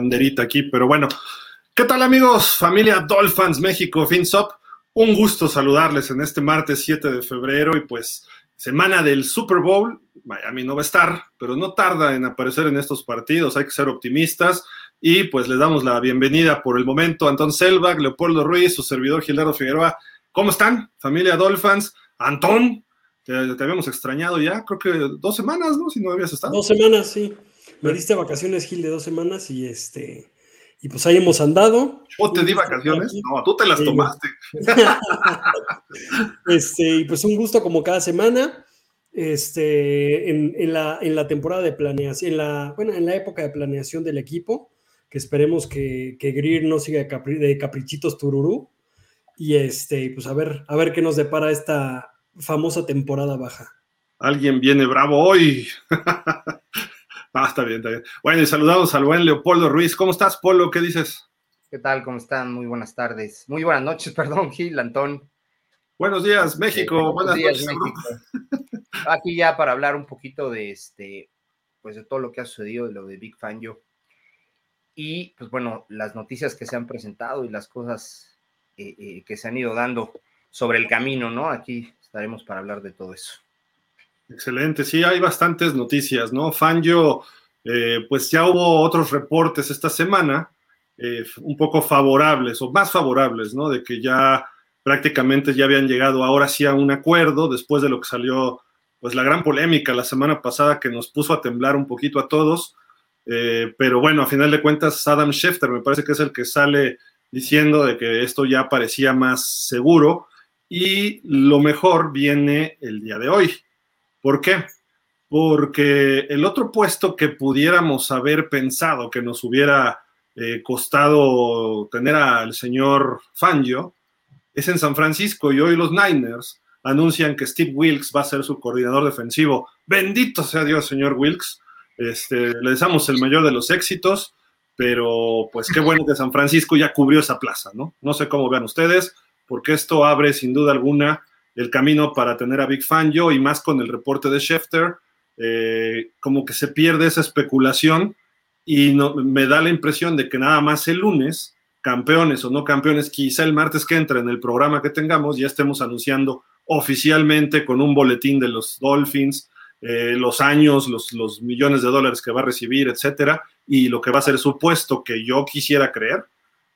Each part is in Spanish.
banderita aquí, pero bueno. ¿Qué tal amigos? Familia Dolphins México, FinSop. Un gusto saludarles en este martes 7 de febrero y pues semana del Super Bowl. Miami no va a estar, pero no tarda en aparecer en estos partidos. Hay que ser optimistas y pues les damos la bienvenida por el momento a Antón Selvag, Leopoldo Ruiz, su servidor Gildardo Figueroa. ¿Cómo están, familia Dolphins? Antón, te, te, habíamos extrañado ya, creo que dos semanas, ¿no? Si no habías estado. Dos semanas, sí. Me diste vacaciones, Gil, de dos semanas y este. Y pues ahí hemos andado. ¿O te di vacaciones? No, tú te las tomaste. este, y pues un gusto como cada semana. Este, en, en, la, en la temporada de planeación, en la, bueno, en la época de planeación del equipo, que esperemos que, que Greer no siga de, capri, de caprichitos tururú. Y este, pues a ver, a ver qué nos depara esta famosa temporada baja. Alguien viene bravo hoy. Ah, está bien, está bien. Bueno, y saludamos al buen Leopoldo Ruiz. ¿Cómo estás, Polo? ¿Qué dices? ¿Qué tal? ¿Cómo están? Muy buenas tardes. Muy buenas noches, perdón, Gil, Antón. Buenos días, México. Eh, buenas días, noches. México. Aquí ya para hablar un poquito de este, pues de todo lo que ha sucedido, de lo de Big Fan Yo. Y pues bueno, las noticias que se han presentado y las cosas eh, eh, que se han ido dando sobre el camino, ¿no? Aquí estaremos para hablar de todo eso. Excelente, sí, hay bastantes noticias, ¿no? Fangio, eh, pues ya hubo otros reportes esta semana, eh, un poco favorables o más favorables, ¿no? De que ya prácticamente ya habían llegado ahora sí a un acuerdo después de lo que salió, pues la gran polémica la semana pasada que nos puso a temblar un poquito a todos. Eh, pero bueno, a final de cuentas, Adam Schefter me parece que es el que sale diciendo de que esto ya parecía más seguro y lo mejor viene el día de hoy. ¿Por qué? Porque el otro puesto que pudiéramos haber pensado que nos hubiera eh, costado tener al señor Fangio es en San Francisco y hoy los Niners anuncian que Steve Wilkes va a ser su coordinador defensivo. Bendito sea Dios, señor Wilkes. Este, le deseamos el mayor de los éxitos, pero pues qué bueno que San Francisco ya cubrió esa plaza, ¿no? No sé cómo vean ustedes, porque esto abre sin duda alguna el camino para tener a Big Fangio y más con el reporte de Schefter, eh, como que se pierde esa especulación y me da la impresión de que nada más el lunes, campeones o no campeones, quizá el martes que entra en el programa que tengamos, ya estemos anunciando oficialmente con un boletín de los Dolphins, eh, los años, los, los, millones de dólares que va a recibir, etcétera, y lo que va a ser su puesto que yo quisiera creer,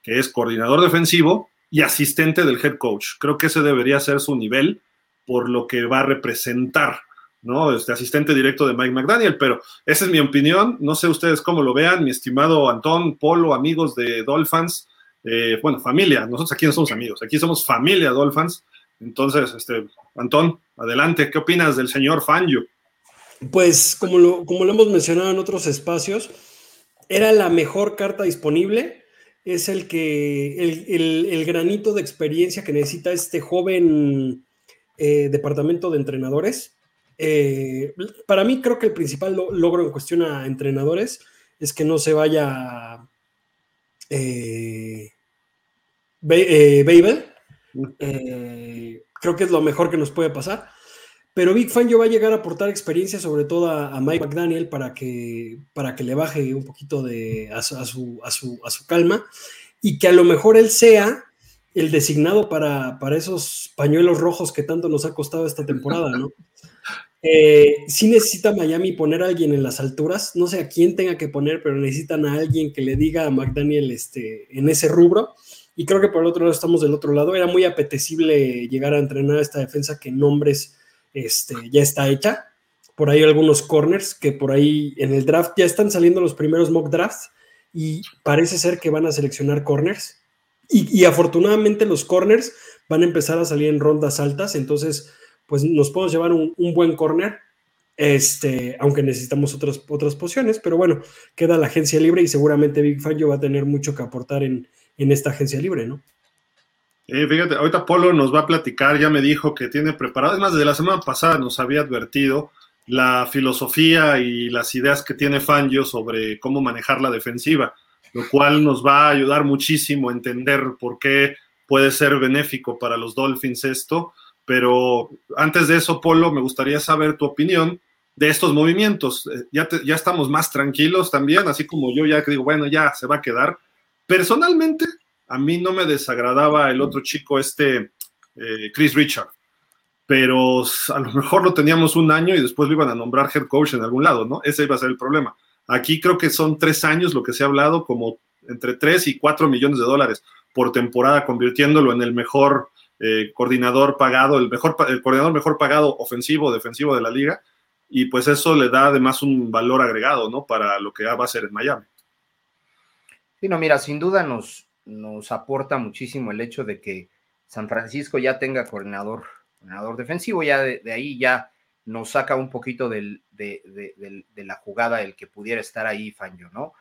que es coordinador defensivo, y asistente del head coach. Creo que ese debería ser su nivel por lo que va a representar, ¿no? Este asistente directo de Mike McDaniel, pero esa es mi opinión. No sé ustedes cómo lo vean, mi estimado Antón, Polo, amigos de Dolphins, eh, bueno, familia, nosotros aquí no somos amigos, aquí somos familia Dolphins. Entonces, este, Antón, adelante, ¿qué opinas del señor Fangio? Pues, como lo, como lo hemos mencionado en otros espacios, era la mejor carta disponible es el que el, el, el, granito de experiencia que necesita este joven eh, departamento de entrenadores. Eh, para mí creo que el principal lo, logro en cuestión a entrenadores es que no se vaya eh, Babel. creo que es lo mejor que nos puede pasar. Pero Big Fan yo va a llegar a aportar experiencia, sobre todo a, a, Mike McDaniel, para que, para que le baje un poquito de, a, su, a, su, a, su, a su calma y que a lo mejor él sea el designado para, para esos pañuelos rojos que tanto nos ha costado esta temporada, ¿no? Eh, sí necesita Miami poner a alguien en las alturas, no sé a quién tenga que poner, pero necesitan a alguien que le diga a McDaniel este, en ese rubro. Y creo que por el otro lado estamos del otro lado. Era muy apetecible llegar a entrenar esta defensa que nombres este, ya está hecha. Por ahí algunos corners que por ahí en el draft ya están saliendo los primeros mock drafts y parece ser que van a seleccionar corners. Y, afortunadamente los corners van a empezar a salir en rondas altas, entonces pues nos podemos llevar un, un buen corner, este, aunque necesitamos otras, otras posiciones, pero bueno, queda la agencia libre y seguramente Big Fangio va a tener mucho que aportar en, en esta agencia libre, ¿no? Eh, fíjate, ahorita Polo nos va a platicar, ya me dijo que tiene preparado, es más, desde la semana pasada nos había advertido la filosofía y las ideas que tiene Fangio sobre cómo manejar la defensiva, lo cual nos va a ayudar muchísimo a entender por qué puede ser benéfico para los Dolphins esto. Pero antes de eso, Polo, me gustaría saber tu opinión de estos movimientos. Eh, ya, ya estamos más tranquilos también, así como yo ya digo, bueno, ya se va a quedar. Personalmente, a mí no me desagradaba el otro chico, este eh, Chris Richard, pero a lo mejor lo teníamos un año y después lo iban a nombrar head coach en algún lado, ¿no? Ese iba a ser el problema. Aquí creo que son tres años lo que se ha hablado, como entre tres y cuatro millones de dólares por temporada, convirtiéndolo en el mejor eh, coordinador pagado, el, mejor, el coordinador mejor pagado ofensivo, defensivo de la liga, y pues eso le da además un valor agregado, ¿no? Para lo que va a ser en Miami. Sí, no, mira, sin duda nos, nos aporta muchísimo el hecho de que San Francisco ya tenga coordinador, coordinador defensivo, ya de, ahí ya nos saca un poquito de, la jugada el que pudiera estar ahí Fangio, ¿no?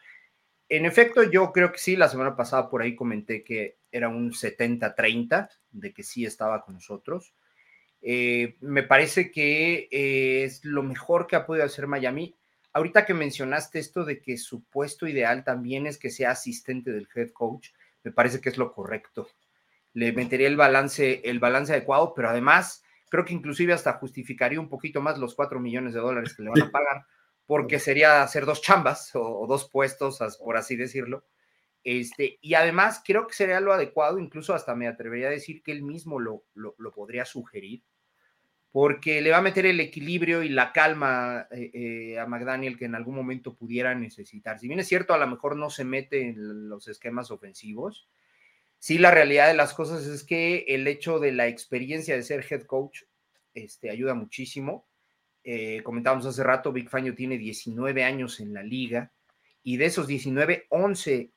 En efecto, yo creo que sí, la semana pasada por ahí comenté que era un 70-30, de que sí estaba con nosotros. Eh, me parece que eh, es lo mejor que ha podido hacer Miami. Ahorita que mencionaste esto de que su puesto ideal también es que sea asistente del head coach, me parece que es lo correcto. Le metería el balance, el balance adecuado, pero además creo que inclusive hasta justificaría un poquito más los cuatro millones de dólares que le van a pagar, porque sería hacer dos chambas o, dos puestos, por así decirlo. Este, y además creo que sería lo adecuado, incluso hasta me atrevería a decir que él mismo lo, lo, podría sugerir, porque le va a meter el equilibrio y la calma eh, eh, a McDaniel que en algún momento pudiera necesitar. Si bien es cierto, a lo mejor no se mete en los esquemas ofensivos, sí la realidad de las cosas es que el hecho de la experiencia de ser head coach este, ayuda muchísimo. Eh, comentábamos hace rato, Big Fangio tiene 19 años en la liga y de esos 19, 11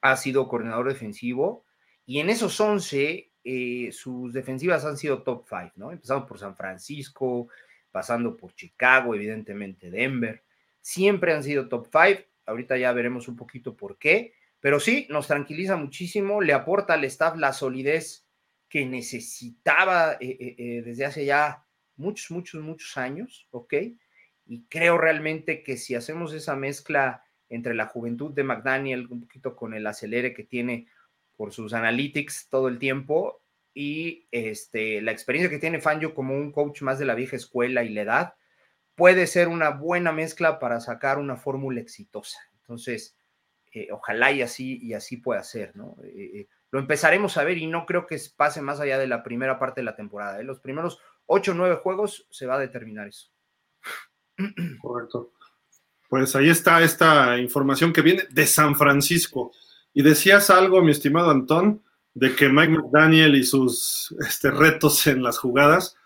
ha sido coordinador defensivo y en esos 11 eh, sus defensivas han sido top 5, ¿no? Empezando por San Francisco, pasando por Chicago, evidentemente Denver, siempre han sido top 5. Ahorita ya veremos un poquito por qué, pero sí, nos tranquiliza muchísimo, le aporta al staff la solidez que necesitaba eh, eh, eh, desde hace ya muchos, muchos, muchos años, ¿ok? Y creo realmente que si hacemos esa mezcla entre la juventud de McDaniel, un poquito con el acelere que tiene por sus analytics todo el tiempo, y este, la experiencia que tiene Fangio como un coach más de la vieja escuela y la edad, puede ser una buena mezcla para sacar una fórmula exitosa. Entonces, eh, ojalá y así, y así pueda ser, ¿no? Eh, eh, lo empezaremos a ver y no creo que pase más allá de la primera parte de la temporada. Los primeros ocho o nueve juegos se va a determinar eso. Correcto. Pues ahí está esta información que viene de San Francisco. Y decías algo, mi estimado Antón, de que Mike McDaniel y sus este, retos en las jugadas,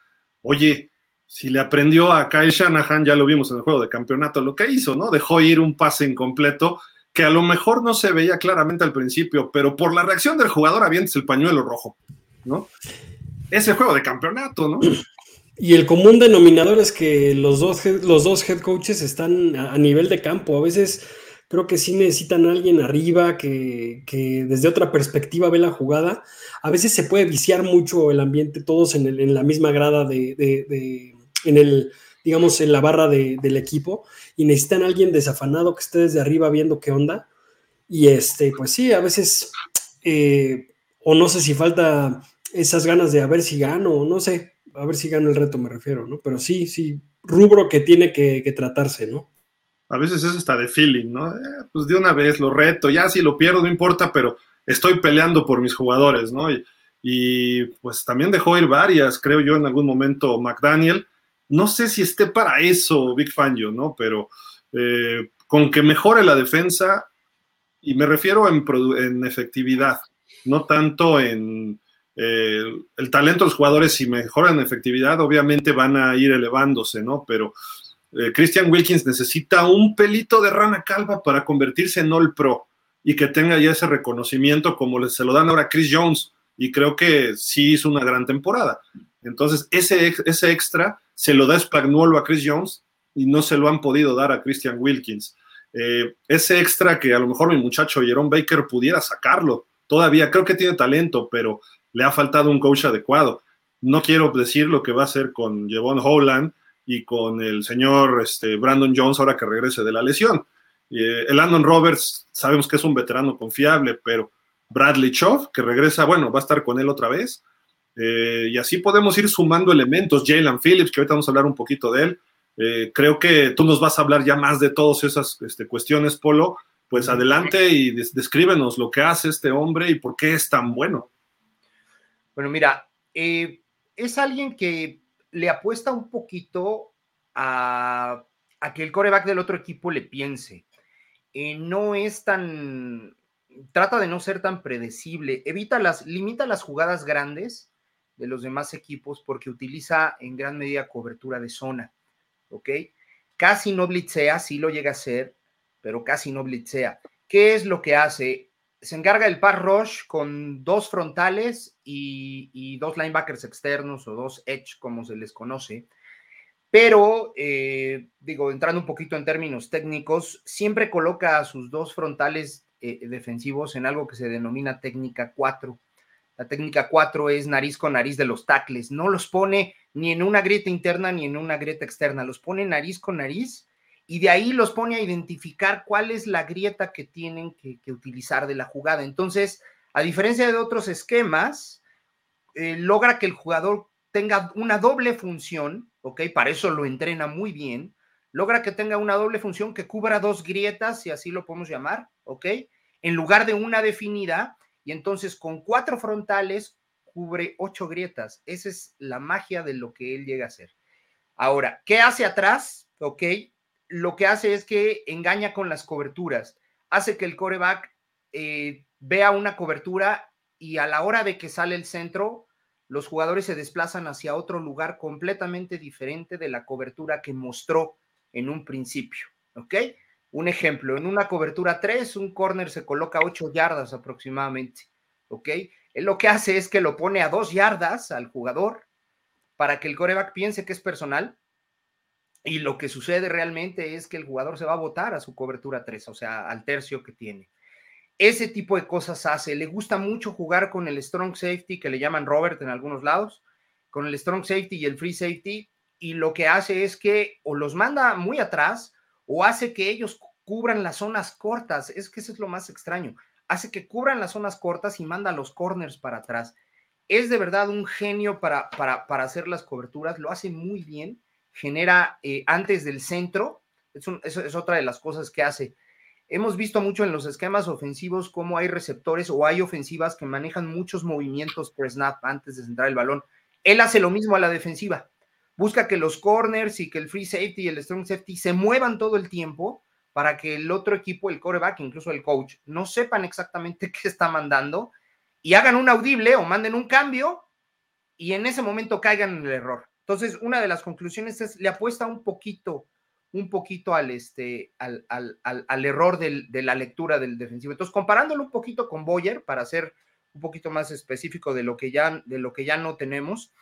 oye, si le aprendió a Kyle Shanahan, ya lo vimos en el juego de campeonato, lo que hizo, ¿no? Dejó ir un pase incompleto que a lo mejor no se veía claramente al principio, pero por la reacción del jugador avientes el pañuelo rojo, ¿no? Ese juego de campeonato, ¿no? Y el común denominador es que los dos, los dos head coaches están a nivel de campo. A veces creo que sí necesitan a alguien arriba que, desde otra perspectiva ve la jugada. A veces se puede viciar mucho el ambiente, todos en, la misma grada de, en el digamos, en la barra del equipo y necesitan a alguien desafanado que esté desde arriba viendo qué onda. Y este, pues sí, a veces, eh, o no sé si falta esas ganas de a ver si gano, no sé, a ver si gano el reto me refiero, ¿no? Pero sí, sí, rubro que tiene que, tratarse, ¿no? A veces es hasta de feeling, ¿no? Eh, pues de una vez lo reto, ya si lo pierdo no importa, pero estoy peleando por mis jugadores, ¿no? Y, pues también dejó ir varias, creo yo, en algún momento McDaniel, no sé si esté para eso Big Fangio, ¿no? Pero eh, con que mejore la defensa, y me refiero en, efectividad, no tanto en eh, el talento de los jugadores, si mejoran efectividad, obviamente van a ir elevándose, ¿no? Pero eh, Christian Wilkins necesita un pelito de rana calva para convertirse en All Pro y que tenga ya ese reconocimiento como se lo dan ahora a Chris Jones, y creo que sí hizo una gran temporada. Entonces, ese, ese extra se lo da Spagnuolo a Chris Jones y no se lo han podido dar a Christian Wilkins. Eh, ese extra que a lo mejor mi muchacho Jerome Baker pudiera sacarlo, todavía creo que tiene talento, pero le ha faltado un coach adecuado. No quiero decir lo que va a hacer con Jevon Holland y con el señor este, Brandon Jones ahora que regrese de la lesión. Eh, el Landon Roberts sabemos que es un veterano confiable, pero Bradley Chow, que regresa, bueno, va a estar con él otra vez. Eh, y así podemos ir sumando elementos. Jalen Phillips, que ahorita vamos a hablar un poquito de él. Eh, creo que tú nos vas a hablar ya más de todas esas este, cuestiones, Polo. Pues adelante y descríbenos lo que hace este hombre y por qué es tan bueno. Bueno, mira, eh, es alguien que le apuesta un poquito a, que el coreback del otro equipo le piense. Eh, no es tan. Trata de no ser tan predecible. Evita las, limita las jugadas grandes de los demás equipos porque utiliza en gran medida cobertura de zona. ¿ok? Casi no blitzea, sí lo llega a hacer, pero casi no blitzea. ¿Qué es lo que hace? Se encarga el pass rush con dos frontales y, dos linebackers externos o dos edge, como se les conoce. Pero, eh, digo, entrando un poquito en términos técnicos, siempre coloca a sus dos frontales eh, defensivos en algo que se denomina técnica 4. La técnica 4 es nariz con nariz de los tackles. No los pone ni en una grieta interna ni en una grieta externa, los pone nariz con nariz y de ahí los pone a identificar cuál es la grieta que tienen que, utilizar de la jugada. Entonces, a diferencia de otros esquemas, eh, logra que el jugador tenga una doble función, ¿ok? Para eso lo entrena muy bien. Logra que tenga una doble función que cubra dos grietas, si así lo podemos llamar, ¿ok? En lugar de una definida, y entonces con cuatro frontales cubre ocho grietas. Esa es la magia de lo que él llega a hacer. Ahora, ¿qué hace atrás? Ok, lo que hace es que engaña con las coberturas. Hace que el coreback eh, vea una cobertura y a la hora de que sale el centro, los jugadores se desplazan hacia otro lugar completamente diferente de la cobertura que mostró en un principio. ¿Ok? Un ejemplo, en una cobertura 3, un corner se coloca 8 yardas aproximadamente. ¿Ok? Él lo que hace es que lo pone a dos yardas al jugador para que el coreback piense que es personal. Y lo que sucede realmente es que el jugador se va a botar a su cobertura 3, o sea, al tercio que tiene. Ese tipo de cosas hace. Le gusta mucho jugar con el strong safety, que le llaman Robert en algunos lados, con el strong safety y el free safety. Y lo que hace es que o los manda muy atrás o hace que ellos cubran las zonas cortas. Es que eso es lo más extraño hace que cubran las zonas cortas y manda los corners para atrás. Es de verdad un genio para, para, hacer las coberturas, lo hace muy bien, genera eh, antes del centro, es, es, otra de las cosas que hace. Hemos visto mucho en los esquemas ofensivos cómo hay receptores o hay ofensivas que manejan muchos movimientos per snap antes de centrar el balón. Él hace lo mismo a la defensiva. Busca que los corners y que el free safety y el strong safety se muevan todo el tiempo para que el otro equipo, el coreback, incluso el coach, no sepan exactamente qué está mandando y hagan un audible o manden un cambio y en ese momento caigan en el error. Entonces, una de las conclusiones es, le apuesta un poquito, un poquito al, este, al, al, error de la lectura del defensivo. Entonces, comparándolo un poquito con Boyer, para ser un poquito más específico de lo que ya, de lo que ya no tenemos,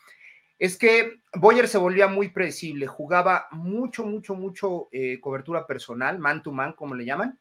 es que Boyer se volvía muy predecible, jugaba mucho, mucho, mucho eh, cobertura personal, man to man, como le llaman,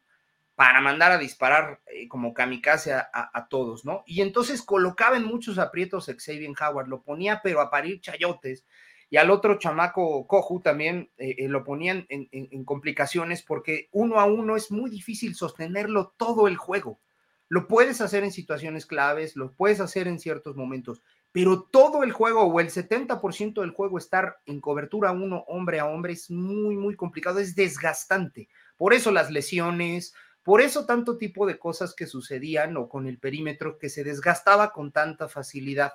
para mandar a disparar eh, como kamikaze a, todos, ¿no? Y entonces colocaba en muchos aprietos a Xavier Howard, lo ponía pero a parir chayotes, y al otro chamaco Coju también eh, lo ponían en complicaciones porque uno a uno es muy difícil sostenerlo todo el juego. Lo puedes hacer en situaciones claves, lo puedes hacer en ciertos momentos, pero todo el juego o el 70% del juego estar en cobertura uno hombre a hombre es muy, muy complicado, es desgastante. Por eso las lesiones, por eso tanto tipo de cosas que sucedían o con el perímetro que se desgastaba con tanta facilidad.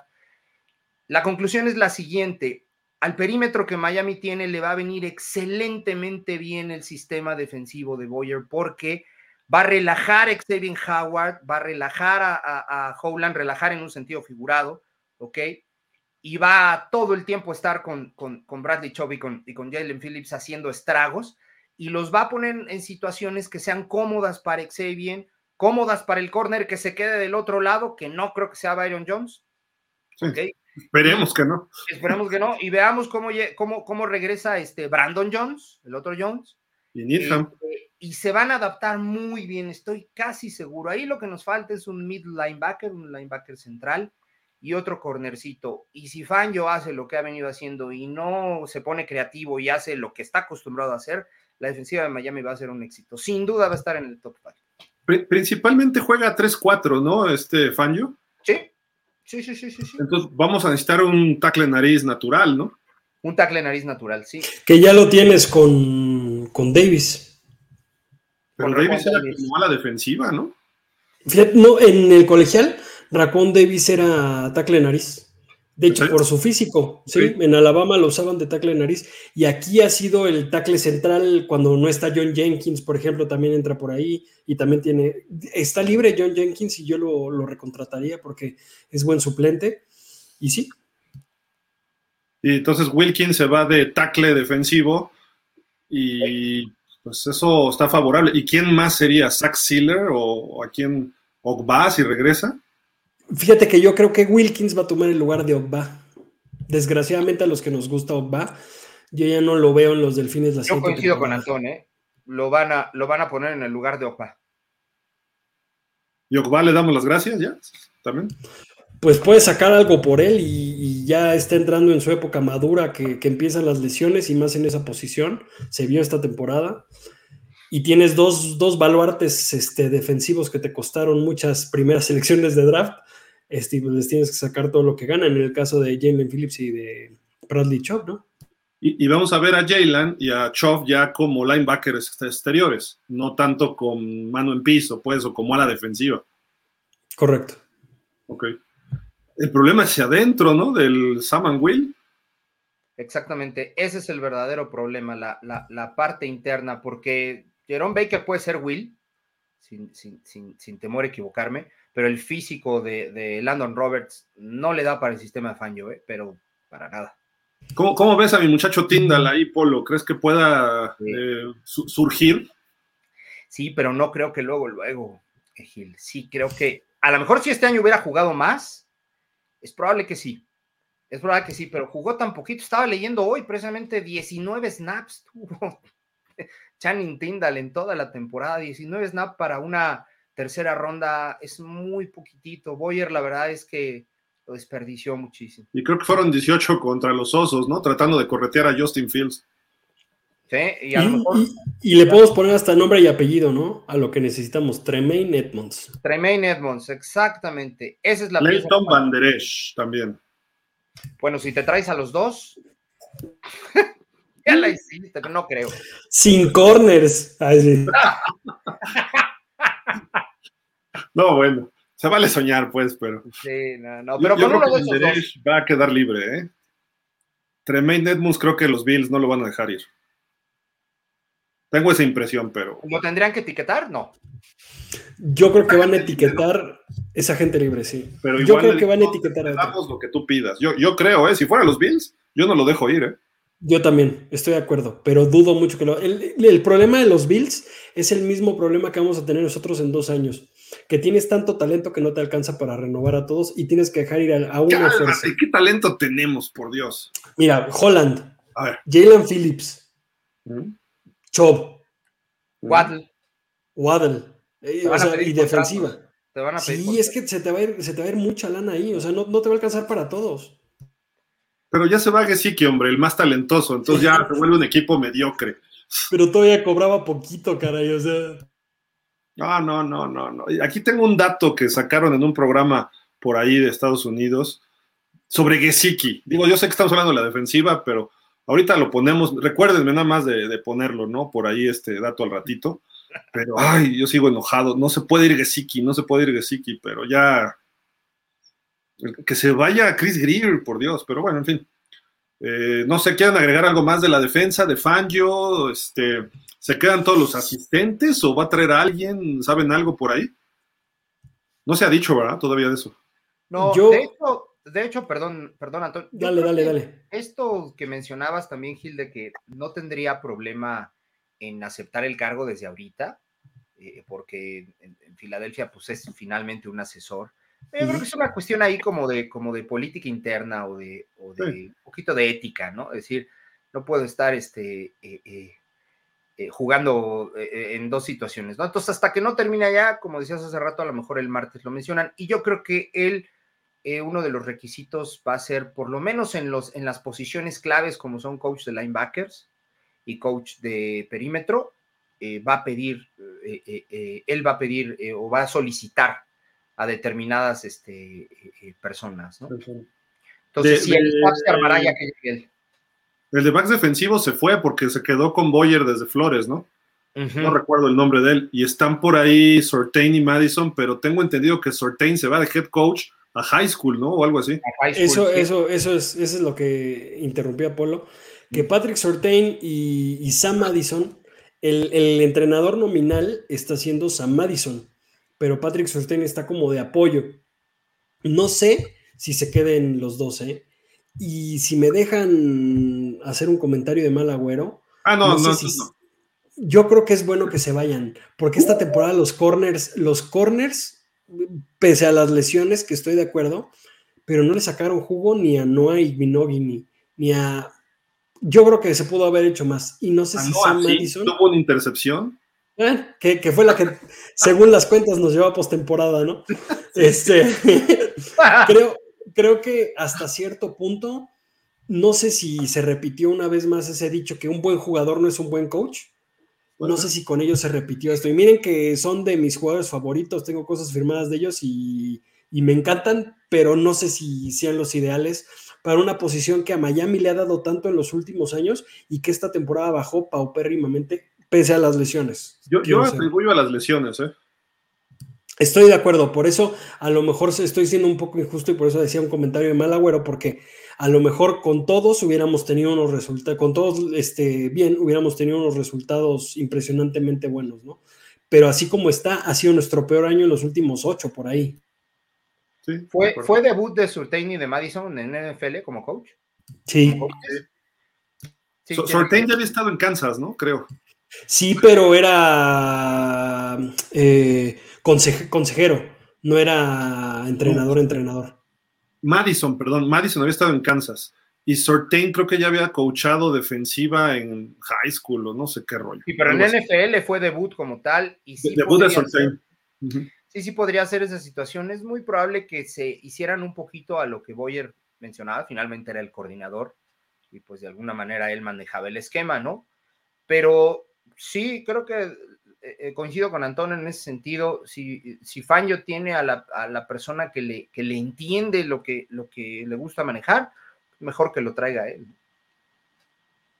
La conclusión es la siguiente, al perímetro que Miami tiene le va a venir excelentemente bien el sistema defensivo de Boyer porque va a relajar a Xavier Howard, va a relajar a, a, a Howland, relajar en un sentido figurado, ¿ok? Y va todo el tiempo a estar con, con, Bradley Chubb y con, y con Jalen Phillips haciendo estragos y los va a poner en situaciones que sean cómodas para Xavier, cómodas para el corner que se quede del otro lado, que no creo que sea Byron Jones. Esperemos que no. Esperemos que no. Y veamos cómo, cómo, cómo regresa este Brandon Jones, el otro Jones. Y, este, y se van a adaptar muy bien, estoy casi seguro. Ahí lo que nos falta es un mid linebacker, un linebacker central y otro cornercito. Y si Fangio hace lo que ha venido haciendo y no se pone creativo y hace lo que está acostumbrado a hacer, la defensiva de Miami va a ser un éxito. Sin duda va a estar en el top 5. Principalmente juega 3-4, ¿no? Este Fangio. Sí. Sí, sí, sí, sí, Entonces vamos a necesitar un tackle nariz natural, ¿no? Un tackle nariz natural, sí. Que ya lo tienes con, con Davis. Pero Davis era como a la defensiva, ¿no? no, en el colegial, Racón Davis era tackle nariz. De hecho, por su físico, ¿sí? En Alabama lo usaban de tackle nariz. Y aquí ha sido el tackle central cuando no está John Jenkins, por ejemplo, también entra por ahí. Y también tiene. Está libre John Jenkins y yo lo, lo recontrataría porque es buen suplente. Y sí. Y entonces Wilkins se va de tackle defensivo. Y pues eso está favorable. ¿Y quién más sería? ¿Zach Sealer o a quién? ¿Ogba si regresa? Fíjate que yo creo que Wilkins va a tomar el lugar de Ogba. Desgraciadamente a los que nos gusta Ogba, yo ya no lo veo en los Delfines. La yo coincido con Antón, ¿eh? Lo van, a, lo van a poner en el lugar de Ogba. ¿Y Ogba le damos las gracias ya? ¿También? Pues puede sacar algo por él y, ya está entrando en su época madura que, que empiezan las lesiones y más en esa posición. Se vio esta temporada y tienes dos, dos baluartes este, defensivos que te costaron muchas primeras selecciones de draft, este, pues les tienes que sacar todo lo que ganan, en el caso de Jalen Phillips y de Bradley Chop, ¿no? Y, vamos a ver a Jalen y a Chop ya como linebackers exteriores, no tanto con mano en piso, pues, o como a la defensiva. Correcto. Ok. El problema es hacia adentro, ¿no? Del Sam Will. Exactamente, ese es el verdadero problema, la, la parte interna, porque Jerome Baker puede ser Will, sin, temor a equivocarme, pero el físico de, Landon Roberts no le da para el sistema de Fangio, ¿eh? pero para nada. ¿Cómo, ves a mi muchacho Tyndall ahí, Polo? ¿Crees que pueda eh, surgir? Sí, pero no creo que luego, luego, Gil. Sí, creo que a lo mejor si este año hubiera jugado más, es probable que sí. Es probable que sí, pero jugó tan poquito. Estaba leyendo hoy precisamente 19 snaps tuvo. Channing Tyndall en toda la temporada, 19 snap para una tercera ronda es muy poquitito. Boyer, la verdad es que lo desperdició muchísimo. Y creo que fueron 18 contra los Osos, ¿no? Tratando de corretear a Justin Fields. Sí, y a lo mejor. Y, le podemos poner hasta nombre y apellido, ¿no? A lo que necesitamos. Tremaine Edmonds. Tremaine Edmonds, exactamente. Esa es la Leighton Van también. Bueno, si te traes a los dos. Ya la hiciste, pero no creo. Sin corners. no, bueno. Se vale soñar, pues, pero. Sí, no, no. Pero uno de esos dos. Va a quedar libre, ¿eh? Tremaine Edmonds creo que los Bills no lo van a dejar ir. Tengo esa impresión, pero. ¿Lo tendrían que etiquetar? No. Yo creo que van a etiquetar esa gente libre, sí. Pero yo creo que van a etiquetar a lo que tú pidas. Yo, yo creo, ¿eh? Si fuera los Bills, yo no lo dejo ir, ¿eh? Yo también, estoy de acuerdo, pero dudo mucho que lo... El, problema de los Bills es el mismo problema que vamos a tener nosotros en dos años, que tienes tanto talento que no te alcanza para renovar a todos y tienes que dejar ir a, a una fuerza. ¿Qué talento tenemos, por Dios? Mira, Holland, Jalen Phillips, ¿Mm? Chob, Waddle, Waddle, eh, y defensiva. sí, es que se te, va a ir, se te va a ir mucha lana ahí, o sea, no, no te va a alcanzar para todos. Pero ya se va Gesicki, hombre, el más talentoso, entonces ya se vuelve un equipo mediocre. Pero todavía cobraba poquito, caray, o sea. No, no, no, no, no. Aquí tengo un dato que sacaron en un programa por ahí de Estados Unidos sobre Gesicki. Digo, yo sé que estamos hablando de la defensiva, pero ahorita lo ponemos, recuérdenme nada más de, ponerlo, ¿no? Por ahí este dato al ratito. Pero, ay, yo sigo enojado. No se puede ir Gesicki, no se puede ir Gesicki, pero ya que se vaya Chris Greer, por Dios, pero bueno, en fin. Eh, no sé, ¿quieren agregar algo más de la defensa de Fangio? Este, ¿Se quedan todos los asistentes o va a traer a alguien? ¿Saben algo por ahí? No se ha dicho, ¿verdad? Todavía de eso. No, yo... de, hecho, de hecho, perdón, perdón, Antonio. Dale, dale, dale. Esto que mencionabas también, Gil, de que no tendría problema en aceptar el cargo desde ahorita, eh, porque en, en, Filadelfia, pues es finalmente un asesor. Yo creo que es una cuestión ahí como de, como de política interna o de, un poquito de ética, ¿no? Es decir, no puedo estar este, eh, eh, eh, jugando en dos situaciones, ¿no? Entonces, hasta que no termine ya, como decías hace rato, a lo mejor el martes lo mencionan, y yo creo que él, uno de los requisitos va a ser, por lo menos en, los, en las posiciones claves, como son coach de linebackers y coach de perímetro, va a pedir, él va a pedir o va a solicitar a determinadas este, eh, personas, ¿no? Entonces, si el se armará ya que llegue él. El de backs defensivo se fue porque se quedó con Boyer desde Flores, ¿no? No recuerdo el nombre de él. Y están por ahí Sortain y Madison, pero tengo entendido que Sortain se va de head coach a high school, ¿no? O algo así. eso, eso, eso es, eso es lo que interrumpía Polo. Que mm. Patrick Sortain y, Sam Madison, el, entrenador nominal está siendo Sam Madison, pero Patrick Sortain está como de apoyo. No sé si se queden los dos, ¿eh? Y si me dejan hacer un comentario de mal agüero. Ah, no, no, Yo creo que es bueno que se vayan, porque esta temporada los corners, los corners, pese a las lesiones, que estoy de acuerdo, pero no le sacaron jugo ni a Noah y ni, ni a. Yo creo que se pudo haber hecho más. Y no sé si Sam Madison. ¿Tuvo una intercepción? Eh, que, que, fue la que, según las cuentas, nos lleva a postemporada, ¿no? Este, creo, creo que hasta cierto punto, no sé si se repitió una vez más ese dicho que un buen jugador no es un buen coach. No sé si con ellos se repitió esto. Y miren que son de mis jugadores favoritos, tengo cosas firmadas de ellos y, me encantan, pero no sé si sean los ideales para una posición que a Miami le ha dado tanto en los últimos años y que esta temporada bajó paupérrimamente pese a las lesiones. Yo, yo atribuyo a las lesiones, ¿eh? Estoy de acuerdo, por eso a lo mejor estoy siendo un poco injusto y por eso decía un comentario de mal agüero, porque a lo mejor con todos hubiéramos tenido unos resultados, con todos este, bien, hubiéramos tenido unos resultados impresionantemente buenos, ¿no? Pero así como está, ha sido nuestro peor año en los últimos ocho por ahí. Sí, ¿Fue, ¿Fue debut de Surtain y de Madison en NFL como coach? Sí. Surtain ya había estado en Kansas, ¿no? Creo. Sí, pero era eh, consejero, no era entrenador, entrenador. Madison, perdón, Madison había estado en Kansas. Y Sortain creo que ya había coachado defensiva en high school o no sé qué rollo. Sí, pero en NFL fue debut como tal. Y sí debut de Sortain. Sí, sí podría ser esa situación. Es muy probable que se hicieran un poquito a lo que Boyer mencionaba. Finalmente era el coordinador y pues de alguna manera él manejaba el esquema, ¿no? Pero sí, creo que eh, coincido con Antonio en ese sentido. Si, si Fangio tiene a la, persona que le, que le entiende lo que, lo que le gusta manejar, mejor que lo traiga él.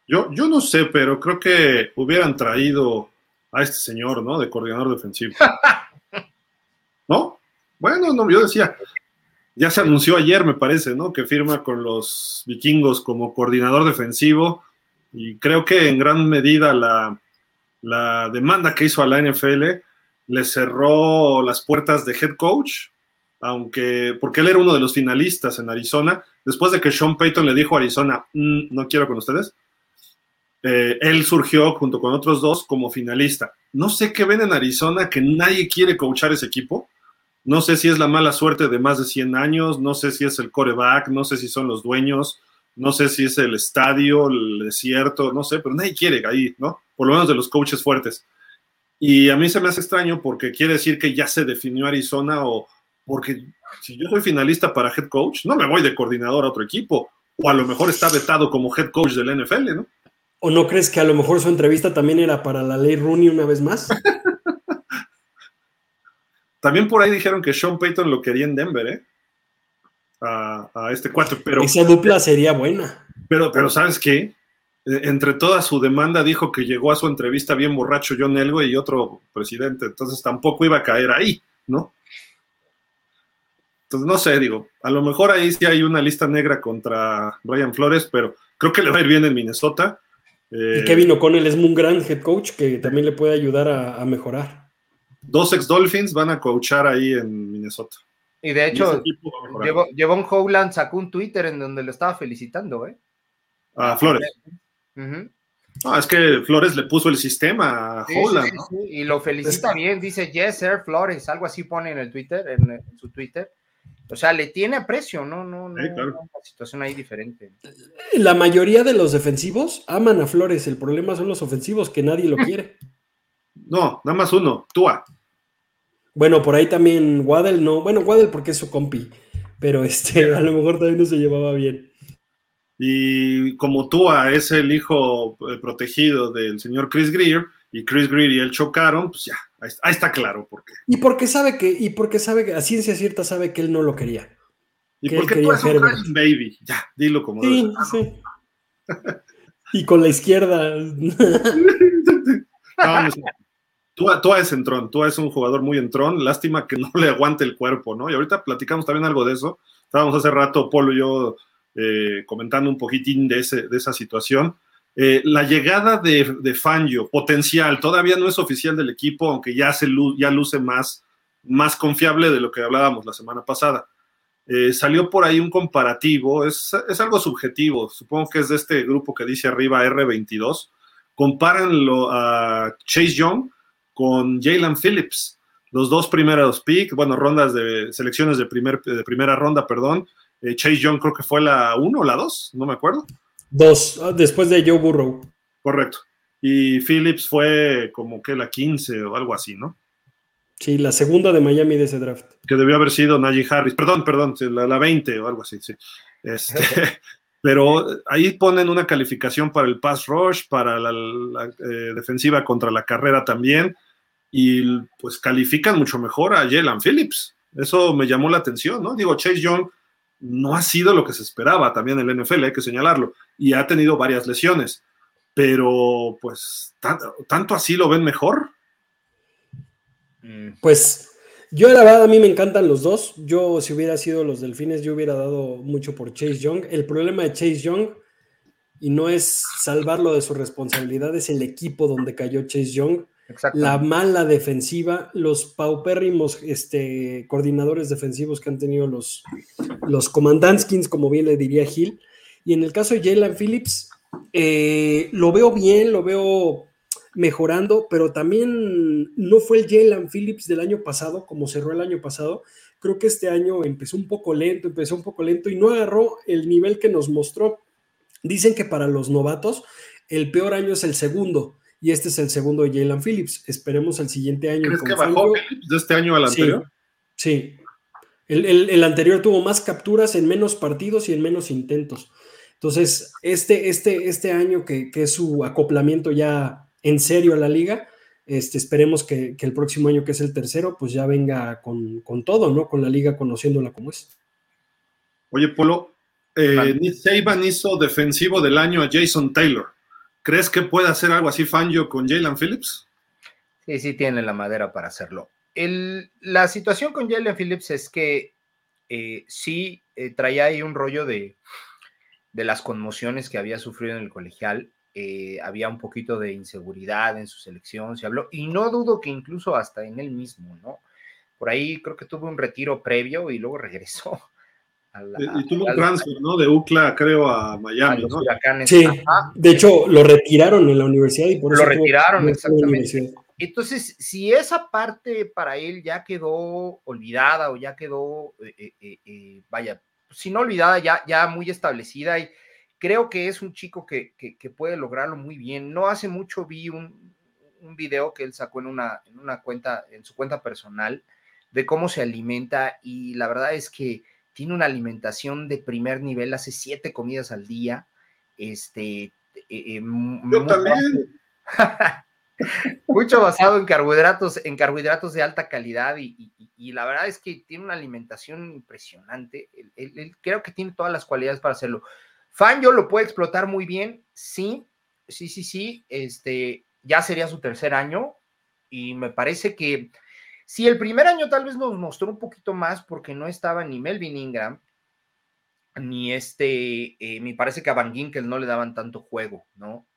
Yo, yo no sé, pero creo que hubieran traído a este señor, ¿no? De coordinador defensivo. ¿No? Bueno, no, yo decía, ya se anunció ayer, me parece, ¿no? Que firma con los vikingos como coordinador defensivo y creo que en gran medida la, la demanda que hizo a la NFL le cerró las puertas de head coach, aunque porque él era uno de los finalistas en Arizona, después de que Sean Payton le dijo a Arizona, mm, no quiero con ustedes, eh, él surgió junto con otros dos como finalista. No sé qué ven en Arizona que nadie quiere coachar ese equipo. No sé si es la mala suerte de más de 100 años, no sé si es el coreback, no sé si son los dueños, no sé si es el estadio, el desierto, no sé, pero nadie quiere ahí, ¿no? Por lo menos de los coaches fuertes. Y a mí se me hace extraño porque quiere decir que ya se definió Arizona o porque si yo soy finalista para head coach, no me voy de coordinador a otro equipo. O a lo mejor está vetado como head coach del NFL, ¿no? ¿O no crees que a lo mejor su entrevista también era para la ley Rooney una vez más? también por ahí dijeron que Sean Payton lo quería en Denver, ¿eh? a, este cuarto. Pero, Esa dupla sería buena. Pero, pero ¿sabes qué? E, entre toda su demanda dijo que llegó a su entrevista bien borracho John Elway y otro presidente, entonces tampoco iba a caer ahí, ¿no? Entonces, no sé, digo, a lo mejor ahí sí hay una lista negra contra Brian Flores, pero creo que le va a ir bien en Minnesota. y Kevin O'Connell es un gran head coach que también le puede ayudar a, a mejorar. Dos ex Dolphins van a coachar ahí en Minnesota. Y de hecho, Jevon Howland sacó un Twitter en donde lo estaba felicitando, ¿eh? A Flores. No, es que Flores le puso el sistema a Howland, ¿no? y lo felicita bien, dice Yes, sir, Flores, algo así pone en el Twitter, en, su Twitter. O sea, le tiene aprecio, ¿no? No, no, una situación ahí diferente. La mayoría de los defensivos aman a Flores, el problema son los ofensivos, que nadie lo quiere. No, nada más uno, Tua. Bueno, por ahí también Waddle no. Bueno, Waddle porque es su compi, pero este, a lo mejor también no se llevaba bien. Y como Tua es el hijo eh, protegido del señor Chris Greer, y Chris Greer y él chocaron, pues ya, ahí, está claro por qué. Y porque sabe que, y porque sabe que, a ciencia cierta sabe que él no lo quería. Y porque tú eres un baby, ya, dilo como Sí, sí. Y con la izquierda. Tú, es entrón, tú es un jugador muy entrón, lástima que no le aguante el cuerpo, ¿no? Y ahorita platicamos también algo de eso. Estábamos hace rato, Polo y yo, eh, comentando un poquitín de, ese, de esa situación. Eh, la llegada de, de, Fangio, potencial, todavía no es oficial del equipo, aunque ya, se, ya luce más, más confiable de lo que hablábamos la semana pasada. Eh, salió por ahí un comparativo, es, es, algo subjetivo, supongo que es de este grupo que dice arriba R22. Compáranlo a Chase Young con Jalen Phillips. Los dos primeros picks, bueno, rondas de selecciones de, primer, de primera ronda, perdón. Eh, Chase Young creo que fue la 1 o la 2, no me acuerdo. Dos, ah, después de Joe Burrow. Correcto. Y Phillips fue como que la 15 o algo así, ¿no? Sí, la segunda de Miami de ese draft. Que debió haber sido Najee Harris. Perdón, perdón, la, la 20 o algo así, sí. Este, pero ahí ponen una calificación para el pass rush, para la, eh, defensiva contra la carrera también y pues califican mucho mejor a Jalen Phillips. Eso me llamó la atención, ¿no? Digo, Chase Young no ha sido lo que se esperaba también el NFL, hay que señalarlo, y ha tenido varias lesiones, pero pues tanto, así lo ven mejor. Mm. Pues yo la verdad a mí me encantan los dos. Yo si hubiera sido los Delfines yo hubiera dado mucho por Chase Young. El problema de Chase Young y no es salvarlo de su responsabilidad, es el equipo donde cayó Chase Young la mala defensiva, los paupérrimos este, coordinadores defensivos que han tenido los, los Commandanskins, como bien le diría Gil. Y en el caso de Jalen Phillips, eh, lo veo bien, lo veo mejorando, pero también no fue el Jalen Phillips del año pasado, como cerró el año pasado. Creo que este año empezó un poco lento, empezó un poco lento y no agarró el nivel que nos mostró. Dicen que para los novatos el peor año es el segundo y este es el segundo de Jalen Phillips. Esperemos el siguiente año. ¿Crees que bajó de este año al anterior? Sí. El, anterior tuvo más capturas en menos partidos y en menos intentos. Entonces, este, este, este año que, es su acoplamiento ya en serio a la liga, este, esperemos que, el próximo año, que es el tercero, pues ya venga con, todo, ¿no? Con la liga conociéndola como es. Oye, Polo, eh, Nick Saban hizo defensivo del año a Jason Taylor. ¿Crees que puede hacer algo así Fangio con Jalen Phillips? Sí, sí, tiene la madera para hacerlo. la situación con Jalen Phillips es que eh, sí eh, traía ahí un rollo de, las conmociones que había sufrido en el colegial. Eh, había un poquito de inseguridad en su selección, se habló, y no dudo que incluso hasta en él mismo, ¿no? Por ahí creo que tuvo un retiro previo y luego regresó y tuvo un transfer, ¿no? De UCLA, creo, a Miami, ¿no? Sí, de hecho, lo retiraron en la universidad y por eso. Lo retiraron, exactamente. Entonces, si esa parte para él ya quedó olvidada o ya quedó, eh, eh, eh, vaya, si no olvidada, ya, ya muy establecida, y creo que es un chico que, que, puede lograrlo muy bien. No hace mucho vi un, un video que él sacó en una, en una cuenta, en su cuenta personal, de cómo se alimenta, y la verdad es que tiene una alimentación de primer nivel, hace siete comidas al día. Este, eh, eh, Yo también. mucho basado en carbohidratos, en carbohidratos de alta calidad y, la verdad es que tiene una alimentación impresionante. Él, creo que tiene todas las cualidades para hacerlo. Fangio lo puede explotar muy bien, sí, sí, sí, sí. Este, ya sería su tercer año y me parece que si el primer año tal vez nos mostró un poquito más porque no estaba ni Melvin Ingram, ni este, eh, me parece que a Van Ginkel no le daban tanto juego, ¿no?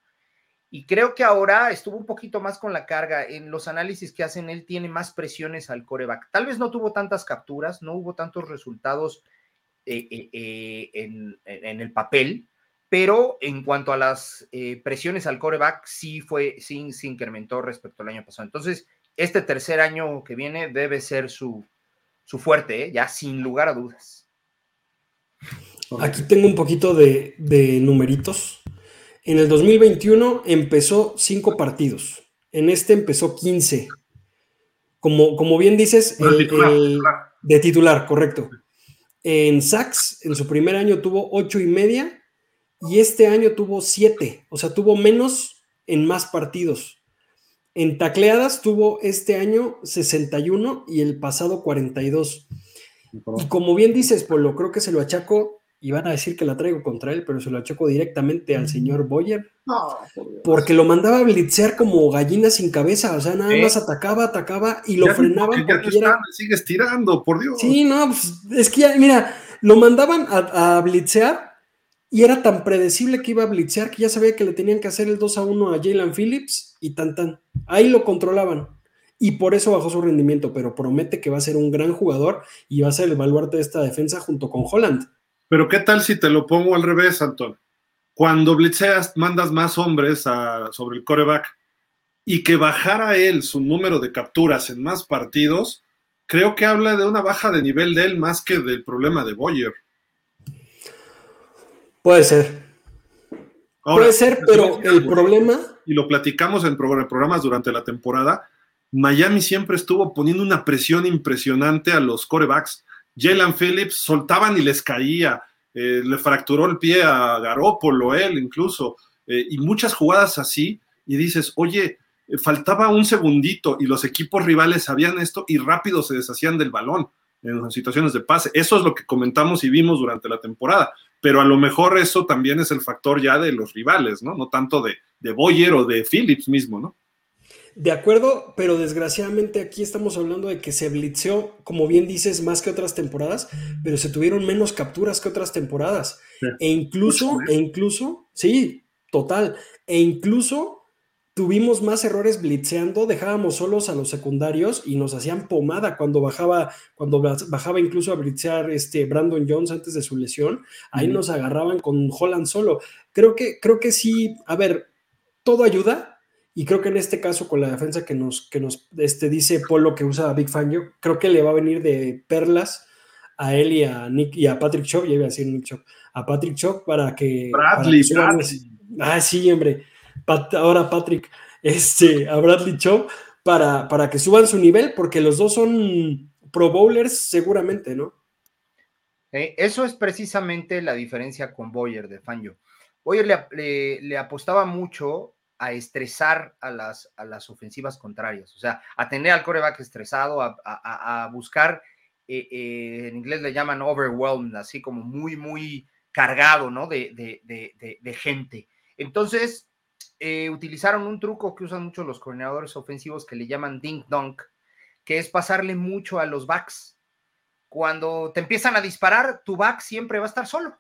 Y creo que ahora estuvo un poquito más con la carga. En los análisis que hacen, él tiene más presiones al coreback. Tal vez no tuvo tantas capturas, no hubo tantos resultados eh, eh, en, en, el papel, pero en cuanto a las presiones al coreback, sí fue, sí se incrementó respecto al año pasado. Entonces, este tercer año que viene debe ser su, fuerte, ¿eh? ya sin lugar a dudas. Aquí tengo un poquito de, numeritos. En el 2021 empezó cinco partidos. En este empezó 15. Como, como bien dices, de titular, correcto. En Sachs, en su primer año tuvo ocho y media y este año tuvo siete. O sea, tuvo menos en más partidos. En tacleadas tuvo este año 61 y el pasado 42. Y como bien dices, Polo, creo que se lo achaco y van a decir que la traigo contra él, pero se lo choco directamente al señor Boyer. porque lo mandaba a blitzear como gallina sin cabeza, o sea, nada más atacaba, atacaba y lo frenaban porque, ya sigues tirando, por Dios. Sí, no, pues, es que ya, mira, lo mandaban a, a, blitzear y era tan predecible que iba a blitzear que ya sabía que le tenían que hacer el 2 a 1 a Jalen Phillips y tan tan. Ahí lo controlaban y por eso bajó su rendimiento, pero promete que va a ser un gran jugador y va a ser el baluarte de esta defensa junto con Holland. Pero ¿qué tal si te lo pongo al revés, Anton? Cuando blitzeas, mandas más hombres sobre el coreback y que bajara él su número de capturas en más partidos, creo que habla de una baja de nivel de él más que del problema de Boyer. Puede ser. Puede ser, pero el problema... Y lo platicamos en programas durante la temporada, Miami siempre estuvo poniendo una presión impresionante a los corebacks. Jalen Phillips soltaban y les caía, eh, le fracturó el pie a Garópolo, él incluso, eh, y muchas jugadas así, y dices, oye, faltaba un segundito y los equipos rivales sabían esto y rápido se deshacían del balón en las situaciones de pase. Eso es lo que comentamos y vimos durante la temporada, pero a lo mejor eso también es el factor ya de los rivales, ¿no? No tanto de, de Boyer o de Phillips mismo, ¿no? De acuerdo, pero desgraciadamente aquí estamos hablando de que se blitzeó, como bien dices, más que otras temporadas, pero se tuvieron menos capturas que otras temporadas. E incluso, e incluso, sí, total, e incluso tuvimos más errores blitzeando, dejábamos solos a los secundarios y nos hacían pomada cuando bajaba, cuando bajaba incluso a blitzear este Brandon Jones antes de su lesión, ahí nos agarraban con Holland solo. Creo que, creo que sí, a ver, todo ayuda, y creo que en este caso, con la defensa que nos, que nos este, dice Polo que usa a Big Fangio, creo que le va a venir de perlas a él y a Nick y a Patrick Chop, ya iba a decir Nick Chop, a Patrick Chop para que. Bradley, Ah, sí, hombre. Ahora Patrick, este, a Bradley Chop para, para que suban su nivel, porque los dos son Pro Bowlers seguramente, ¿no? Eh, eso es precisamente la diferencia con Boyer de Fangio. Boyer le, apostaba mucho a estresar a las, a las ofensivas contrarias, o sea, a tener al coreback estresado, a, buscar, eh, eh, en inglés le llaman overwhelmed, así como muy, muy cargado, ¿no? De, de, gente. Entonces, eh, utilizaron un truco que usan mucho los coordinadores ofensivos que le llaman dink dunk, que es pasarle mucho a los backs. Cuando te empiezan a disparar, tu back siempre va a estar solo,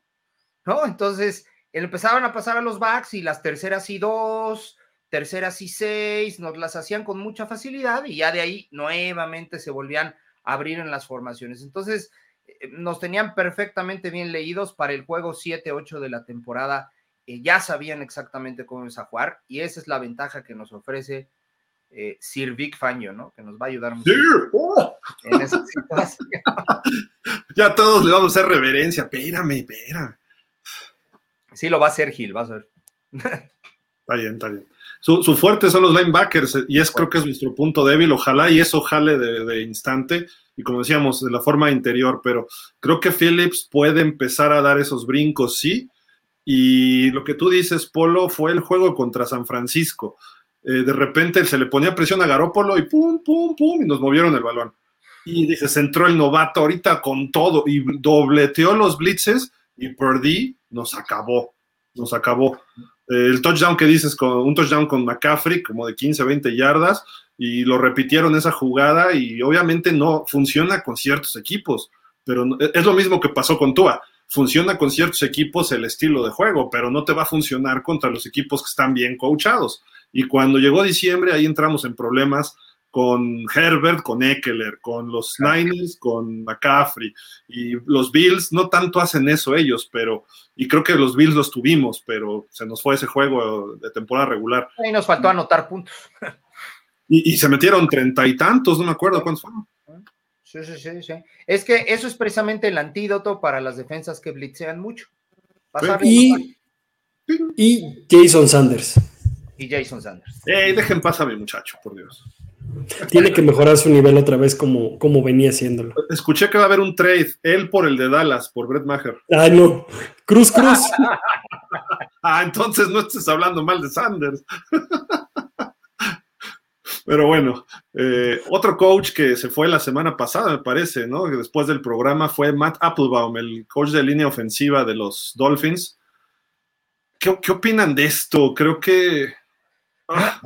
¿no? Entonces, empezaban a pasar a los backs y las terceras y dos, terceras y seis, nos las hacían con mucha facilidad y ya de ahí nuevamente se volvían a abrir en las formaciones. Entonces, eh, nos tenían perfectamente bien leídos para el juego 7-8 de la temporada. Eh, ya sabían exactamente cómo es a jugar y esa es la ventaja que nos ofrece eh, Sir Vic Fangio, ¿no? Que nos va a ayudar mucho ¡Oh! en esa situación. ya todos le vamos a hacer reverencia. Espérame, espérame. Sí, lo va a hacer Gil, va a ser. está bien, está bien. Su, fuerte son los linebackers y es creo que es nuestro punto débil. Ojalá y eso jale de, instante y como decíamos, de la forma interior, pero creo que Phillips puede empezar a dar esos brincos, sí. Y lo que tú dices, Polo, fue el juego contra San Francisco. Eh, de repente se le ponía presión a Garópolo y pum, pum, pum, y nos movieron el balón. Y dices, entró el novato ahorita con todo y dobleteó los blitzes y Purdy nos acabó, nos acabó. El touchdown que dices, con un touchdown con McCaffrey, como de 15, 20 yardas, y lo repitieron esa jugada, y obviamente no funciona con ciertos equipos, pero es lo mismo que pasó con Tua. Funciona con ciertos equipos el estilo de juego, pero no te va a funcionar contra los equipos que están bien coachados. Y cuando llegó diciembre, ahí entramos en problemas con Herbert, con Eckler, con los Niners, con McCaffrey. Y los Bills no tanto hacen eso ellos, pero, y creo que los Bills los tuvimos, pero se nos fue ese juego de temporada regular. Ahí nos faltó anotar puntos. Y, se metieron treinta y tantos, no me acuerdo cuántos fueron. Sí, sí, sí, sí. Es que eso es precisamente el antídoto para las defensas que blitzean mucho. y, y Jason Sanders. Y Jason Sanders. Ey, dejen pasar a mi muchacho, por Dios. Tiene que mejorar su nivel otra vez como, como venía haciéndolo. Escuché que va a haber un trade, él por el de Dallas, por Brett Maher. Ay, no. Cruz, Cruz. ah, entonces no estés hablando mal de Sanders. Pero bueno, eh, otro coach que se fue la semana pasada, me parece, ¿no? Después del programa fue Matt Applebaum, el coach de línea ofensiva de los Dolphins. ¿Qué, opinan de esto? Creo que ah,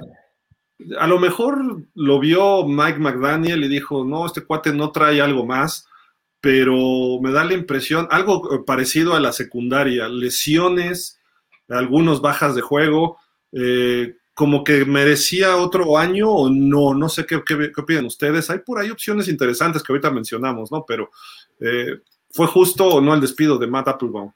a lo mejor lo vio Mike McDaniel y dijo, no, este cuate no trae algo más, pero me da la impresión, algo parecido a la secundaria, lesiones, algunos bajas de juego. Eh, como que merecía otro año o no, no sé qué, qué, opinan ustedes. Hay por ahí opciones interesantes que ahorita mencionamos, ¿no? Pero eh, ¿fue justo o no el despido de Matt Applebaum?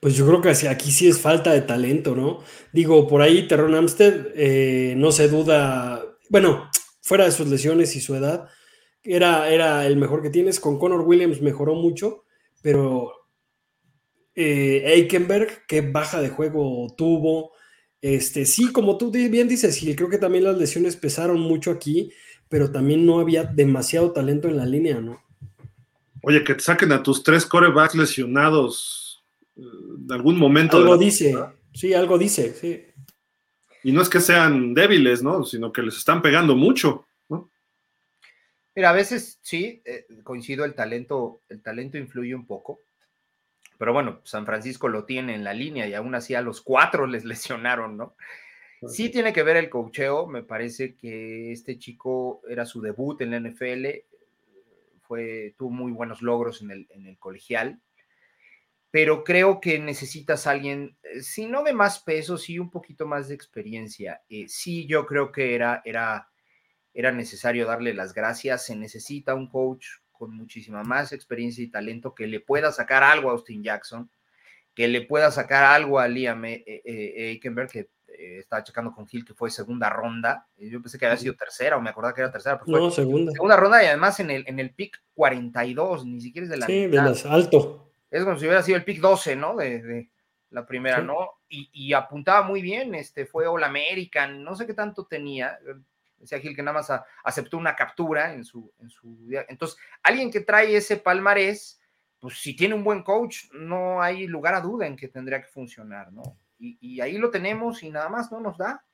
Pues yo creo que aquí sí es falta de talento, ¿no? Digo, por ahí Terron Amstead, eh, no se duda, bueno, fuera de sus lesiones y su edad, era, era el mejor que tienes. Con Connor Williams mejoró mucho, pero eh, Eikenberg, qué baja de juego tuvo. Este, sí, como tú bien dices, sí, creo que también las lesiones pesaron mucho aquí, pero también no había demasiado talento en la línea, ¿no? Oye, que te saquen a tus tres corebacks lesionados en eh, algún momento. Algo dice, sí, algo dice, sí. Y no es que sean débiles, ¿no? Sino que les están pegando mucho, ¿no? Mira, a veces sí, eh, coincido, el talento, el talento influye un poco. Pero bueno, San Francisco lo tiene en la línea y aún así a los cuatro les lesionaron, ¿no? Sí tiene que ver el cocheo, me parece que este chico era su debut en la NFL, fue, tuvo muy buenos logros en el, en el colegial, pero creo que necesitas a alguien, eh, si no de más peso, sí un poquito más de experiencia. Eh, sí, yo creo que era, era, era necesario darle las gracias, se necesita un coach con muchísima más experiencia y talento, que le pueda sacar algo a Austin Jackson, que le pueda sacar algo a Liam eh, eh, Eikenberg, que eh, estaba checando con Gil, que fue segunda ronda. Yo pensé que había sido tercera, o me acordaba que era tercera. Pero no, segunda. Segunda ronda y además en el, en el pick 42, ni siquiera es de la. Sí, de las alto. Es como si hubiera sido el pick 12, ¿no? De, la primera, ¿no? Y, y, apuntaba muy bien, este, fue All American, no sé qué tanto tenía, Decía Gil que nada más aceptó una captura en su, en. Entonces, alguien que trae ese palmarés, pues si tiene un buen coach, no hay lugar a duda en que tendría que funcionar, ¿no? Y, ahí lo tenemos y nada más no nos da.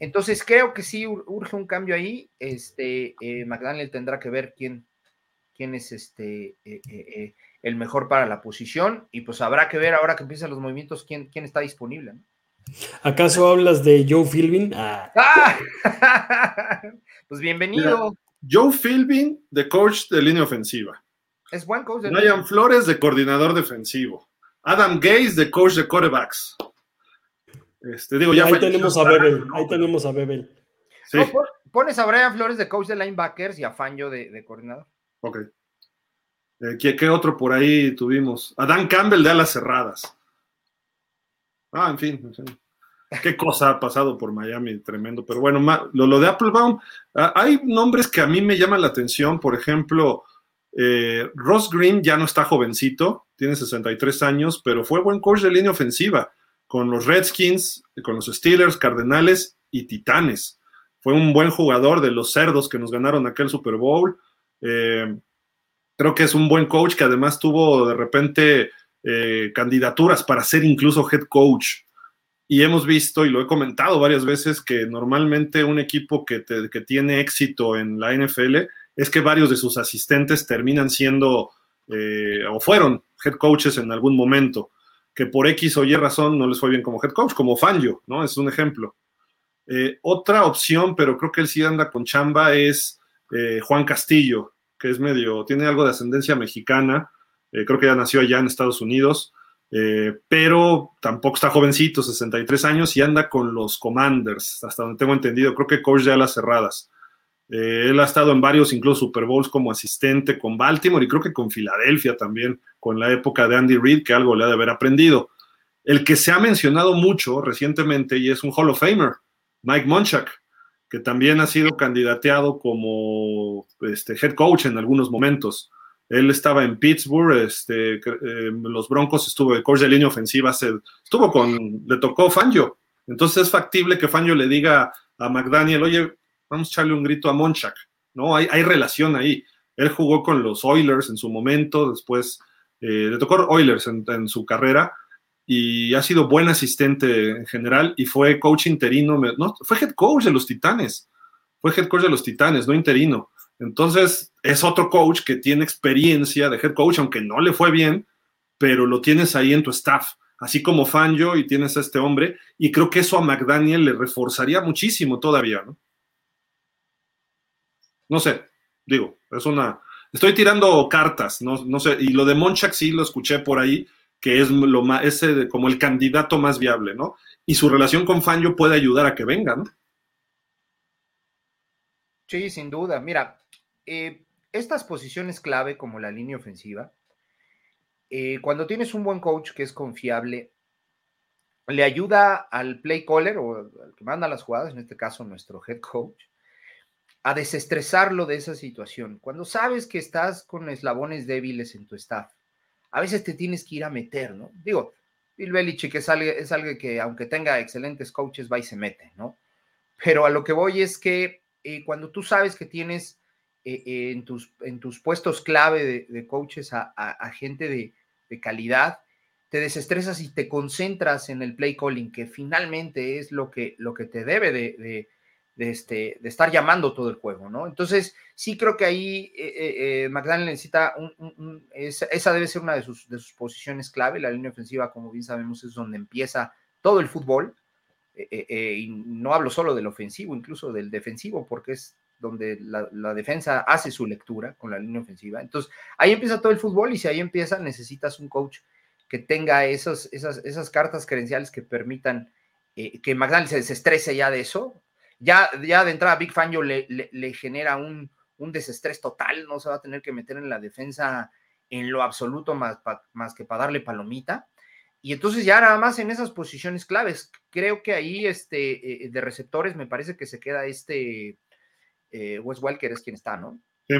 Entonces, creo que sí urge un cambio ahí. Este, eh, McDaniel tendrá que ver quién, quién es este, eh, eh, el mejor para la posición y pues habrá que ver ahora que empiezan los movimientos quién, quién está disponible. ¿no? ¿Acaso hablas de Joe Philbin? Ah. ¡Ah! pues bienvenido. Joe Philbin, de coach de línea ofensiva. Es buen coach. De Ryan Flores, de coordinador defensivo. Adam Gaze, de coach de quarterbacks. Este, digo, ya ahí tenemos a Bebel. Ahí tenemos a Bebel. Sí. pones a Brian Flores de coach de linebackers y a Fanjo de, coordinador. Ok. Eh, ¿qué, otro por ahí tuvimos? A Dan Campbell de alas cerradas. Ah, en fin, qué cosa ha pasado por Miami, tremendo. Pero bueno, lo, de Applebaum, ah, hay nombres que a mí me llaman la atención. Por ejemplo, eh, Ross Green ya no está jovencito, tiene 63 años, pero fue buen coach de línea ofensiva con los Redskins, con los Steelers, Cardenales y Titanes. Fue un buen jugador de los cerdos que nos ganaron aquel Super Bowl. Eh, creo que es un buen coach que además tuvo de repente eh, candidaturas para ser incluso head coach. Y hemos visto, y lo he comentado varias veces, que normalmente un equipo que, tiene éxito en la NFL es que varios de sus asistentes terminan siendo eh, o fueron head coaches en algún momento, que por X o Y razón no les fue bien como head coach, como Fangio, ¿no? Es un ejemplo. Eh, otra opción, pero creo que él sí anda con chamba, es Juan Castillo, que es medio, tiene algo de ascendencia mexicana, eh, creo que ya nació allá en Estados Unidos, eh, pero tampoco está jovencito, 63 años, y anda con los Commanders, hasta donde tengo entendido, creo que coach de alas cerradas. Eh, él ha estado en varios, incluso Super Bowls como asistente con Baltimore y creo que con Filadelfia también, con la época de Andy Reid, que algo le ha de haber aprendido. El que se ha mencionado mucho recientemente y es un Hall of Famer, Mike Monchak, que también ha sido candidateado como este, head coach en algunos momentos. Él estaba en Pittsburgh, este, eh, los Broncos estuvo de coach de línea ofensiva, estuvo con, le tocó Fangio. Entonces es factible que Fangio le diga a McDaniel, oye, vamos a echarle un grito a Monchak, ¿no? Hay, relación ahí. Él jugó con los Oilers en su momento, después eh, le tocó Oilers en, su carrera, y ha sido buen asistente en general y fue coach interino, no, fue head coach de los Titanes, fue head coach de los Titanes, no interino. Entonces es otro coach que tiene experiencia de head coach, aunque no le fue bien, pero lo tienes ahí en tu staff, así como Fangio y tienes a este hombre, y creo que eso a McDaniel le reforzaría muchísimo todavía, ¿no? No sé, digo, es una... Estoy tirando cartas, no, no sé, y lo de Monchak sí lo escuché por ahí, que es lo más, ese como el candidato más viable, ¿no? Y su relación con Fangio puede ayudar a que venga, ¿no? Sí, sin duda. Mira, eh, estas posiciones clave como la línea ofensiva, eh, cuando tienes un buen coach que es confiable, le ayuda al play caller o al que manda las jugadas, en este caso nuestro head coach, a desestresarlo de esa situación. Cuando sabes que estás con eslabones débiles en tu staff, a veces te tienes que ir a meter, ¿no? Digo, Bill Belichick es algo, es algo que aunque tenga excelentes coaches, va y se mete, ¿no? Pero a lo que voy es que eh, cuando tú sabes que tienes en, tus, en tus puestos clave de, coaches a, gente de, calidad, te desestresas y te concentras en el play calling, que finalmente es lo que, lo que te debe de, de, este, de estar llamando todo el juego, ¿no? Entonces, sí creo que ahí eh, eh, McDaniel necesita, un, esa, debe ser una de sus, de sus posiciones clave, la línea ofensiva, como bien sabemos, es donde empieza todo el fútbol, eh, y no hablo solo del ofensivo, incluso del defensivo, porque es donde la, defensa hace su lectura con la línea ofensiva. Entonces, ahí empieza todo el fútbol y si ahí empieza, necesitas un coach que tenga esos, esas, esas cartas credenciales que permitan que McDaniel se desestrese ya de eso, ya, ya de entrada Big Fangio le, le, genera un, un, desestrés total, no se va a tener que meter en la defensa en lo absoluto más, más que para darle palomita. Y entonces ya nada más en esas posiciones claves, creo que ahí este, eh, de receptores me parece que se queda este eh, Wes Welker es quien está, ¿no? Sí.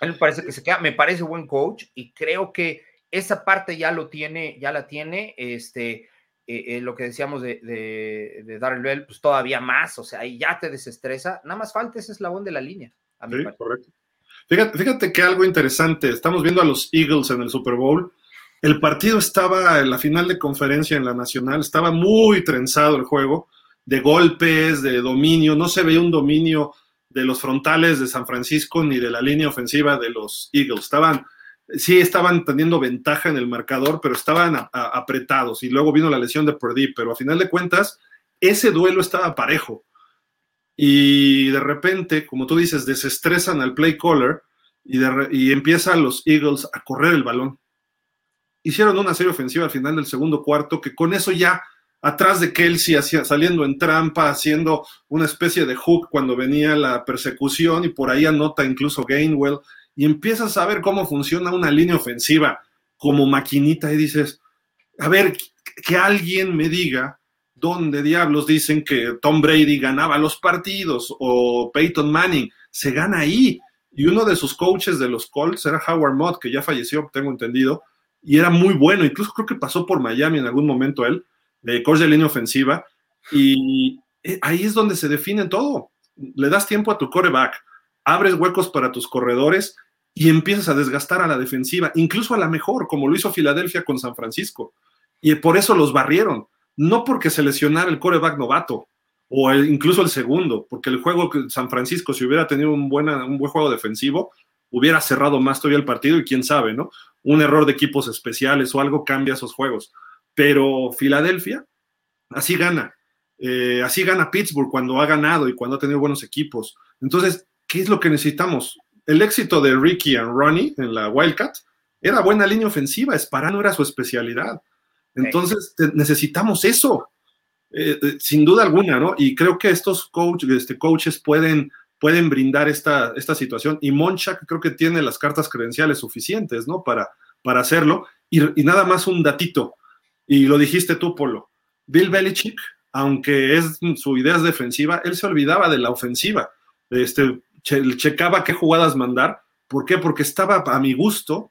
A mí me parece que se queda, me parece buen coach y creo que esa parte ya lo tiene, ya la tiene, este, eh, eh, lo que decíamos de, de, de Darrell Bell, pues todavía más, o sea, ahí ya te desestresa, nada más falta ese eslabón de la línea. sí, correcto. Fíjate, fíjate que algo interesante, estamos viendo a los Eagles en el Super Bowl, el partido estaba en la final de conferencia en la Nacional, estaba muy trenzado el juego, de golpes, de dominio, no se veía un dominio de los frontales de San Francisco ni de la línea ofensiva de los Eagles, estaban sí estaban teniendo ventaja en el marcador, pero estaban apretados y luego vino la lesión de Purdy, pero a final de cuentas ese duelo estaba parejo. Y de repente, como tú dices, desestresan al play caller y, y empiezan los Eagles a correr el balón. Hicieron una serie ofensiva al final del segundo cuarto que con eso ya atrás de Kelsey saliendo en trampa, haciendo una especie de hook cuando venía la persecución y por ahí anota incluso Gainwell y empiezas a ver cómo funciona una línea ofensiva como maquinita y dices, a ver, que alguien me diga dónde diablos dicen que Tom Brady ganaba los partidos o Peyton Manning, se gana ahí. Y uno de sus coaches de los Colts era Howard Mott, que ya falleció, tengo entendido, y era muy bueno, incluso creo que pasó por Miami en algún momento él, de coach de línea ofensiva, y eh, ahí es donde se define todo. Le das tiempo a tu coreback, abres huecos para tus corredores y empiezas a desgastar a la defensiva, incluso a la mejor, como lo hizo Filadelfia con San Francisco. Y por eso los barrieron, no porque se lesionara el coreback novato o incluso el segundo, porque el juego que San Francisco, si hubiera tenido un, buena, un buen juego defensivo, hubiera cerrado más todavía el partido y quién sabe, ¿no? Un error de equipos especiales o algo cambia esos juegos. Pero Filadelfia, así gana. Eh, así gana Pittsburgh cuando ha ganado y cuando ha tenido buenos equipos. Entonces, ¿qué es lo que necesitamos? el éxito de Ricky and Ronnie en la Wildcat era buena línea ofensiva, Esparano era su especialidad. Entonces necesitamos eso, eh, eh, sin duda alguna, ¿no? Y creo que estos este, coaches pueden, pueden brindar esta, esta situación. Y Monchak creo que tiene las cartas credenciales suficientes, ¿no? Para, para hacerlo. Y, nada más un datito, y lo dijiste tú, Polo. Bill Belichick, aunque es, su idea es defensiva, él se olvidaba de la ofensiva. Este, checaba qué jugadas mandar. ¿Por qué? Porque estaba a mi gusto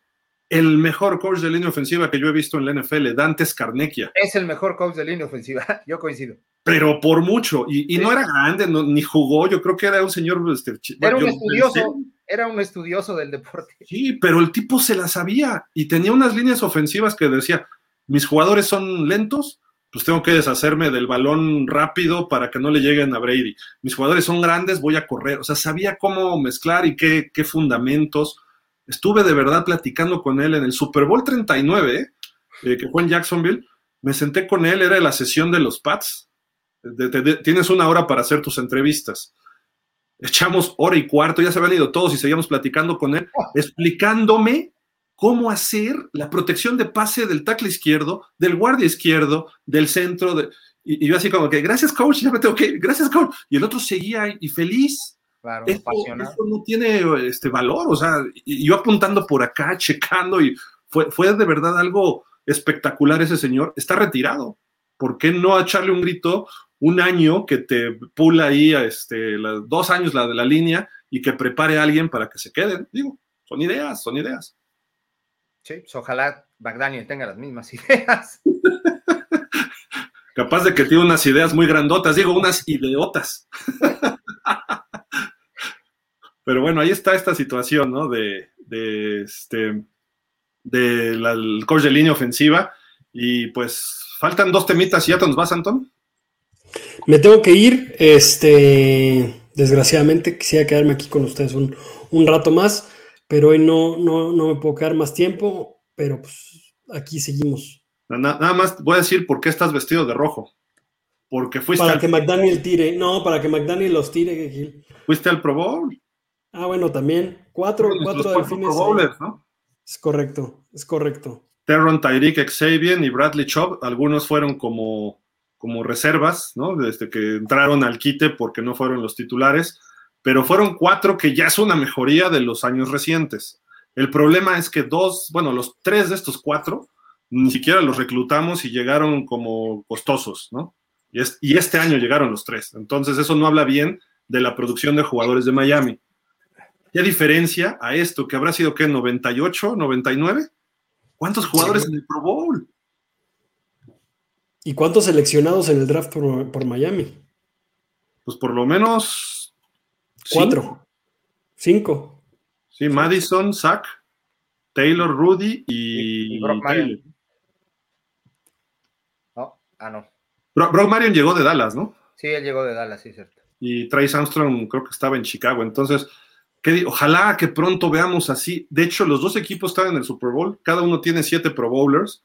el mejor coach de línea ofensiva que yo he visto en la NFL, Dante Scarnecchia. Es el mejor coach de línea ofensiva, yo coincido. Pero por mucho, y, no era grande, ni jugó, yo creo que era un señor... Este, era un estudioso, era un estudioso del deporte. Sí, pero el tipo se la sabía y tenía unas líneas ofensivas que decía, mis jugadores son lentos, pues tengo que deshacerme del balón rápido para que no le lleguen a Brady. Mis jugadores son grandes, voy a correr. O sea, sabía cómo mezclar y qué, qué fundamentos. Estuve de verdad platicando con él en el Super Bowl 39, eh, que fue en Jacksonville. Me senté con él, era la sesión de los Pats. tienes una hora para hacer tus entrevistas. Echamos hora y cuarto, ya se habían ido todos y seguíamos platicando con él, explicándome cómo hacer la protección de pase del tackle izquierdo, del guardia izquierdo, del centro. De, y, yo así como que, gracias coach, ya me tengo que, gracias coach. Y el otro seguía y feliz. Claro, esto, no tiene este valor, o sea, y yo apuntando por acá, checando, y fue, fue de verdad algo espectacular ese señor. Está retirado. ¿Por qué no echarle un grito un año que te pula ahí, a este, dos años la de la línea y que prepare a alguien para que se queden? Digo, son ideas, son ideas. Sí, pues ojalá McDaniel tenga las mismas ideas. Capaz de que tiene unas ideas muy grandotas, digo, unas ideotas. Pero bueno, ahí está esta situación, ¿no? De, de este, del coach de línea ofensiva. Y pues faltan dos temitas y ya te nos vas, Antón. Me tengo que ir. Este, desgraciadamente, quisiera quedarme aquí con ustedes un, un rato más pero hoy no, no, no me puedo quedar más tiempo, pero pues aquí seguimos. Nada, más voy a decir por qué estás vestido de rojo. Porque fuiste. Para que McDaniel tire. No, para que McDaniel los tire, Gil. Fuiste al Pro Bowl. Ah, bueno, también. Cuatro, cuatro delfines. Pro Bowlers, ¿no? Es correcto, es correcto. Terron, Tyreek, Xavier y Bradley Chubb, algunos fueron como, como reservas, ¿no? Desde que entraron al quite porque no fueron los titulares pero fueron cuatro que ya es una mejoría de los años recientes. El problema es que dos, bueno, los tres de estos cuatro, ni siquiera los reclutamos y llegaron como costosos, ¿no? Y, y este año llegaron los tres. Entonces eso no habla bien de la producción de jugadores de Miami. ¿Qué diferencia a esto que habrá sido qué, 98, 99? ¿Cuántos jugadores en el Pro Bowl? ¿Y cuántos seleccionados en el draft por, por Miami? Pues por lo menos Cuatro. Cinco. Sí, Madison, Zach, Taylor, Rudy y, Brock Marion. No, ah, no. Brock, Marion llegó de Dallas, ¿no? Sí, él llegó de Dallas, sí, cierto. Y Trace Armstrong creo que estaba en Chicago. Entonces, ojalá que pronto veamos así. De hecho, los dos equipos están en el Super Bowl. Cada uno tiene siete Pro Bowlers.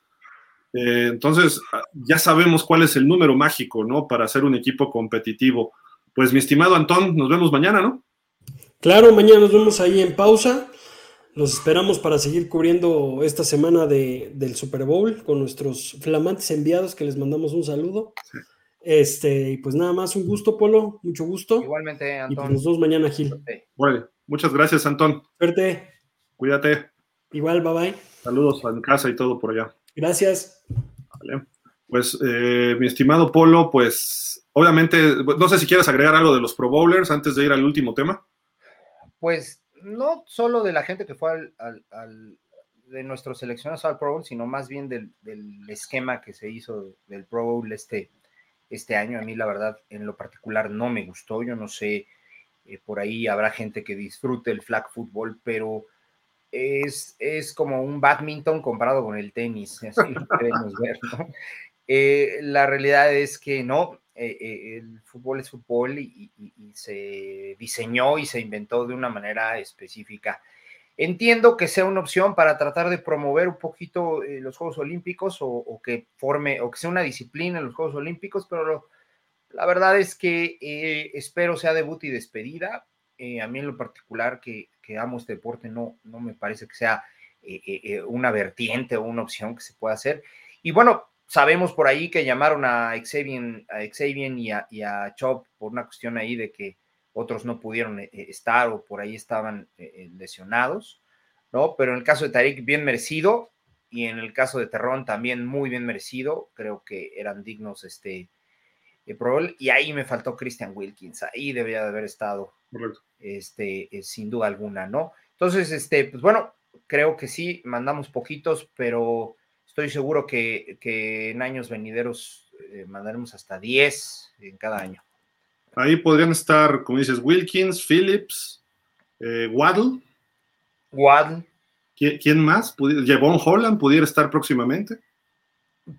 Eh, entonces, ya sabemos cuál es el número mágico, ¿no? Para ser un equipo competitivo. Pues mi estimado Antón, nos vemos mañana, ¿no? Claro, mañana nos vemos ahí en pausa. Los esperamos para seguir cubriendo esta semana de, del Super Bowl con nuestros flamantes enviados que les mandamos un saludo. Este, y pues nada más, un gusto, Polo, mucho gusto. Igualmente, Antón. Y pues nos vemos mañana, Gil. Bueno, muchas gracias, Antón. Suerte. Cuídate. Igual, bye bye. Saludos a casa y todo por allá. Gracias. Vale. Pues, eh, mi estimado Polo, pues Obviamente, no sé si quieres agregar algo de los Pro Bowlers antes de ir al último tema. Pues no solo de la gente que fue al, de nuestros seleccionados al Pro Bowl, sino más bien del, esquema que se hizo del Pro Bowl este, este año. A mí, la verdad, en lo particular no me gustó. Yo no sé, eh, por ahí habrá gente que disfrute el flag football, pero es, es como un badminton comparado con el tenis. Así ver. Eh, la realidad es que no, eh, eh, el fútbol es fútbol y, se diseñó y se inventó de una manera específica. Entiendo que sea una opción para tratar de promover un poquito eh, los Juegos Olímpicos o, que forme o que sea una disciplina en los Juegos Olímpicos, pero la verdad es que espero sea debut y despedida. a mí en lo particular que, que, amo este deporte no, no me parece que sea una vertiente o una opción que se pueda hacer. Y bueno, Sabemos por ahí que llamaron a Xavier, a Xavier y, a, y a Chop por una cuestión ahí de que otros no pudieron eh, estar o por ahí estaban eh, eh, lesionados, ¿no? Pero en el caso de Tarik, bien merecido, y en el caso de Terrón también muy bien merecido, creo que eran dignos este Pro y ahí me faltó Christian Wilkins, ahí debería de haber estado, este, sin duda alguna, ¿no? Entonces, este, pues bueno, creo que sí, mandamos poquitos, pero Estoy seguro que, en años venideros eh, mandaremos hasta 10 en cada año. Ahí podrían estar, como dices, Wilkins, Phillips, eh, Waddle. Waddle. ¿Quién, más? Jevon Holland pudiera estar próximamente.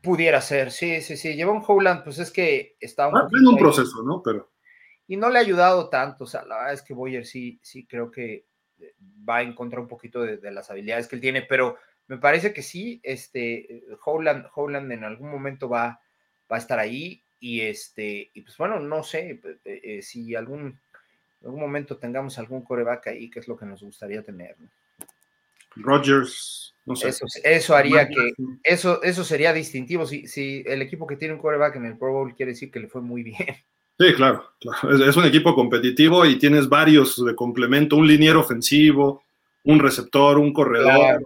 Pudiera ser, sí, sí, sí. Lleva un Howland, pues es que está un, ah, en un proceso, ¿no? Pero. Y no le ha ayudado tanto. O sea, la verdad es que Boyer sí, sí creo que va a encontrar un poquito de, las habilidades que él tiene, pero me parece que sí, este, Howland, Howland en algún momento va, va a estar ahí. Y este, y pues bueno, no sé eh, eh, si algún, algún momento tengamos algún coreback ahí, que es lo que nos gustaría tener. ¿no? Rogers, no sé. Eso, haría que, eso, eso sería distintivo. Si, si el equipo que tiene un coreback en el Pro Bowl quiere decir que le fue muy bien. Sí, claro, Es, un equipo competitivo y tienes varios de complemento, un liniero ofensivo, un receptor, un corredor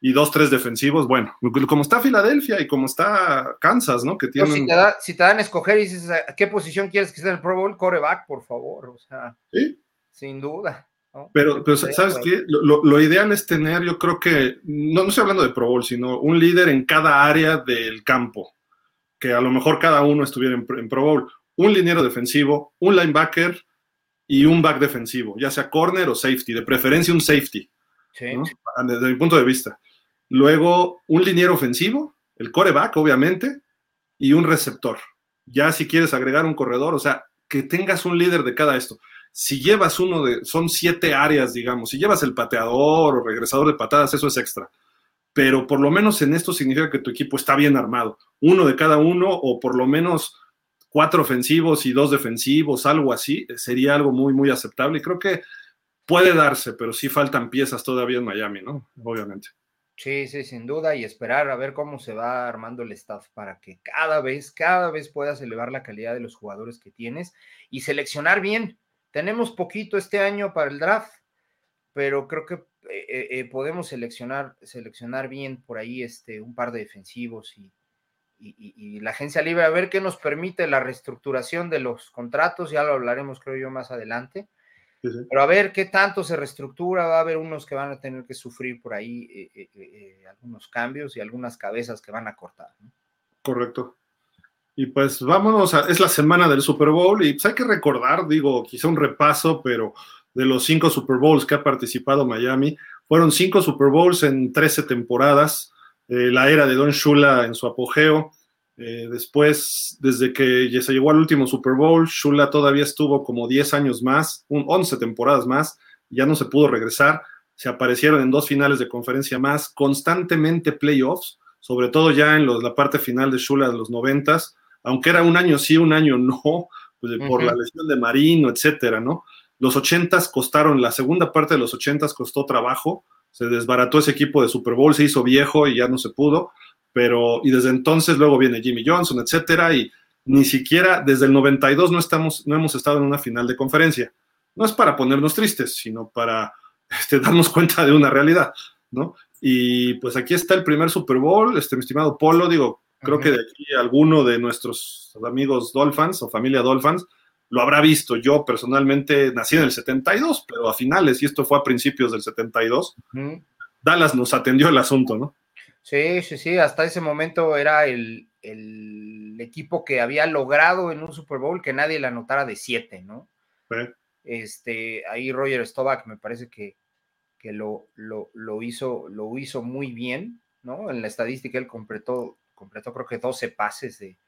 y dos, tres defensivos. Bueno, como está Filadelfia y como está Kansas, ¿no? Que tienen... si, te si, te dan a escoger y dices, ¿a qué posición quieres que esté en el Pro Bowl? Coreback, por favor. O sea, ¿Sí? sin duda. Pero, pero ¿sabes qué? Lo, ideal es tener, yo creo que, no, no estoy hablando de Pro Bowl, sino un líder en cada área del campo, que a lo mejor cada uno estuviera en, Pro Bowl. Un liniero defensivo, un linebacker y un back defensivo, ya sea corner o safety, de preferencia un safety, desde mi punto de vista. Luego, un liniero ofensivo, el coreback, obviamente, y un receptor. Ya si quieres agregar un corredor, o sea, que tengas un líder de cada esto si llevas uno de, son siete áreas, digamos, si llevas el pateador o regresador de patadas, eso es extra. Pero por lo menos en esto significa que tu equipo está bien armado. Uno de cada uno, o por lo menos cuatro ofensivos y dos defensivos, algo así, sería algo muy, muy aceptable. Y creo que puede darse, pero sí faltan piezas todavía en Miami, ¿no? Obviamente. Sí, sí, sin duda, y esperar a ver cómo se va armando el staff para que cada vez, cada vez puedas elevar la calidad de los jugadores que tienes y seleccionar bien, tenemos poquito este año para el draft, pero creo que eh, eh, eh, podemos seleccionar, seleccionar bien por ahí este, un par de defensivos y, la agencia libre, a ver qué nos permite la reestructuración de los contratos, ya lo hablaremos creo yo más adelante. Pero a ver qué tanto se reestructura, va a haber unos que van a tener que sufrir por ahí algunos cambios y algunas cabezas que van a cortar. Correcto. Y pues vámonos, a, es la semana del Super Bowl y pues hay que recordar, digo, quizá un repaso, pero de los cinco Super Bowls que ha participado Miami, fueron cinco Super Bowls en 13 temporadas, eh, la era de Don Shula en su apogeo. Eh, después, desde que se llegó al último Super Bowl, Shula todavía estuvo como 10 años más, un, 11 temporadas más, ya no se pudo regresar. Se aparecieron en dos finales de conferencia más, constantemente playoffs, sobre todo ya en la parte final de Shula de los noventas aunque era un año sí, un año no, pues, por la lesión de Marino, etcétera, ¿no? Los ochentas costaron, la segunda parte de los ochentas costó trabajo, se desbarató ese equipo de Super Bowl, se hizo viejo y ya no se pudo, pero, y desde entonces luego viene Jimmy Johnson, etcétera, y ni siquiera desde el 92 no, estamos, no hemos estado en una final de conferencia. No es para ponernos tristes, sino para este, darnos cuenta de una realidad, ¿no? Y pues aquí está el primer Super Bowl, este, mi estimado Polo, digo, Creo que de aquí alguno de nuestros amigos Dolphins o familia Dolphins lo habrá visto. Yo personalmente nací en el 72, pero a finales, y esto fue a principios del 72, Dallas nos atendió el asunto, ¿no? Sí, sí, sí, hasta ese momento era el, equipo que había logrado en un Super Bowl que nadie le anotara de siete, ¿no? Este, ahí Roger Stovak me parece que, que lo, lo, lo, hizo, lo hizo muy bien, ¿no? En la estadística él completó completó creo que 12 pases de,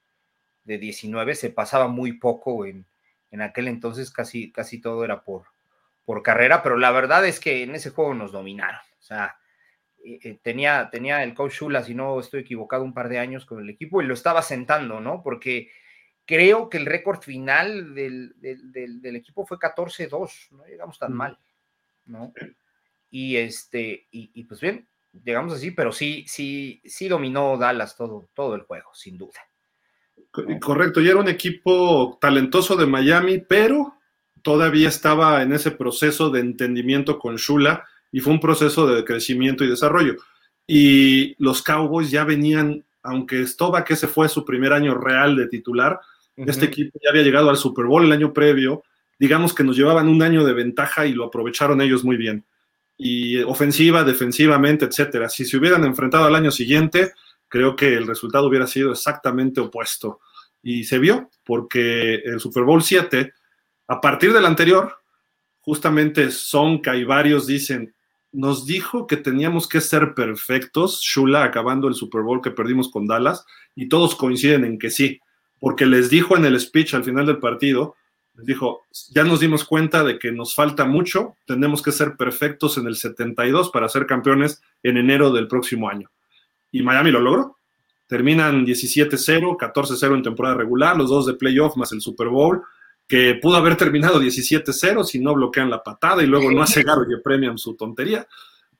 de 19, se pasaba muy poco en, en, aquel entonces, casi, casi todo era por, por carrera, pero la verdad es que en ese juego nos dominaron. O sea, eh, eh, tenía, tenía el coach Shula, si no estoy equivocado, un par de años con el equipo y lo estaba sentando, ¿no? Porque creo que el récord final del, del, equipo fue 14-2, no llegamos tan mal, ¿no? Y este, y, y pues bien, digamos así, pero sí, sí, sí dominó Dallas todo, todo el juego, sin duda. Correcto, y era un equipo talentoso de Miami, pero todavía estaba en ese proceso de entendimiento con Shula y fue un proceso de crecimiento y desarrollo. Y los Cowboys ya venían, aunque que ese fue su primer año real de titular, este equipo ya había llegado al Super Bowl el año previo, digamos que nos llevaban un año de ventaja y lo aprovecharon ellos muy bien y ofensiva, defensivamente, etcétera. Si se hubieran enfrentado al año siguiente, creo que el resultado hubiera sido exactamente opuesto. Y se vio, porque el Super Bowl 7, a partir del anterior, justamente Sonka y varios dicen, nos dijo que teníamos que ser perfectos, Shula acabando el Super Bowl que perdimos con Dallas, y todos coinciden en que sí, porque les dijo en el speech al final del partido, les dijo, ya nos dimos cuenta de que nos falta mucho, tenemos que ser perfectos en el 72 para ser campeones en enero del próximo año. Y Miami lo logró. Terminan 17-0, 14-0 en temporada regular, los dos de playoff más el Super Bowl, que pudo haber terminado 17-0 si no bloquean la patada y luego no hace Gary Premium su tontería.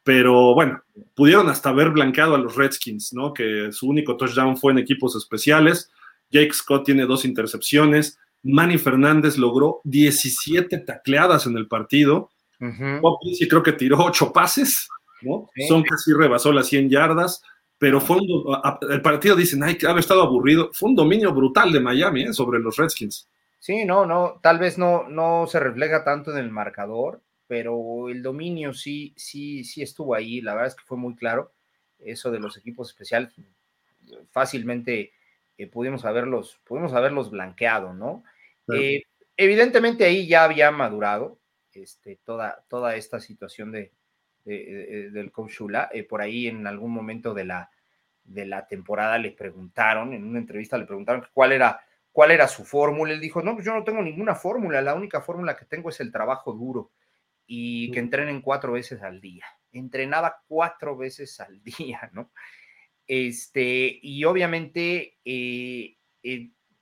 Pero bueno, pudieron hasta haber blanqueado a los Redskins, ¿no? Que su único touchdown fue en equipos especiales. Jake Scott tiene dos intercepciones. Manny Fernández logró 17 tacleadas en el partido. Bob creo que tiró 8 pases, ¿no? Son casi rebasó las 100 yardas, pero fue un, el partido dicen, ay, que ha estado aburrido. Fue un dominio brutal de Miami ¿eh? sobre los Redskins. Sí, no, no, tal vez no, no se refleja tanto en el marcador, pero el dominio sí, sí, sí estuvo ahí. La verdad es que fue muy claro eso de los equipos especiales. Fácilmente eh, pudimos haberlos, pudimos haberlos blanqueado, ¿no? Eh, evidentemente ahí ya había madurado este, toda, toda esta situación de, del coach Shula. Eh, por ahí en algún momento de la, de la temporada le preguntaron, en una entrevista le preguntaron cuál era, cuál era su fórmula. Él dijo, no, pues yo no tengo ninguna fórmula, la única fórmula que tengo es el trabajo duro y que entrenen cuatro veces al día. Entrenaba cuatro veces al día, ¿no? Este, y obviamente eh,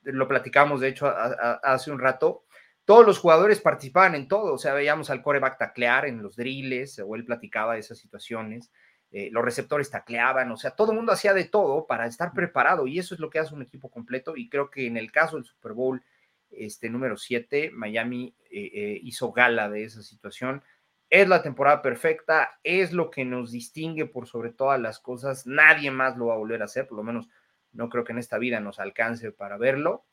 lo platicamos de hecho hace un rato, todos los jugadores participaban en todo, o sea, veíamos al coreback taclear en los drills, o él platicaba de esas situaciones, eh, los receptores tacleaban, o sea, todo el mundo hacía de todo para estar preparado y eso es lo que hace un equipo completo y creo que en el caso del Super Bowl este, número 7, Miami eh, eh, hizo gala de esa situación. Es la temporada perfecta, es lo que nos distingue por sobre todas las cosas, nadie más lo va a volver a hacer, por lo menos no creo que en esta vida nos alcance para verlo.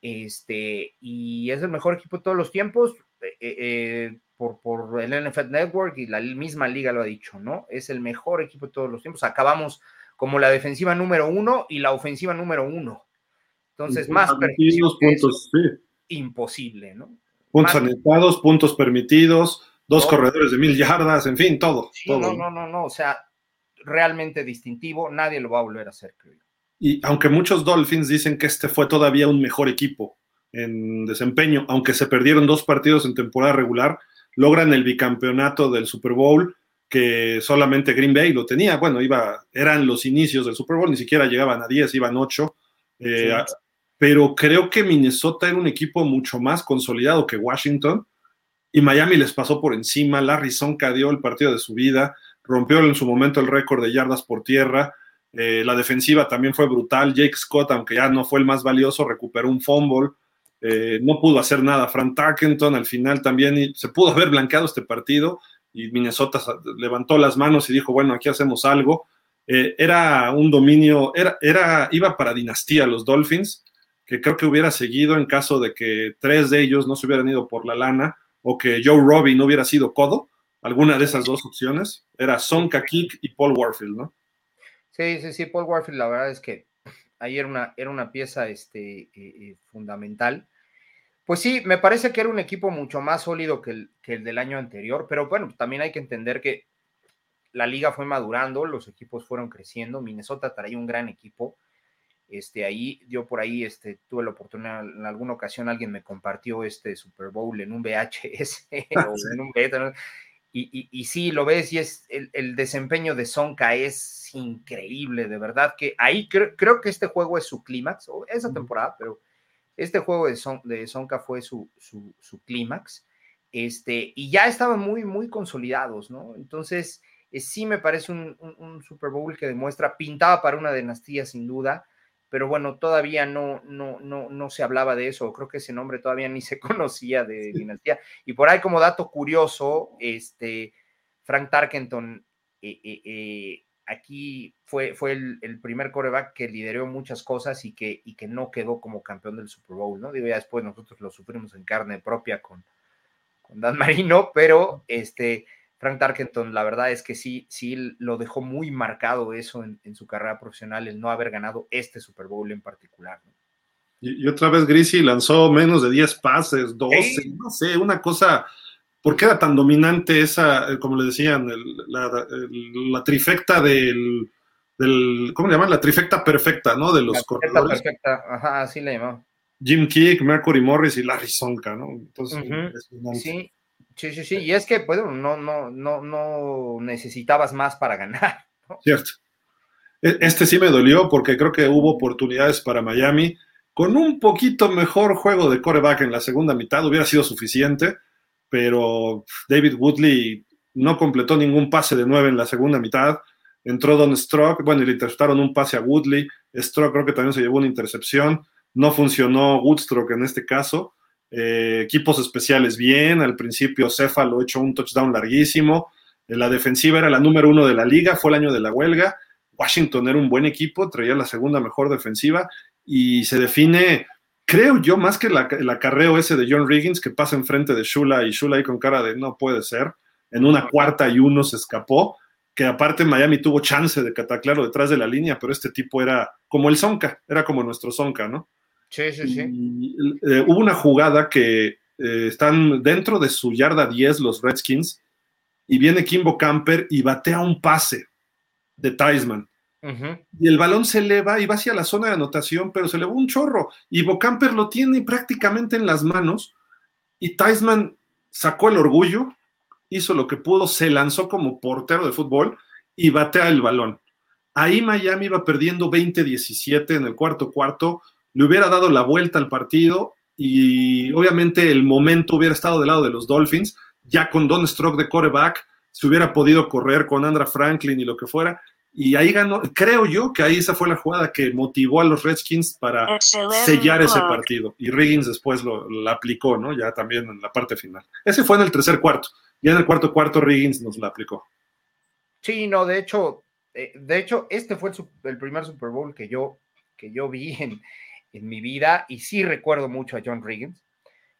Este, y es el mejor equipo de todos los tiempos, eh, por, por, el NFL Network y la misma liga lo ha dicho, ¿no? Es el mejor equipo de todos los tiempos. Acabamos como la defensiva número uno y la ofensiva número uno. Entonces, más permitidos, puntos, sí. imposible, ¿no? Puntos anexados, puntos permitidos, dos corredores de mil yardas, en fin, todo, todo. No, no, no, no, o sea, realmente distintivo, nadie lo va a volver a hacer, creo yo. Y aunque muchos Dolphins dicen que este fue todavía un mejor equipo en desempeño, aunque se perdieron dos partidos en temporada regular, logran el bicampeonato del Super Bowl que solamente Green Bay lo tenía. Bueno, iba, eran los inicios del Super Bowl, ni siquiera llegaban a 10, iban 8. Eh, pero creo que Minnesota era un equipo mucho más consolidado que Washington y Miami les pasó por encima. Larry Sonka dio el partido de su vida, rompió en su momento el récord de yardas por tierra. Eh, la defensiva también fue brutal. Jake Scott, aunque ya no fue el más valioso, recuperó un fumble. Eh, no pudo hacer nada. Frank Tarkenton al final también se pudo haber blanqueado este partido y Minnesota levantó las manos y dijo, bueno, aquí hacemos algo. Eh, era un dominio, era, era, iba para dinastía los Dolphins, que creo que hubiera seguido en caso de que tres de ellos no se hubieran ido por la lana o que Joe Robbie no hubiera sido codo. Alguna de esas dos opciones era Sonka Kick y Paul Warfield, ¿no? Sí, sí, sí, Paul Warfield, la verdad es que ahí era una, era una pieza este, eh, eh, fundamental. Pues sí, me parece que era un equipo mucho más sólido que el, que el del año anterior, pero bueno, también hay que entender que la liga fue madurando, los equipos fueron creciendo, Minnesota traía un gran equipo, este, ahí, yo por ahí este, tuve la oportunidad, en alguna ocasión alguien me compartió este Super Bowl en un VHS o en un beta, y, sí, lo ves y es el, desempeño de Sonka es increíble, de verdad que ahí creo, que este juego es su clímax, o esa temporada, pero este juego de, Son, de Sonka fue su, su, clímax, este, y ya estaban muy, muy consolidados, ¿no? Entonces, eh, sí me parece un, un, Super Bowl que demuestra, pintaba para una dinastía sin duda, pero bueno, todavía no, no, no, no se hablaba de eso, creo que ese nombre todavía ni se conocía de dinastía. Y por ahí como dato curioso, este, Frank Tarkenton eh, eh, eh, aquí fue, fue el, primer coreback que lideró muchas cosas y que, y que no quedó como campeón del Super Bowl, ¿no? Digo, ya después nosotros lo sufrimos en carne propia con, con Dan Marino, pero este Frank Tarkenton, la verdad es que sí, sí lo dejó muy marcado eso en, su carrera profesional, el no haber ganado este Super Bowl en particular. Y, otra vez Grisi lanzó menos de 10 pases, 12, no sé, una cosa, ¿por qué era tan dominante esa, eh, como le decían, la, trifecta del, del, ¿cómo le llaman? La trifecta perfecta, ¿no? De los La trifecta perfecta, ajá, así le llamamos. Jim Kick, Mercury Morris y Larry Sonka, ¿no? Entonces, sí, sí, sí, sí, y es que, pues, no, no, no, no necesitabas más para ganar. Cierto. E, este sí me dolió porque creo que hubo oportunidades para Miami. Con un poquito mejor juego de coreback en la segunda mitad hubiera sido suficiente, pero David Woodley no completó ningún pase de nueve en la segunda mitad. Entró Don Strock, bueno, y le interceptaron un pase a Woodley. Strock creo que también se llevó una intercepción. No funcionó Woodstock en este caso. Eh, equipos especiales bien. Al principio Céfalo echó un touchdown larguísimo. Eh, la defensiva era la número uno de la liga, fue el año de la huelga. Washington era un buen equipo, traía la segunda mejor defensiva y se define, creo yo, más que el acarreo ese de John Riggins que pasa enfrente de Shula y Shula ahí con cara de no puede ser. En una cuarta y uno se escapó, que aparte Miami tuvo chance de cataclaro detrás de la línea, pero este tipo era como el Zonka, era como nuestro Zonka, ¿no? Sí, sí, sí. Eh, hubo una jugada que eh, están dentro de su yarda 10 los Redskins y viene Kimbo Camper y batea un pase de Taisman. Y el balón se eleva y va hacia la zona de anotación, pero se elevó un chorro. Y Bocamper lo tiene prácticamente en las manos. Y Taisman sacó el orgullo, hizo lo que pudo, se lanzó como portero de fútbol y batea el balón. Ahí Miami iba perdiendo 20-17 en el cuarto cuarto le hubiera dado la vuelta al partido y obviamente el momento hubiera estado del lado de los Dolphins, ya con Don Stroke de quarterback, se hubiera podido correr con Andra Franklin y lo que fuera. Y ahí ganó, creo yo que ahí esa fue la jugada que motivó a los Redskins para sellar ese partido. Y Riggins después lo, aplicó, ¿no? Ya también en la parte final. Ese fue en el tercer cuarto. Ya en el cuarto cuarto Riggins nos lo aplicó. Sí, no, de hecho, eh, de hecho, este fue el, el, primer Super Bowl que yo, que yo vi en, en mi vida y sí recuerdo mucho a John Riggins.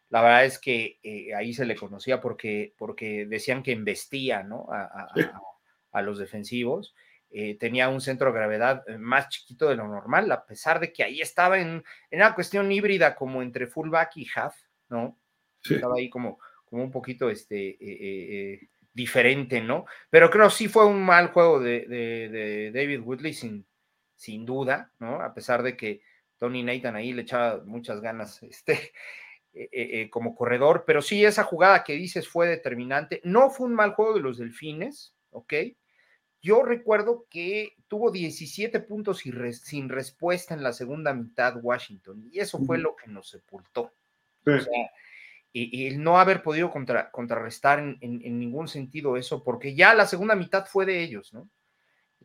La verdad es que eh, ahí se le conocía porque, porque decían que embestía ¿no? a, los defensivos. Eh, tenía un centro de gravedad eh, más chiquito de lo normal, a pesar de que ahí estaba en, una cuestión híbrida como entre fullback y half, ¿no? Estaba ahí como, como un poquito este, diferente, ¿no? Pero creo sí fue un mal juego de, de David Woodley, sin, sin duda, ¿no? A pesar de que Tony Nathan ahí le echaba muchas ganas este, eh, eh, eh, como corredor, pero sí, esa jugada que dices fue determinante. No fue un mal juego de los Delfines, ¿ok? Yo recuerdo que tuvo 17 puntos sin respuesta en la segunda mitad Washington, y eso fue lo que nos sepultó. O sea, y, el no haber podido contrarrestar en, en, ningún sentido eso, porque ya la segunda mitad fue de ellos, ¿no?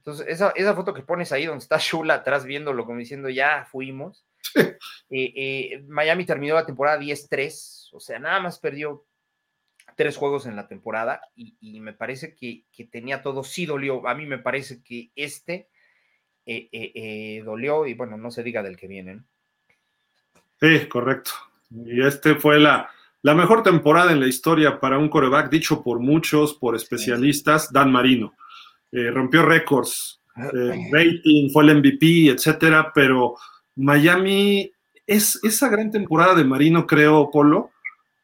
Entonces, esa, esa foto que pones ahí donde está Shula atrás viéndolo, como diciendo, ya fuimos. Eh, eh, Miami terminó la temporada 10-3, o sea, nada más perdió tres juegos en la temporada y, me parece que, tenía todo, sí dolió. A mí me parece que este eh, dolió y bueno, no se diga del que viene. Sí, correcto. Y este fue la, la mejor temporada en la historia para un coreback, dicho por muchos, por especialistas, Dan Marino. Eh, rompió récords, eh, rating, fue el MVP, etcétera, pero Miami es esa gran temporada de Marino, creo, Polo,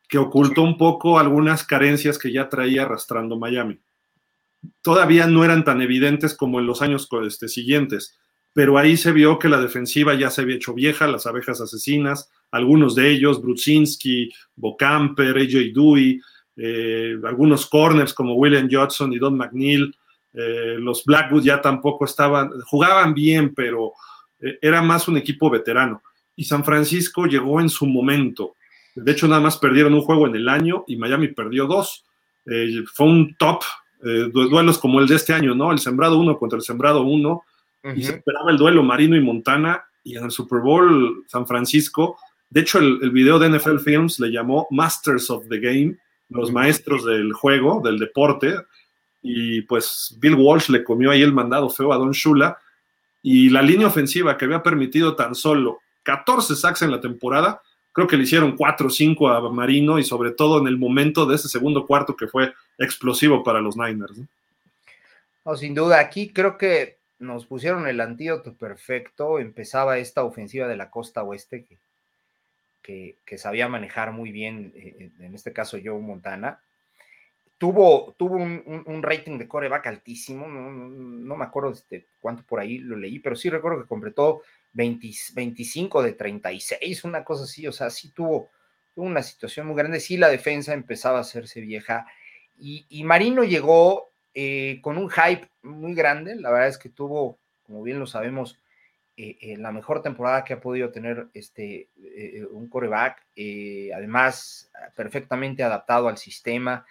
que ocultó un poco algunas carencias que ya traía arrastrando Miami. Todavía no eran tan evidentes como en los años este, siguientes, pero ahí se vio que la defensiva ya se había hecho vieja, las abejas asesinas, algunos de ellos, Brudzinski, Bocamper, AJ Dewey, eh, algunos corners como William Johnson y Don McNeil, eh, los Blackwood ya tampoco estaban, jugaban bien, pero eh, era más un equipo veterano. Y San Francisco llegó en su momento. De hecho, nada más perdieron un juego en el año y Miami perdió dos. Eh, fue un top, duelos como el de este año, ¿no? El sembrado uno contra el sembrado uno. Y se esperaba el duelo Marino y Montana. Y en el Super Bowl, San Francisco. De hecho, el, el video de NFL Films le llamó Masters of the Game, los maestros del juego, del deporte y pues Bill Walsh le comió ahí el mandado feo a Don Shula y la línea ofensiva que había permitido tan solo 14 sacks en la temporada, creo que le hicieron 4 o 5 a Marino y sobre todo en el momento de ese segundo cuarto que fue explosivo para los Niners. ¿no? sin duda, aquí creo que nos pusieron el antídoto perfecto, empezaba esta ofensiva de la costa oeste que, que, sabía manejar muy bien, eh, en este caso Joe Montana, tuvo, tuvo un, rating de coreback altísimo, no, me acuerdo este, cuánto por ahí lo leí, pero sí recuerdo que completó 25 de 36, una cosa así, o sea, sí tuvo, una situación muy grande, sí la defensa empezaba a hacerse vieja y, Marino llegó eh, con un hype muy grande, la verdad es que tuvo, como bien lo sabemos, eh, eh, la mejor temporada que ha podido tener este, un coreback, además perfectamente adaptado al sistema.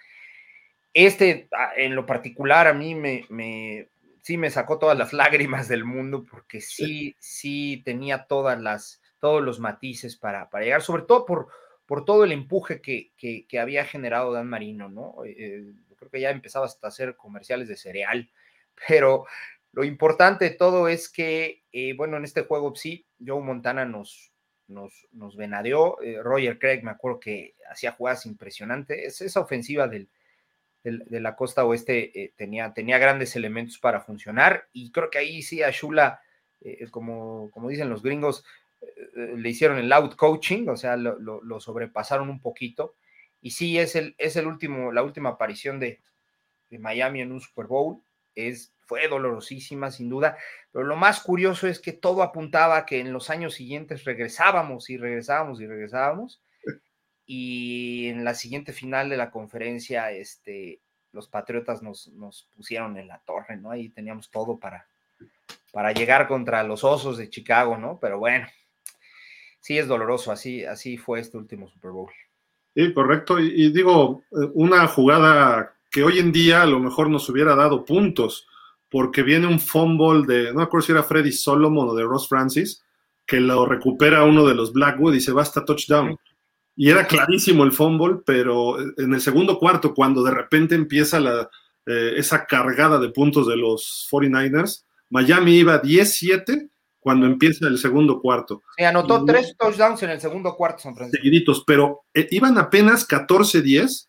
Este, en lo particular, a mí me, me, sí me sacó todas las lágrimas del mundo porque sí, sí tenía todas las, todos los matices para, para llegar, sobre todo por, por todo el empuje que, que, había generado Dan Marino, ¿no? Eh, creo que ya empezaba hasta a hacer comerciales de cereal, pero lo importante de todo es que, eh, bueno, en este juego sí, Joe Montana nos, nos, nos venadeó, eh, Roger Craig me acuerdo que hacía jugadas impresionantes, esa ofensiva del, de la costa oeste eh, tenía, tenía grandes elementos para funcionar y creo que ahí sí a Shula, eh, como, como dicen los gringos, eh, le hicieron el out coaching, o sea, lo, sobrepasaron un poquito. Y sí, es, el, es el último, la última aparición de, de Miami en un Super Bowl. Es, fue dolorosísima, sin duda, pero lo más curioso es que todo apuntaba que en los años siguientes regresábamos y regresábamos y regresábamos y en la siguiente final de la conferencia, este, los Patriotas nos, nos pusieron en la torre, ¿no? Ahí teníamos todo para, para llegar contra los Osos de Chicago, ¿no? Pero bueno, sí es doloroso, así, así fue este último Super Bowl. Sí, correcto. Y, digo, eh, una jugada que hoy en día a lo mejor nos hubiera dado puntos, porque viene un fumble de, no me acuerdo si era Freddy Solomon o de Ross Francis, que lo recupera uno de los Blackwood y se va hasta touchdown y era clarísimo el fumble, pero en el segundo cuarto, cuando de repente empieza la, eh, esa cargada de puntos de los 49ers, Miami iba 10-7 cuando empieza el segundo cuarto. Se anotó tres touchdowns en el segundo cuarto, San Francisco. Seguiditos, pero eh, iban apenas 14-10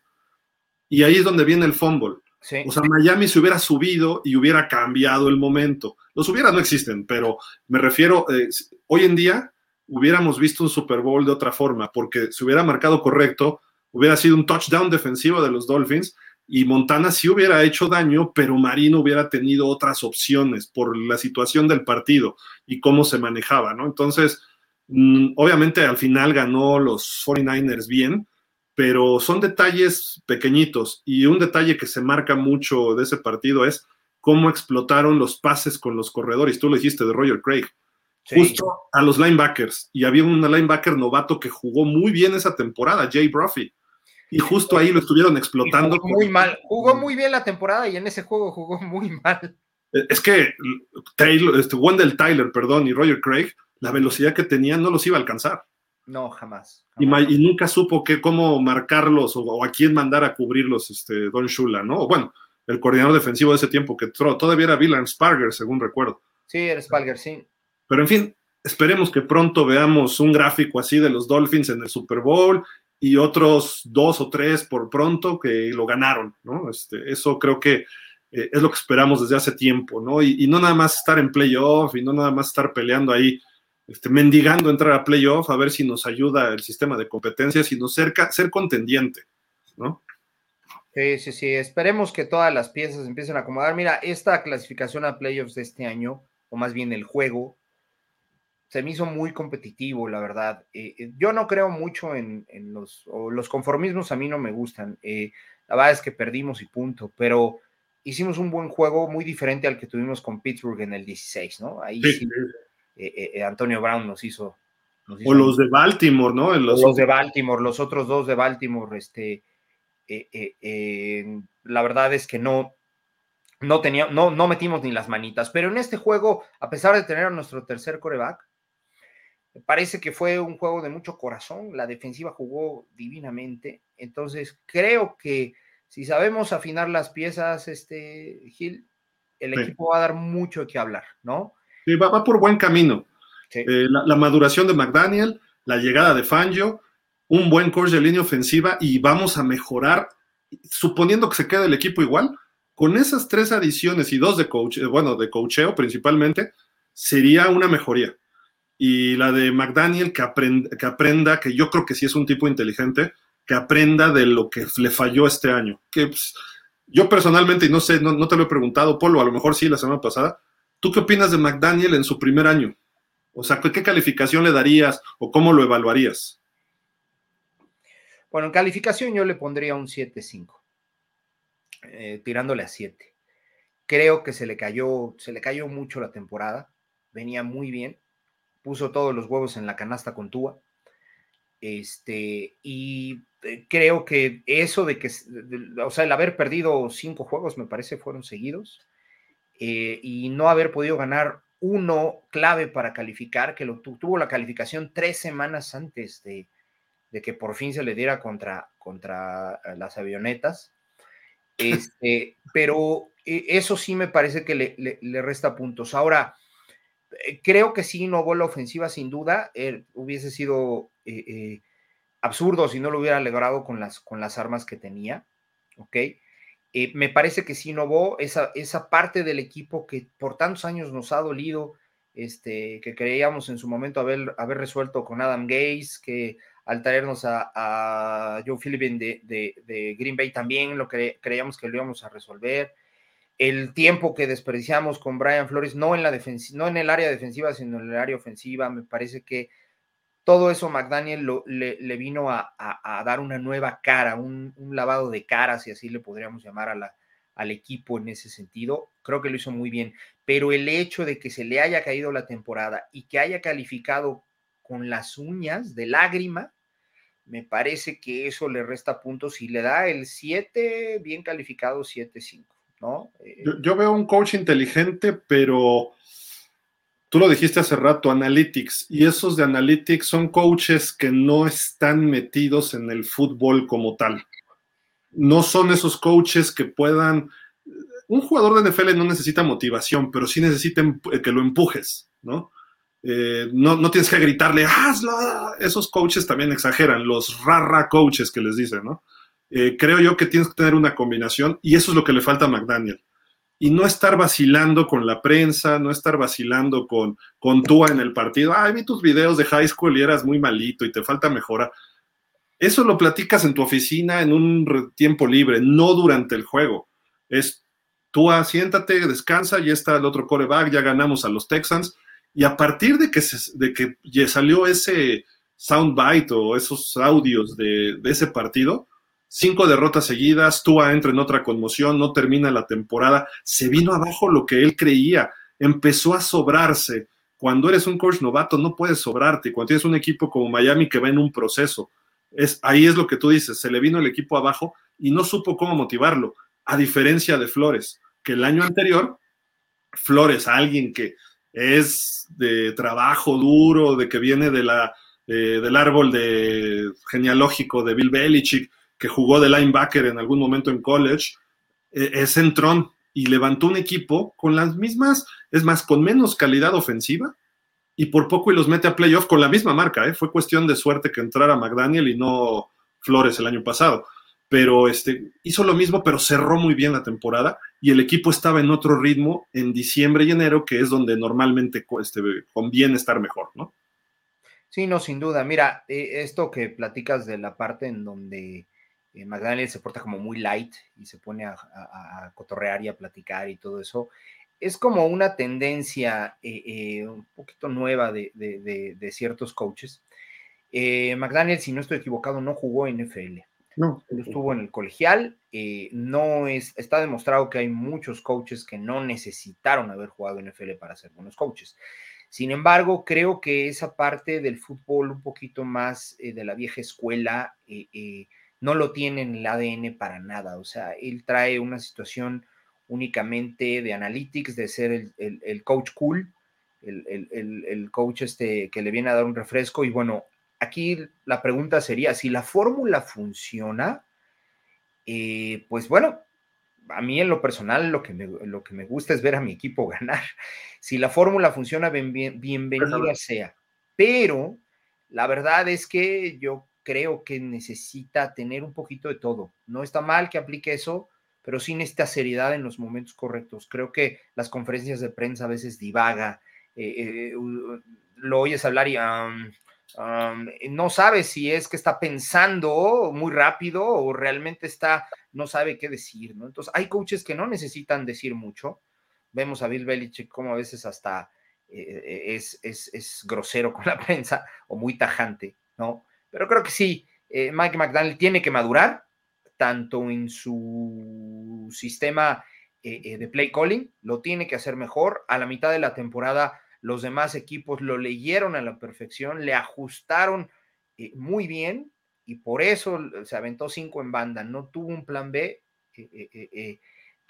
y ahí es donde viene el fumble. O sea, Miami se hubiera subido y hubiera cambiado el momento. Los hubiera no existen, pero me refiero, eh, hoy en día hubiéramos visto un Super Bowl de otra forma, porque si hubiera marcado correcto, hubiera sido un touchdown defensivo de los Dolphins y Montana sí hubiera hecho daño, pero Marino hubiera tenido otras opciones por la situación del partido y cómo se manejaba, ¿no? Entonces, mm, obviamente al final ganó los 49ers bien, pero son detalles pequeñitos y un detalle que se marca mucho de ese partido es cómo explotaron los pases con los corredores. Tú lo dijiste de Roger Craig justo a los linebackers. Y había un linebacker novato que jugó muy bien esa temporada, Jay Brophy. Y justo ahí lo estuvieron explotando. muy mal. Jugó muy bien la temporada y en ese juego jugó muy mal. Es que Taylor, este, Wendell Tyler, perdón, y Roger Craig, la velocidad que tenían no los iba a alcanzar. No, jamás. Y, nunca supo que, cómo marcarlos o, a quién mandar a cubrirlos este, Don Shula, ¿no? bueno, el coordinador defensivo de ese tiempo que todavía era Bill Sparger, según recuerdo. Sí, era Sparger, sí. Pero en fin, esperemos que pronto veamos un gráfico así de los Dolphins en el Super Bowl y otros dos o tres por pronto que lo ganaron, ¿no? Este, eso creo que eh, es lo que esperamos desde hace tiempo, ¿no? Y, no nada más estar en playoff y no nada más estar peleando ahí, este, mendigando entrar a playoff a ver si nos ayuda el sistema de competencia, sino ser, ser contendiente, ¿no? Sí, sí, sí, esperemos que todas las piezas empiecen a acomodar. Mira, esta clasificación a playoffs de este año, o más bien el juego, se me hizo muy competitivo, la verdad. Eh, eh, yo no creo mucho en, los, los conformismos, a mí no me gustan. Eh, la verdad es que perdimos y punto, pero hicimos un buen juego muy diferente al que tuvimos con Pittsburgh en el 16, ¿no? Ahí sí, Antonio Brown nos hizo, o los de Baltimore, ¿no? Los, de Baltimore, los otros dos de Baltimore, este, la verdad es que no, no, tenía, no, no metimos ni las manitas, pero en este juego, a pesar de tener a nuestro tercer coreback, me parece que fue un juego de mucho corazón, la defensiva jugó divinamente, entonces creo que si sabemos afinar las piezas, este Gil, el equipo va a dar mucho que hablar, ¿no? Sí, va, por buen camino. Eh, la, maduración de McDaniel, la llegada de Fangio, un buen coach de línea ofensiva y vamos a mejorar, suponiendo que se quede el equipo igual, con esas tres adiciones y dos de coach, eh, bueno, de coacheo principalmente, sería una mejoría y la de McDaniel que, aprenda, que yo creo que sí es un tipo inteligente, que aprenda de lo que le falló este año. Que pues, yo personalmente, y no sé, no, te lo he preguntado, Polo, a lo mejor sí la semana pasada, ¿tú qué opinas de McDaniel en su primer año? O sea, ¿qué calificación le darías o cómo lo evaluarías? Bueno, en calificación yo le pondría un 7-5, eh, tirándole a 7. Creo que se le cayó, se le cayó mucho la temporada, venía muy bien, puso todos los huevos en la canasta con Tua. Este, y eh, creo que eso de que, o sea, el haber perdido cinco juegos, me parece, fueron seguidos, eh, y no haber podido ganar uno clave para calificar, que lo tuvo la calificación tres semanas antes de, que por fin se le diera contra, contra eh, las avionetas. Este, pero eso sí me parece que le resta puntos. Ahora, creo que sí innovó la ofensiva sin duda. hubiese sido eh, eh, absurdo si no lo hubiera logrado con las, con las armas que tenía. ¿Ok? me parece que sí innovó esa, esa parte del equipo que por tantos años nos ha dolido, este, que creíamos en su momento haber, haber resuelto con Adam Gaze, que al traernos a, Joe Philbin de, de, Green Bay también lo creíamos que lo íbamos a resolver el tiempo que desperdiciamos con Brian Flores, no en, la no en el área defensiva, sino en el área ofensiva, me parece que todo eso McDaniel le, vino a, dar una nueva cara, un, lavado de cara, si así le podríamos llamar a la, al equipo en ese sentido. Creo que lo hizo muy bien, pero el hecho de que se le haya caído la temporada y que haya calificado con las uñas de lágrima, me parece que eso le resta puntos y le da el 7 bien calificado 7-5. Eh, yo, veo un coach inteligente, pero tú lo dijiste hace rato, analytics, y esos de analytics son coaches que no están metidos en el fútbol como tal. No son esos coaches que puedan... Un jugador de NFL no necesita motivación, pero sí necesita que lo empujes, ¿no? Eh, no, no, tienes que gritarle, hazlo. Esos coaches también exageran, los rara coaches que les dicen, ¿no? Eh, creo yo que tienes que tener una combinación y eso es lo que le falta a McDaniel. Y no estar vacilando con la prensa, no estar vacilando con, con Tua en el partido. Ay, vi tus videos de high school y eras muy malito y te falta mejora. Eso lo platicas en tu oficina en un tiempo libre, no durante el juego. Es Tua, siéntate, descansa, ya está el otro coreback, ya ganamos a los Texans. Y a partir de que, de que ya salió ese soundbite o esos audios de, de ese partido, cinco derrotas seguidas, Tua entra en otra conmoción, no termina la temporada, se vino abajo lo que él creía, empezó a sobrarse. Cuando eres un coach novato no puedes sobrarte, cuando tienes un equipo como Miami que va en un proceso, es, ahí es lo que tú dices, se le vino el equipo abajo y no supo cómo motivarlo, a diferencia de Flores, que el año anterior, Flores, alguien que es de trabajo duro, de que viene de la, eh, del árbol de, genealógico de Bill Belichick, que jugó de linebacker en algún momento en college, eh, es centrón y levantó un equipo con las mismas, es más, con menos calidad ofensiva y por poco y los mete a playoff con la misma marca. ¿eh? Fue cuestión de suerte que entrara McDaniel y no Flores el año pasado. Pero este, hizo lo mismo, pero cerró muy bien la temporada y el equipo estaba en otro ritmo en diciembre y enero, que es donde normalmente este, conviene estar mejor, ¿no? Sí, no, sin duda. Mira, eh, esto que platicas de la parte en donde eh, McDaniel se porta como muy light y se pone a, cotorrear y a platicar y todo eso. Es como una tendencia eh, eh, un poquito nueva de, ciertos coaches. McDaniel, si no estoy equivocado, no jugó en NFL. No. Estuvo en el colegial. no es, está demostrado que hay muchos coaches que no necesitaron haber jugado en NFL para ser buenos coaches. Sin embargo, creo que esa parte del fútbol un poquito más de la vieja escuela, no lo tiene en el ADN para nada. O sea, él trae una situación únicamente de analytics, de ser el, coach cool, el, coach este que le viene a dar un refresco. Y bueno, aquí la pregunta sería, si la fórmula funciona, eh, pues bueno, a mí en lo personal lo que, me, lo que me gusta es ver a mi equipo ganar. Si la fórmula funciona, bienvenida sea. Pero la verdad es que yo creo que necesita tener un poquito de todo. No está mal que aplique eso, pero sin esta seriedad en los momentos correctos. Creo que las conferencias de prensa a veces divaga, eh, eh, lo oyes hablar y no sabe si es que está pensando muy rápido o realmente está, no sabe qué decir, ¿no? Entonces, hay coaches que no necesitan decir mucho. Vemos a Bill Belichick como a veces hasta eh, es, es, grosero con la prensa o muy tajante, ¿no? Pero creo que sí, eh, Mike McDaniel tiene que madurar, tanto en su sistema eh, de play calling, lo tiene que hacer mejor. A la mitad de la temporada, los demás equipos lo leyeron a la perfección, le ajustaron muy bien y por eso se aventó cinco en banda. No tuvo un plan B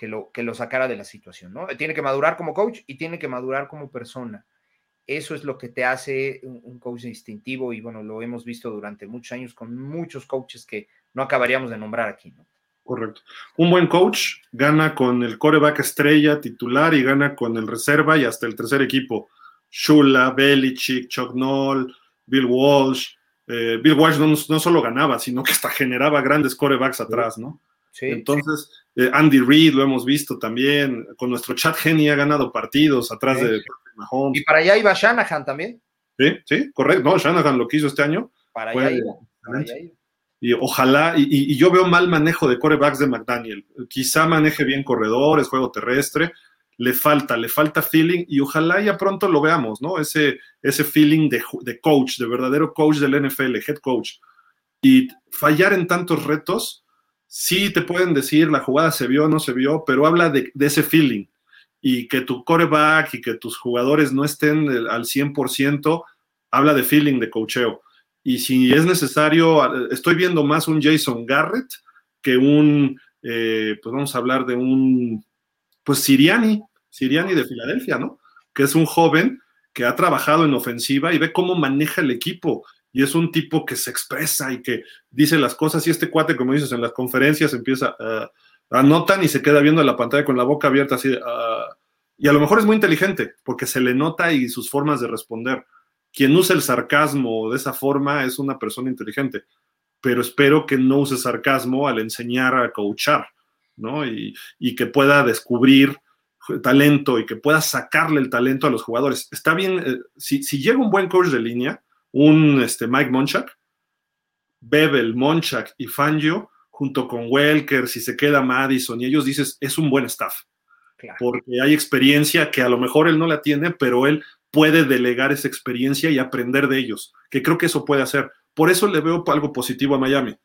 que lo, que lo sacara de la situación, ¿no? Tiene que madurar como coach y tiene que madurar como persona. Eso es lo que te hace un, coach distintivo y bueno, lo hemos visto durante muchos años con muchos coaches que no acabaríamos de nombrar aquí, ¿no? Correcto. Un buen coach gana con el coreback estrella titular y gana con el reserva y hasta el tercer equipo. Shula, Belichick, Chuck Noll, Bill Walsh. Eh, Bill Walsh no, no, solo ganaba, sino que hasta generaba grandes corebacks atrás, ¿no? Sí, Entonces, eh, Andy Reid lo hemos visto también, con nuestro chat Genie ha ganado partidos atrás de Mahomes. Y para allá iba Shanahan también. Sí, sí, correcto. No, Shanahan lo quiso este año. Para allá iba. Y ojalá, y, yo veo mal manejo de corebacks de McDaniel. Quizá maneje bien corredores, juego terrestre, le falta, le falta feeling y ojalá ya pronto lo veamos, ¿no? Ese, ese feeling de, de coach, de verdadero coach del NFL, head coach. Y fallar en tantos retos, sí te pueden decir la jugada se vio no se vio, pero habla de, ese feeling y que tu coreback y que tus jugadores no estén al 100%, habla de feeling, de cocheo. Y si es necesario, estoy viendo más un Jason Garrett que un, eh, pues vamos a hablar de un, pues Siriani, Siriani de Filadelfia, ¿no? Que es un joven que ha trabajado en ofensiva y ve cómo maneja el equipo y es un tipo que se expresa y que dice las cosas y este cuate, como dices, en las conferencias empieza a anotan y se queda viendo la pantalla con la boca abierta así, y a lo mejor es muy inteligente porque se le nota y sus formas de responder. Quien usa el sarcasmo de esa forma es una persona inteligente, pero espero que no use sarcasmo al enseñar a coachar, ¿no? Y, y que pueda descubrir talento y que pueda sacarle el talento a los jugadores. Está bien, eh, si, si llega un buen coach de línea, un este, Mike Monchak, Bebel, Monchak y Fangio, junto con Welker, si se queda Madison, y ellos dices, es un buen staff. Porque hay experiencia que a lo mejor él no la tiene, pero él puede delegar esa experiencia y aprender de ellos, que creo que eso puede hacer. Por eso le veo algo positivo a Miami.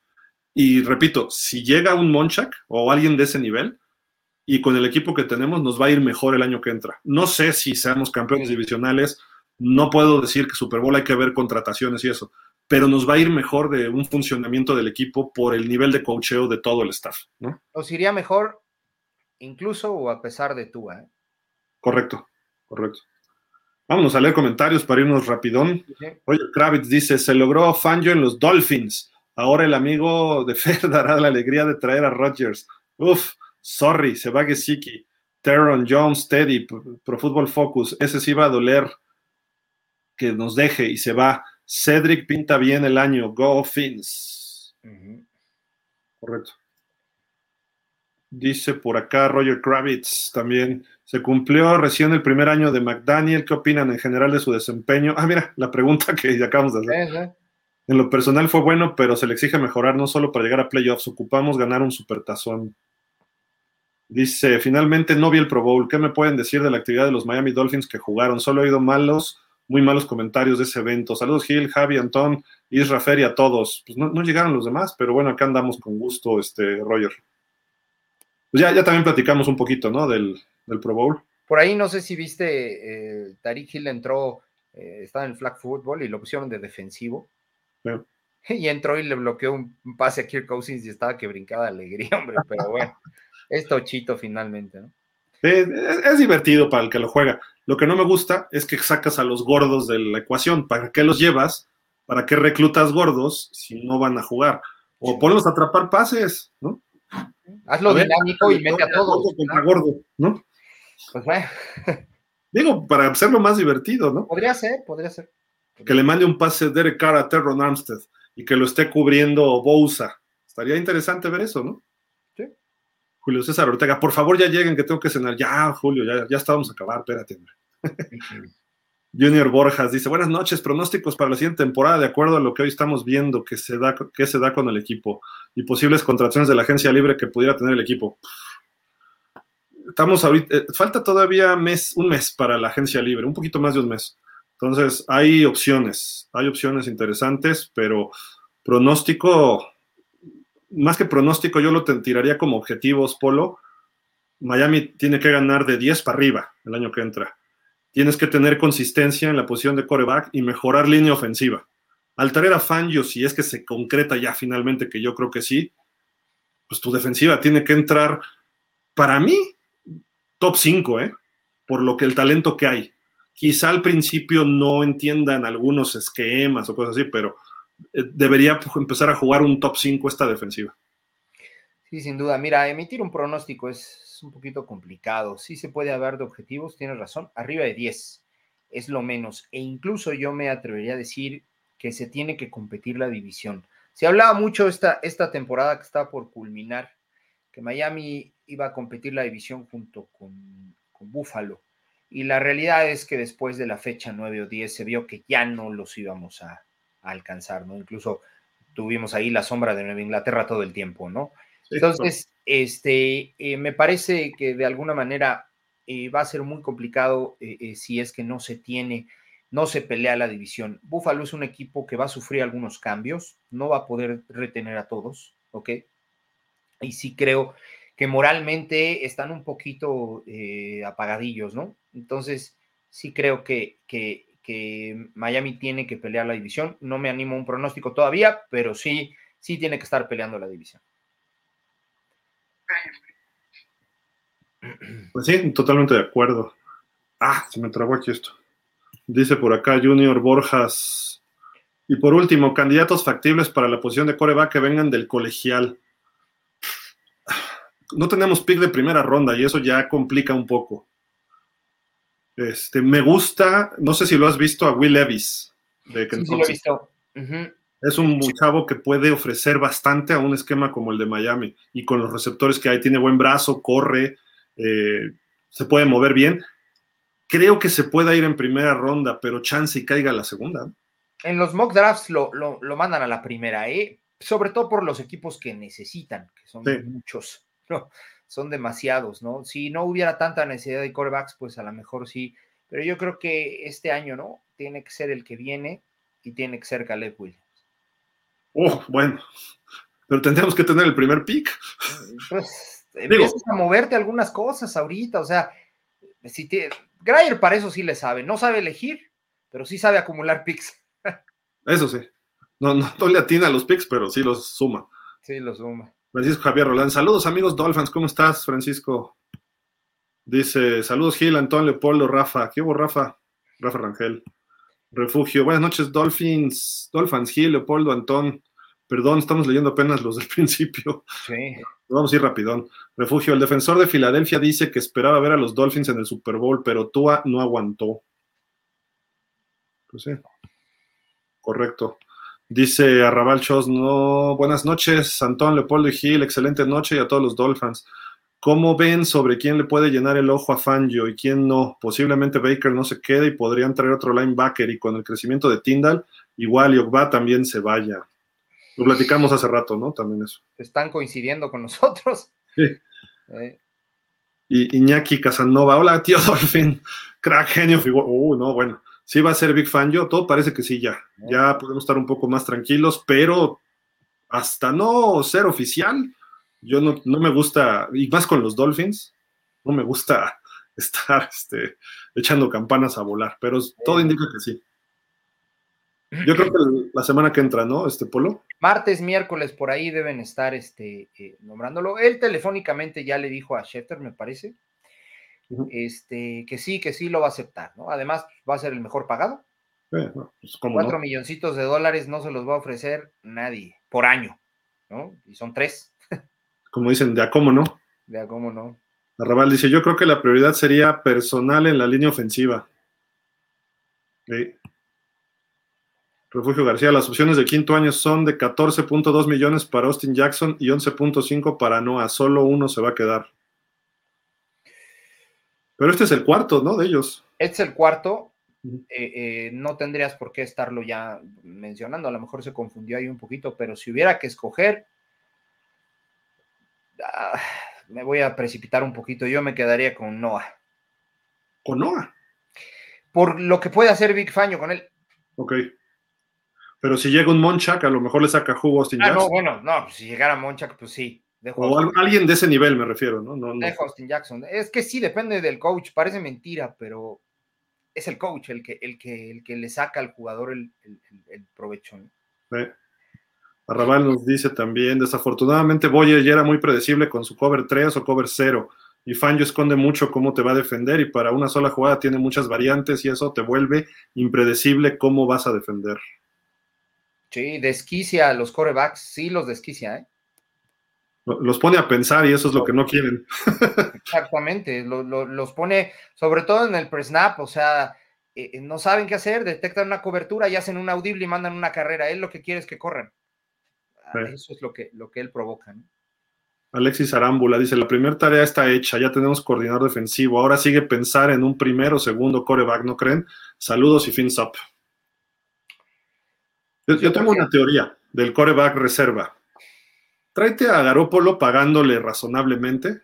Y repito, si llega un Monchak o alguien de ese nivel, y con el equipo que tenemos nos va a ir mejor el año que entra. No sé si seamos campeones divisionales no puedo decir que Super Bowl hay que ver contrataciones y eso, pero nos va a ir mejor de un funcionamiento del equipo por el nivel de coacheo de todo el staff, ¿no? Os iría mejor incluso o a pesar de tú, ¿eh? Correcto, correcto. Vámonos a leer comentarios para irnos rapidón. Oye, Kravitz dice, se logró Fangio en los Dolphins. Ahora el amigo de Fer dará la alegría de traer a Rodgers. Uf, sorry, se va Gesicki. Teron Jones, Teddy, Pro Football Focus. Ese sí va a doler que nos deje y se va. Cedric pinta bien el año. Go Fins. Correcto. Dice por acá Roger Kravitz también. Se cumplió recién el primer año de McDaniel. ¿Qué opinan en general de su desempeño? Ah, mira, la pregunta que acabamos de hacer. En lo personal fue bueno, pero se le exige mejorar no solo para llegar a playoffs. Ocupamos ganar un supertazón. Dice, finalmente no vi el Pro Bowl. ¿Qué me pueden decir de la actividad de los Miami Dolphins que jugaron? Solo he oído malos muy malos comentarios de ese evento. Saludos Gil, Javi, Antón, Isra y a todos. Pues no, llegaron los demás, pero bueno, acá andamos con gusto, este, Roger. Pues ya, ya también platicamos un poquito, ¿no? Del, Pro Bowl. Por ahí no sé si viste, eh, Tariq Hill entró, eh, estaba en el flag football y lo pusieron de defensivo. Y entró y le bloqueó un, pase a Kirk Cousins y estaba que brincaba de alegría, hombre, pero bueno, es tochito finalmente, ¿no? es, divertido para el que lo juega. Lo que no me gusta es que sacas a los gordos de la ecuación. ¿Para qué los llevas? ¿Para qué reclutas gordos si no van a jugar? O ponlos a atrapar pases, ¿no? Hazlo dinámico y mete a todos. Gordo, ¿no? Pues bueno. Digo, para hacerlo más divertido, ¿no? Podría ser, podría ser. Que le mande un pase Derek Carr a Terron Armstead y que lo esté cubriendo Bousa. Estaría interesante ver eso, ¿no? Julio César Ortega, por favor ya lleguen que tengo que cenar. Ya, Julio, ya, ya estábamos a acabar, espérate. Junior Borjas dice, buenas noches, pronósticos para la siguiente temporada, de acuerdo a lo que hoy estamos viendo que se da, que se da con el equipo y posibles contracciones de la agencia libre que pudiera tener el equipo. Estamos ahorita, eh, falta todavía mes, un mes para la agencia libre, un poquito más de un mes. Entonces, hay opciones, hay opciones interesantes, pero pronóstico, más que pronóstico, yo lo tiraría como objetivos, Polo. Miami tiene que ganar de 10 para arriba el año que entra tienes que tener consistencia en la posición de coreback y mejorar línea ofensiva. Al traer a Fangio, si es que se concreta ya finalmente, que yo creo que sí, pues tu defensiva tiene que entrar, para mí, top 5, ¿eh? por lo que el talento que hay. Quizá al principio no entiendan algunos esquemas o cosas así, pero debería pues, empezar a jugar un top 5 esta defensiva. Sí, sin duda. Mira, emitir un pronóstico es un poquito complicado. Sí se puede hablar de objetivos, tienes razón, arriba de 10 es lo menos. E incluso yo me atrevería a decir que se tiene que competir la división. Se hablaba mucho esta, esta temporada que está por culminar, que Miami iba a competir la división junto con, con Buffalo. Y la realidad es que después de la fecha 9 o 10 se vio que ya no los íbamos a alcanzar, ¿no? Incluso tuvimos ahí la sombra de Nueva Inglaterra todo el tiempo, ¿no? Entonces, este, eh, me parece que de alguna manera eh, va a ser muy complicado eh, si es que no se tiene, no se pelea la división. Búfalo es un equipo que va a sufrir algunos cambios, no va a poder retener a todos, ¿ok? Y sí creo que moralmente están un poquito apagadillos, ¿no? Entonces, sí creo que, que, que Miami tiene que pelear la división. No me animo a un pronóstico todavía, pero sí, sí tiene que estar peleando la división. Pues sí, totalmente de acuerdo. Ah, se me trabó aquí esto. Dice por acá Junior Borjas. Y por último, candidatos factibles para la posición de coreback que vengan del colegial. No tenemos pick de primera ronda y eso ya complica un poco. Este, me gusta, no sé si lo has visto a Will Levis. De sí, sí, lo he visto. Es un chavo que puede ofrecer bastante a un esquema como el de Miami y con los receptores que hay, tiene buen brazo, corre, eh, se puede mover bien. Creo que se pueda ir en primera ronda, pero chance y caiga la segunda. En los mock drafts lo, lo, mandan a la primera, ¿eh? sobre todo por los equipos que necesitan, que son muchos, no, son demasiados, ¿no? Si no hubiera tanta necesidad de corebacks, pues a lo mejor sí, pero yo creo que este año, ¿no? Tiene que ser el que viene y tiene que ser Caleb Williams. Oh, bueno, pero tendríamos que tener el primer pick. Pues empiezas a moverte algunas cosas ahorita, o sea, si te, Grayer para eso sí le sabe, no sabe elegir, pero sí sabe acumular picks. Eso sí. No, no, le atina a los picks, pero sí los suma. Sí, los suma. Francisco Javier Roland. Saludos, amigos Dolphins. ¿Cómo estás, Francisco? Dice, saludos, Gil, Antonio, Leopoldo, Rafa. ¿Qué hubo, Rafa? Rafa Rangel. Refugio. Buenas noches, Dolphins. Dolphins, Gil, Leopoldo, Antón. Perdón, estamos leyendo apenas los del principio. Sí. Vamos a ir rapidón. Refugio, el defensor de Filadelfia dice que esperaba ver a los Dolphins en el Super Bowl, pero Tua no aguantó. Pues sí. Correcto. Dice Arrabal Chos, no, buenas noches, Antón, Leopoldo y Gil, excelente noche y a todos los Dolphins. ¿Cómo ven sobre quién le puede llenar el ojo a Fangio y quién no? Posiblemente Baker no se quede y podrían traer otro linebacker y con el crecimiento de Tyndall, igual Yogba también se vaya. Lo platicamos hace rato, ¿no? También eso. Están coincidiendo con nosotros. Sí. Eh. Y Iñaki Casanova, hola tío Dolphin, crack, genio, figura. Uh, no, bueno, sí va a ser Big Fan yo, todo parece que sí ya. Ya podemos estar un poco más tranquilos, pero hasta no ser oficial, yo no, me gusta, y más con los Dolphins, no me gusta estar este, echando campanas a volar, pero todo indica que sí. Yo creo que la semana que entra, ¿no? Este Polo. Martes, miércoles, por ahí deben estar este, eh, nombrándolo. Él telefónicamente ya le dijo a Schefter, me parece, este, que sí, que sí lo va a aceptar, ¿no? Además, va a ser el mejor pagado. Pues, Cuatro milloncitos de dólares no se los va a ofrecer nadie por año, ¿no? Y son tres. Como dicen, de a cómo no. De a cómo no. Arrabal dice, yo creo que la prioridad sería personal en la línea ofensiva. Sí. Refugio García, las opciones de quinto año son de 14.2 millones para Austin Jackson y 11.5 para Noah. Solo uno se va a quedar. Pero este es el cuarto, ¿no? De ellos. Este es el cuarto. eh, no tendrías por qué estarlo ya mencionando. A lo mejor se confundió ahí un poquito, pero si hubiera que escoger, ah, me voy a precipitar un poquito. Yo me quedaría con Noah. ¿Con Noah? Por lo que puede hacer Big Faño con él. Ok. Pero si llega un Monchak, a lo mejor le saca jugo a Austin ah, no, bueno, no, pues si llegara Monchak, pues sí. O alguien de ese nivel me refiero, ¿no? no, no. Austin Jackson. Es que sí, depende del coach. Parece mentira, pero es el coach el que, el que, el que le saca al jugador el, provecho. Arrabal nos dice también, desafortunadamente Boyer ya era muy predecible con su cover 3 o cover 0 y Fangio esconde mucho cómo te va a defender y para una sola jugada tiene muchas variantes y eso te vuelve impredecible cómo vas a defender. Sí, desquicia a los corebacks, sí los desquicia, ¿eh? Los pone a pensar y eso es lo que no quieren. Exactamente, los pone sobre todo en el pre-snap, o sea, eh, no saben qué hacer, detectan una cobertura y hacen un audible y mandan una carrera. Él lo que quiere es que corran. Ah, eso es lo que, lo que él provoca. Alexis Arámbula dice, la primera tarea está hecha, ya tenemos coordinador defensivo, ahora sigue pensar en un primero o segundo coreback, ¿no creen? Saludos y fins up. Yo, tengo una teoría del coreback reserva. Tráete a Garópolo pagándole razonablemente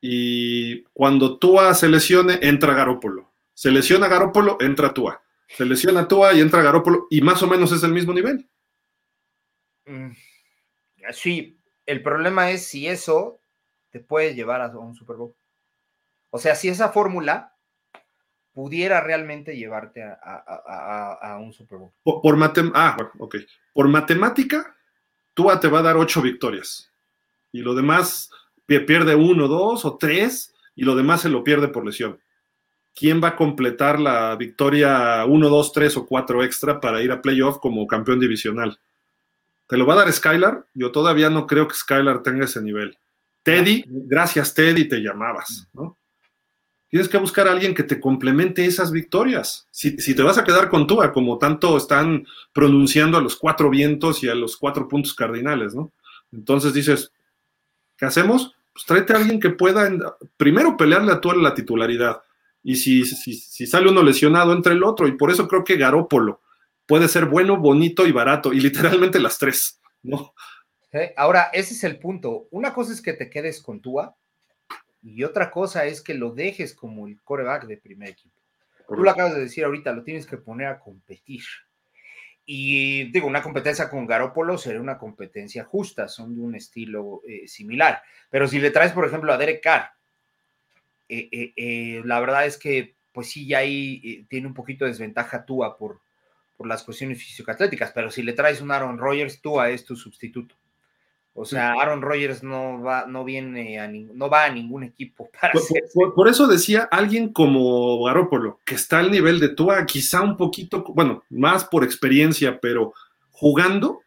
y cuando Tua se lesione, entra Garópolo. Se lesiona Garópolo, entra Tua. Se lesiona Tua y entra Garópolo y más o menos es el mismo nivel. Mm, sí, el problema es si eso te puede llevar a un Super Bowl. O sea, si esa fórmula pudiera realmente llevarte a, un Super Bowl. Por, ah, por matemática, Tua te va a dar ocho victorias. Y lo demás pierde uno, dos o tres, y lo demás se lo pierde por lesión. ¿Quién va a completar la victoria uno, dos, tres o cuatro extra para ir a playoff como campeón divisional? ¿Te lo va a dar Skylar? Yo todavía no creo que Skylar tenga ese nivel. Teddy, gracias Teddy, te llamabas, ¿no? Tienes que buscar a alguien que te complemente esas victorias. Si, te vas a quedar con Tua, como tanto están pronunciando a los cuatro vientos y a los cuatro puntos cardinales, ¿no? Entonces dices, ¿qué hacemos? Pues tráete a alguien que pueda primero pelearle a Tua la titularidad. Y si, si, si sale uno lesionado, entre el otro. Y por eso creo que Garópolo, puede ser bueno, bonito y barato, y literalmente las tres, ¿no? Ahora, ese es el punto. Una cosa es que te quedes con Tua, y otra cosa es que lo dejes como el coreback de primer equipo. Tú lo acabas de decir ahorita, lo tienes que poner a competir. Y digo, una competencia con Garópolo sería una competencia justa, son de un estilo eh, similar. Pero si le traes, por ejemplo, a Derek Carr, eh, eh, la verdad es que, pues sí, ya ahí tiene un poquito de desventaja Tua por, por las cuestiones físico-atléticas, pero si le traes un Aaron Rodgers, tú a es tu sustituto. O sea, Aaron Rodgers no va, no viene a no va a ningún equipo para por, por, eso decía alguien como Garópolo, que está al nivel de Tua, quizá un poquito, bueno, más por experiencia, pero jugando,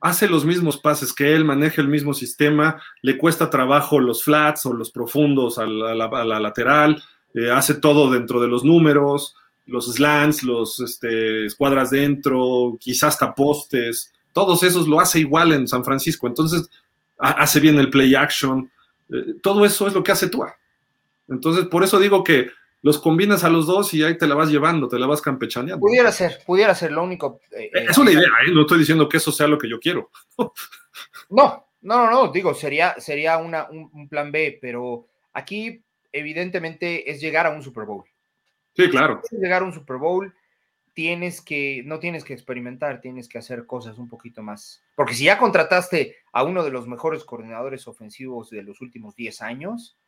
hace los mismos pases que él, maneja el mismo sistema, le cuesta trabajo los flats o los profundos a la, lateral, eh, hace todo dentro de los números, los slants, los este, escuadras dentro, quizás hasta postes, todos esos lo hace igual en San Francisco. Entonces, hace bien el play action. Eh, todo eso es lo que hace Tua. Entonces, por eso digo que los combinas a los dos y ahí te la vas llevando, te la vas campechaneando. Pudiera ser, pudiera ser lo único. Eh, eh, es una idea, no estoy diciendo que eso sea lo que yo quiero. no, no, no, digo, sería, sería una, un plan B, pero aquí evidentemente es llegar a un Super Bowl. Sí, claro. llegar a un Super Bowl, tienes que, no tienes que experimentar, tienes que hacer cosas un poquito más. Porque si ya contrataste a uno de los mejores coordinadores ofensivos de los últimos 10 años,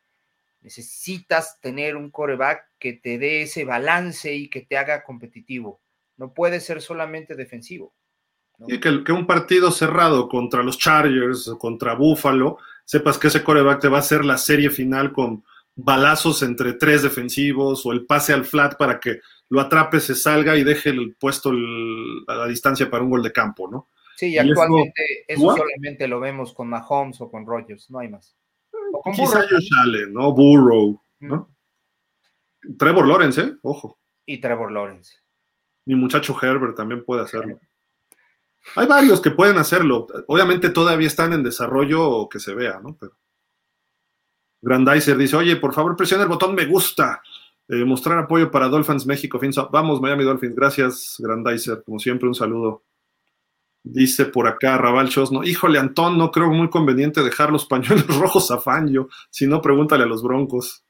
necesitas tener un coreback que te dé ese balance y que te haga competitivo. No puede ser solamente defensivo. Y que, que, un partido cerrado contra los Chargers o contra Buffalo, sepas que ese coreback te va a hacer la serie final con balazos entre tres defensivos o el pase al flat para que lo atrape, se salga y deje el puesto a la distancia para un gol de campo, ¿no? Sí, y actualmente eso, solamente lo vemos con Mahomes o con Rogers, no hay más. O con Quizá ¿no? Burrow, ¿no? Trevor Lawrence, ¿eh? Ojo. Y Trevor Lawrence. Mi muchacho Herbert también puede hacerlo. Hay varios que pueden hacerlo. Obviamente todavía están en desarrollo que se vea, ¿no? Pero... Grandizer dice, oye, por favor presiona el botón me gusta. Eh, mostrar apoyo para Dolphins México. Vamos, Miami Dolphins. Gracias, Grandizer. Como siempre, un saludo. Dice por acá Raval Chosno. Híjole, Antón, no creo muy conveniente dejar los pañuelos rojos a Fangio. Si no, pregúntale a los broncos.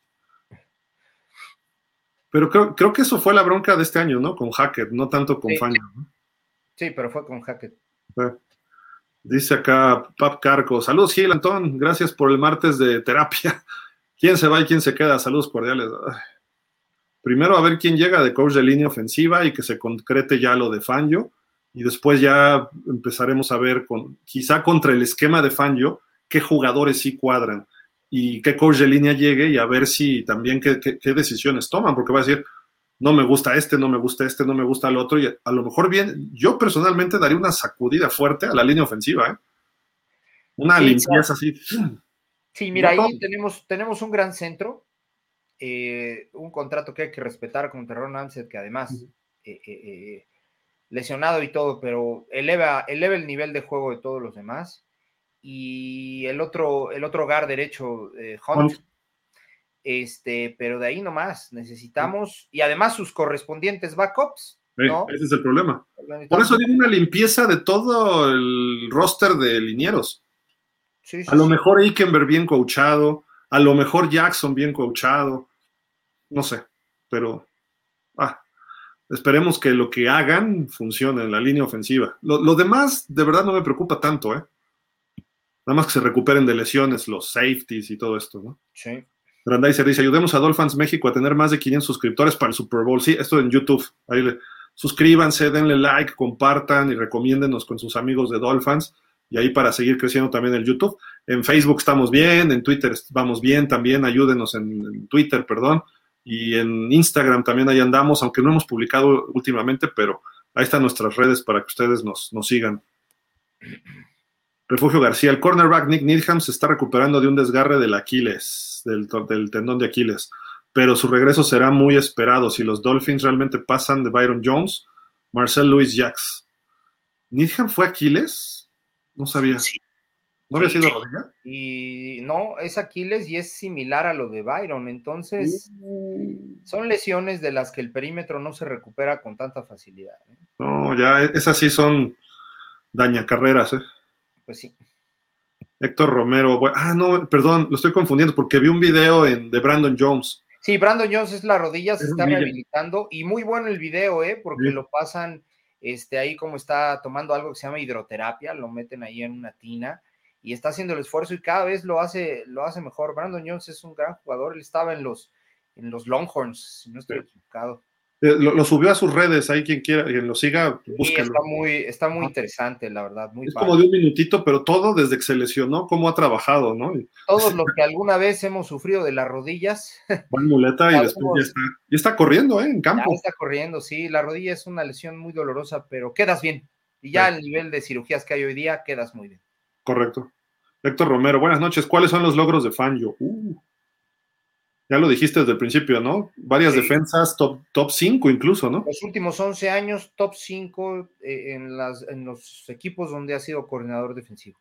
Pero creo, que eso fue la bronca de este año, ¿no? Con Hackett, no tanto con Fangio. Sí, pero fue con Hackett. Dice acá Pap Carco. Saludos, Gil, Antón. Gracias por el martes de terapia. ¿Quién se va y quién se queda? Saludos cordiales. Primero a ver quién llega de coach de línea ofensiva y que se concrete ya lo de Fangio. Y después ya empezaremos a ver, con, quizá contra el esquema de Fangio, qué jugadores sí cuadran y qué coach de línea llegue y a ver si también qué, decisiones toman, porque va a decir, no me gusta este, no me gusta este, no me gusta el otro, y a lo mejor bien, yo personalmente daría una sacudida fuerte a la línea ofensiva, ¿eh? Una limpieza así. Sí, mira, ahí tenemos, tenemos un gran centro, eh, un contrato que hay que respetar con Terrón Amset, que además eh, eh, lesionado y todo, pero eleva, eleva el nivel de juego de todos los demás. Y el otro, el otro hogar derecho, Hunt, este, pero de ahí nomás, necesitamos, y además sus correspondientes backups. Ese es el problema. Por eso digo una limpieza de todo el roster de linieros. a lo mejor Ikenberg bien coachado, a lo mejor Jackson bien coachado, no sé, pero ah, esperemos que lo que hagan funcione en la línea ofensiva. Lo, demás, de verdad, no me preocupa tanto, ¿eh? Nada más que se recuperen de lesiones, los safeties y todo esto, ¿no? Sí. Grandizer dice, ayudemos a Dolphins México a tener más de 500 suscriptores para el Super Bowl. Sí, esto en YouTube. Ahí suscríbanse, denle like, compartan y recomiéndenos con sus amigos de Dolphins. Y ahí para seguir creciendo también el YouTube. En Facebook estamos bien, en Twitter vamos bien también, ayúdenos en, Twitter, perdón. Y en Instagram también ahí andamos, aunque no hemos publicado últimamente, pero ahí están nuestras redes para que ustedes nos, nos sigan. Refugio García, el cornerback Nick Needham se está recuperando de un desgarre del Aquiles, del, tendón de Aquiles, pero su regreso será muy esperado si los Dolphins realmente pasan de Byron Jones, Marcel Louis Jacks. ¿Needham fue Aquiles? No sabía. ¿No había sido rodilla? Y no, es Aquiles y es similar a lo de Byron. Entonces, son lesiones de las que el perímetro no se recupera con tanta facilidad. ¿eh? No, ya, esas sí son dañacarreras, ¿eh? pues sí. Héctor Romero, ah, no, perdón, lo estoy confundiendo porque vi un video en, de Brandon Jones. Sí, Brandon Jones es la rodilla, se está rehabilitando y muy bueno el video, ¿eh? Porque lo pasan este, ahí como está tomando algo que se llama hidroterapia, lo meten ahí en una tina y está haciendo el esfuerzo y cada vez lo hace, lo hace mejor. Brandon Jones es un gran jugador, él estaba en los, en los Longhorns, si no estoy equivocado. Eh, lo, subió a sus redes, ahí quien quiera, quien lo siga, búsquenlo. está muy, está muy interesante, la verdad. Muy es como de un minutito, pero todo desde que se lesionó, cómo ha trabajado, ¿no? Todo lo que alguna vez hemos sufrido de las rodillas. Buen muleta y después ya está, ya está corriendo, ¿eh? En campo. Ya está corriendo, sí. La rodilla es una lesión muy dolorosa, pero quedas bien. Y ya al nivel de cirugías que hay hoy día, quedas muy bien. Correcto. Héctor Romero, buenas noches. ¿Cuáles son los logros de Fangio? Uh. Ya lo dijiste desde el principio, ¿no? Varias defensas, top, top 5 incluso, ¿no? Los últimos 11 años, top 5 eh, en, en los equipos donde ha sido coordinador defensivo.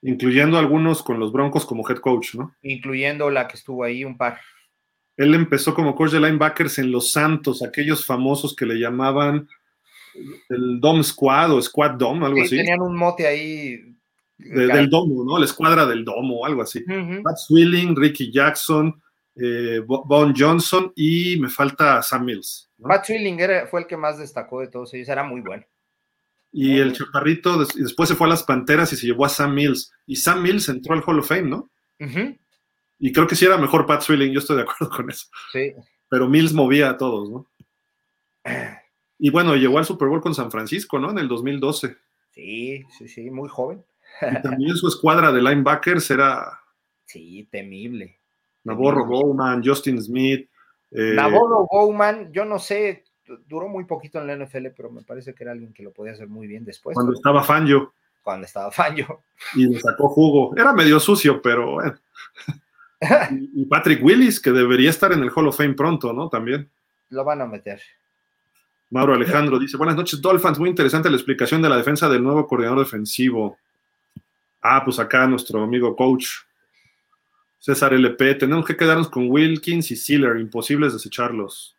Incluyendo algunos con los Broncos como head coach, ¿no? Incluyendo la que estuvo ahí, un par. Él empezó como coach de linebackers en Los Santos, aquellos famosos que le llamaban el Dom Squad o Squad Dom, algo así. Tenían un mote ahí. del Domo, ¿no? La escuadra del Domo, algo así. Pat Swilling, Ricky Jackson, eh, Bon Johnson y me falta Sam Mills. Pat Swilling fue el que más destacó de todos ellos, era muy bueno. Y el chaparrito después se fue a las Panteras y se llevó a Sam Mills. Y Sam Mills entró al Hall of Fame, ¿no? Y creo que sí era mejor Pat Swilling, yo estoy de acuerdo con eso. Sí. Pero Mills movía a todos, ¿no? Y bueno, llegó al Super Bowl con San Francisco, ¿no? En el 2012. Sí, sí, sí, muy joven. Y también su escuadra de linebackers era... Sí, temible. Navarro Bowman, Justin Smith. Eh, Navarro Bowman, yo no sé, duró muy poquito en la NFL, pero me parece que era alguien que lo podía hacer muy bien después. Cuando estaba Fangio. Cuando estaba Fangio. Y le sacó jugo. Era medio sucio, pero bueno. y Patrick Willis, que debería estar en el Hall of Fame pronto, ¿no? También. Lo van a meter. Mauro Alejandro dice, buenas noches, Dolphins, muy interesante la explicación de la defensa del nuevo coordinador defensivo. Ah, pues acá nuestro amigo coach César LP, tenemos que quedarnos con Wilkins y Sealer, imposibles desecharlos.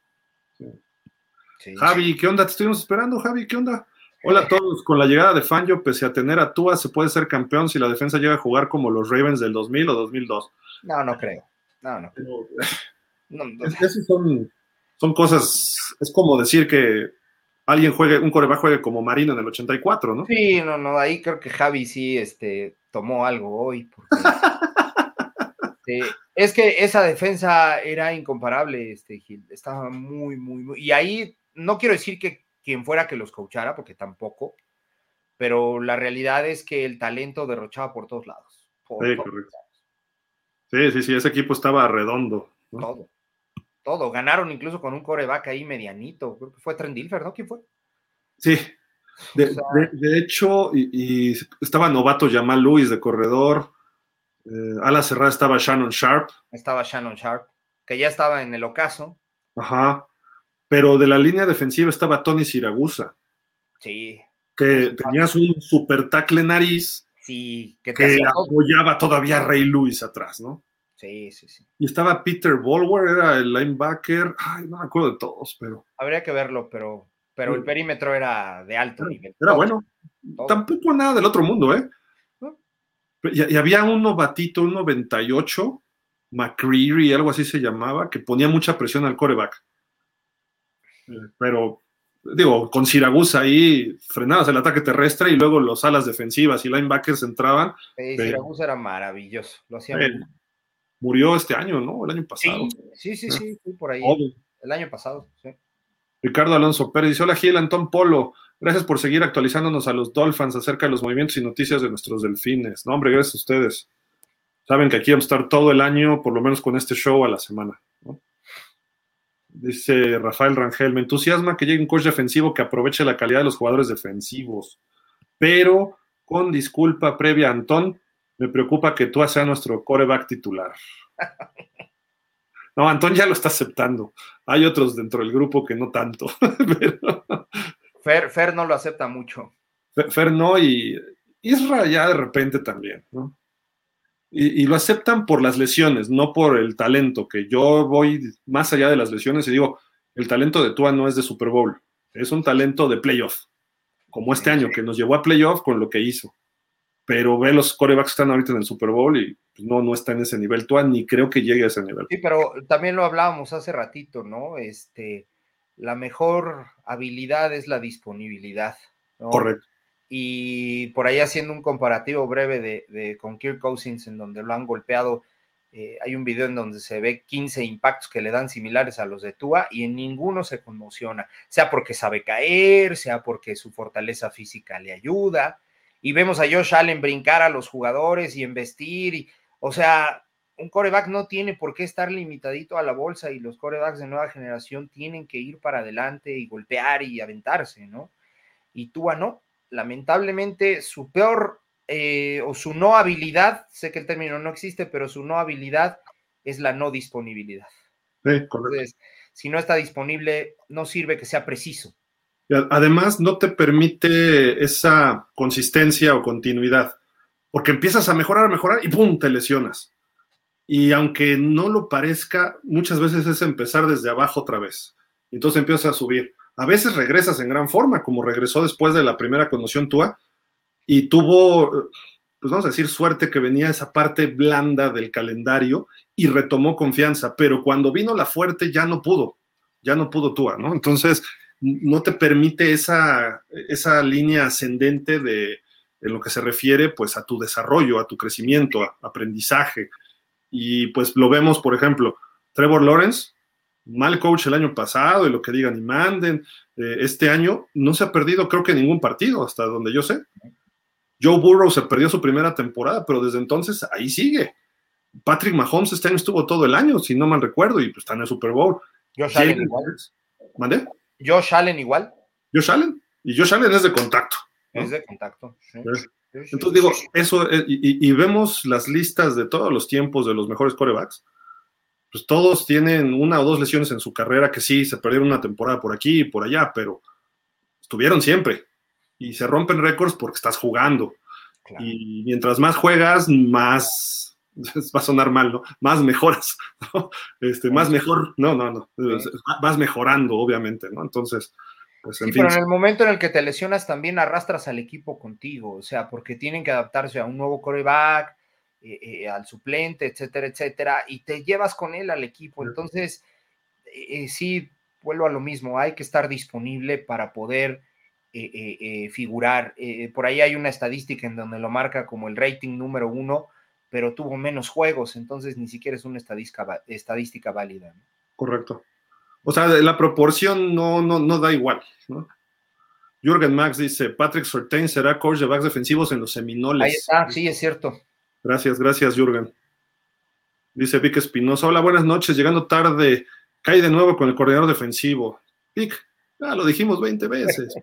Sí. Javi, ¿qué onda? Te estuvimos esperando, Javi, ¿qué onda? Hola a todos, con la llegada de Fangio, pese a tener a Tua, se puede ser campeón si la defensa llega a jugar como los Ravens del 2000 o 2002. No, no creo. No, no. no, no. Es, son, son cosas, es como decir que alguien juegue, un coreback juegue como Marino en el 84, ¿no? Sí, no, no, ahí creo que Javi sí este, tomó algo hoy. Porque, este, es que esa defensa era incomparable, este, Gil, estaba muy, muy, muy, y ahí no quiero decir que quien fuera que los coachara, porque tampoco, pero la realidad es que el talento derrochaba por todos lados. sí, correcto. Sí, sí, sí, ese equipo estaba redondo. Todo, todo. Ganaron incluso con un coreback ahí medianito. Creo que fue Trendilfer, ¿no? ¿Quién fue? Sí. De, hecho, y, estaba novato Jamal Lewis de corredor. Eh, a la cerrada estaba Shannon Sharp. Estaba Shannon Sharp, que ya estaba en el ocaso. Ajá pero de la línea defensiva estaba Tony Siragusa. Sí. Que tenías un super tackle nariz. Sí, que, apoyaba todavía a Ray Lewis atrás, ¿no? Sí, sí, sí. Y estaba Peter Bolwer, era el linebacker. Ay, no me acuerdo de todos, pero. Habría que verlo, pero, pero el perímetro era de alto nivel. Era bueno. Tampoco nada del otro mundo, ¿eh? Y, y, había un novatito, un 98, McCreary, algo así se llamaba, que ponía mucha presión al coreback pero digo, con Siragusa ahí frenadas el ataque terrestre y luego los alas defensivas y linebackers entraban. Sí, Siragusa era maravilloso, lo hacía Murió este año, ¿no? El año pasado. Sí, sí, sí, sí, por ahí. El año pasado, sí. Ricardo Alonso Pérez dice: Hola Gil, Antón Polo. Gracias por seguir actualizándonos a los Dolphins acerca de los movimientos y noticias de nuestros delfines. No, hombre, gracias a ustedes. Saben que aquí vamos a estar todo el año, por lo menos con este show a la semana. Dice Rafael Rangel, me entusiasma que llegue un coach defensivo que aproveche la calidad de los jugadores defensivos. Pero, con disculpa previa, Antón, me preocupa que tú sea nuestro coreback titular. No, Antón ya lo está aceptando. Hay otros dentro del grupo que no tanto. Fer, Fer, no lo acepta mucho. Fer, Fer no, y Isra ya de repente también, ¿no? y, lo aceptan por las lesiones, no por el talento, que yo voy más allá de las lesiones y digo, el talento de Tua no es de Super Bowl, es un talento de playoff, como este año, que nos llevó a playoff con lo que hizo. Pero ve los corebacks que están ahorita en el Super Bowl y pues, no, no está en ese nivel Tua, ni creo que llegue a ese nivel. Sí, pero también lo hablábamos hace ratito, ¿no? Este, la mejor habilidad es la disponibilidad. Correcto y por ahí haciendo un comparativo breve de, con Kirk Cousins en donde lo han golpeado, eh, hay un video en donde se ve 15 impactos que le dan similares a los de Tua y en ninguno se conmociona, sea porque sabe caer, sea porque su fortaleza física le ayuda. Y vemos a Josh Allen brincar a los jugadores y embestir, y, o sea, un coreback no tiene por qué estar limitadito a la bolsa y los corebacks de nueva generación tienen que ir para adelante y golpear y aventarse, ¿no? Y Tua no, lamentablemente su peor eh, o su no habilidad, sé que el término no existe, pero su no habilidad es la no disponibilidad. Entonces, si no está disponible, no sirve que sea preciso. Además, no te permite esa consistencia o continuidad, porque empiezas a mejorar, a mejorar y ¡pum! te lesionas. Y aunque no lo parezca, muchas veces es empezar desde abajo otra vez. Entonces empiezas a subir. A veces regresas en gran forma, como regresó después de la primera conmoción Tua, y tuvo, pues vamos a decir, suerte que venía esa parte blanda del calendario y retomó confianza, pero cuando vino la fuerte ya no pudo, ya no pudo Tua, ¿no? Entonces, no te permite esa, esa línea ascendente de, en lo que se refiere pues a tu desarrollo, a tu crecimiento, a aprendizaje. Y pues lo vemos, por ejemplo, Trevor Lawrence mal coach el año pasado y lo que digan y manden. Eh, este año no se ha perdido, creo que ningún partido, hasta donde yo sé. Joe Burrow se perdió su primera temporada, pero desde entonces ahí sigue. Patrick Mahomes este año estuvo todo el año, si no mal recuerdo, y pues está en el Super Bowl. Josh Allen igual. ¿Mandé? Josh Allen igual. Josh Allen. Y Josh Allen es de contacto. Es de contacto. Entonces digo, eso, eh, y, y, vemos las listas de todos los tiempos de los mejores corebacks pues todos tienen una o dos lesiones en su carrera que sí, se perdieron una temporada por aquí y por allá, pero estuvieron siempre. Y se rompen récords porque estás jugando. Y mientras más juegas, más va a sonar mal, ¿no? Más mejoras, ¿no? Este, más mejor, no, no, no, vas mejorando, obviamente, ¿no? Entonces, pues en sí, fin. pero en el momento en el que te lesionas también arrastras al equipo contigo, o sea, porque tienen que adaptarse a un nuevo coreback, eh, eh, al suplente, etcétera, etcétera, y te llevas con él al equipo. Entonces, eh, sí, vuelvo a lo mismo, hay que estar disponible para poder figurar. por ahí hay una estadística en donde lo marca como el rating número uno, pero tuvo menos juegos, entonces ni siquiera es una estadística, estadística válida. Correcto. O sea, la proporción no, no, no da igual. ¿no? Jürgen Max dice, Patrick Sortain será coach de backs defensivos en los Seminoles. Ahí está, sí, es cierto. Gracias, gracias, Jürgen. Dice Vic Espinosa, hola, buenas noches, llegando tarde, cae de nuevo con el coordinador defensivo. Vic, ya lo dijimos 20 veces.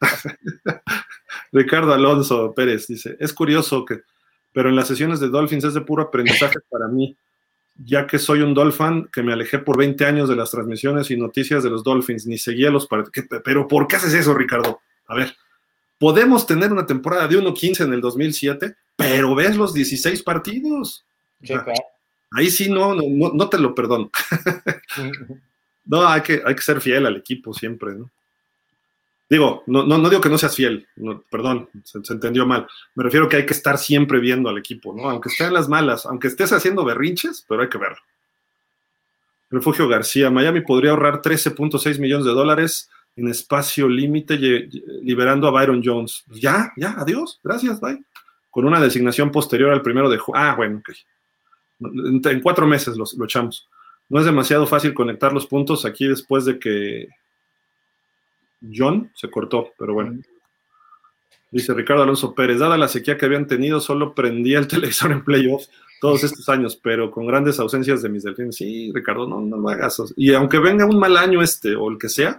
Ricardo Alonso Pérez dice, es curioso que, pero en las sesiones de Dolphins es de puro aprendizaje para mí, ya que soy un Dolphin que me alejé por 20 años de las transmisiones y noticias de los Dolphins, ni seguía los partidos. Pero ¿por qué haces eso, Ricardo? A ver, podemos tener una temporada de 1-15 en el 2007, pero ves los 16 partidos. Ahí sí no, no, no, te lo perdono. no, hay que, hay que ser fiel al equipo siempre, ¿no? Digo, no, no, digo que no seas fiel, perdón, se, entendió mal. Me refiero que hay que estar siempre viendo al equipo, ¿no? Aunque estén las malas, aunque estés haciendo berrinches, pero hay que verlo. Refugio García, Miami podría ahorrar 13.6 millones de dólares en espacio límite liberando a Byron Jones. Pues ya, ya, adiós, gracias, bye con una designación posterior al primero de julio. Ah, bueno, ok. En, cuatro meses lo echamos. No es demasiado fácil conectar los puntos aquí después de que John se cortó, pero bueno. Dice Ricardo Alonso Pérez, dada la sequía que habían tenido, solo prendía el televisor en playoffs todos estos años, pero con grandes ausencias de mis delfines. Sí, Ricardo, no, no lo hagas. Y aunque venga un mal año este o el que sea,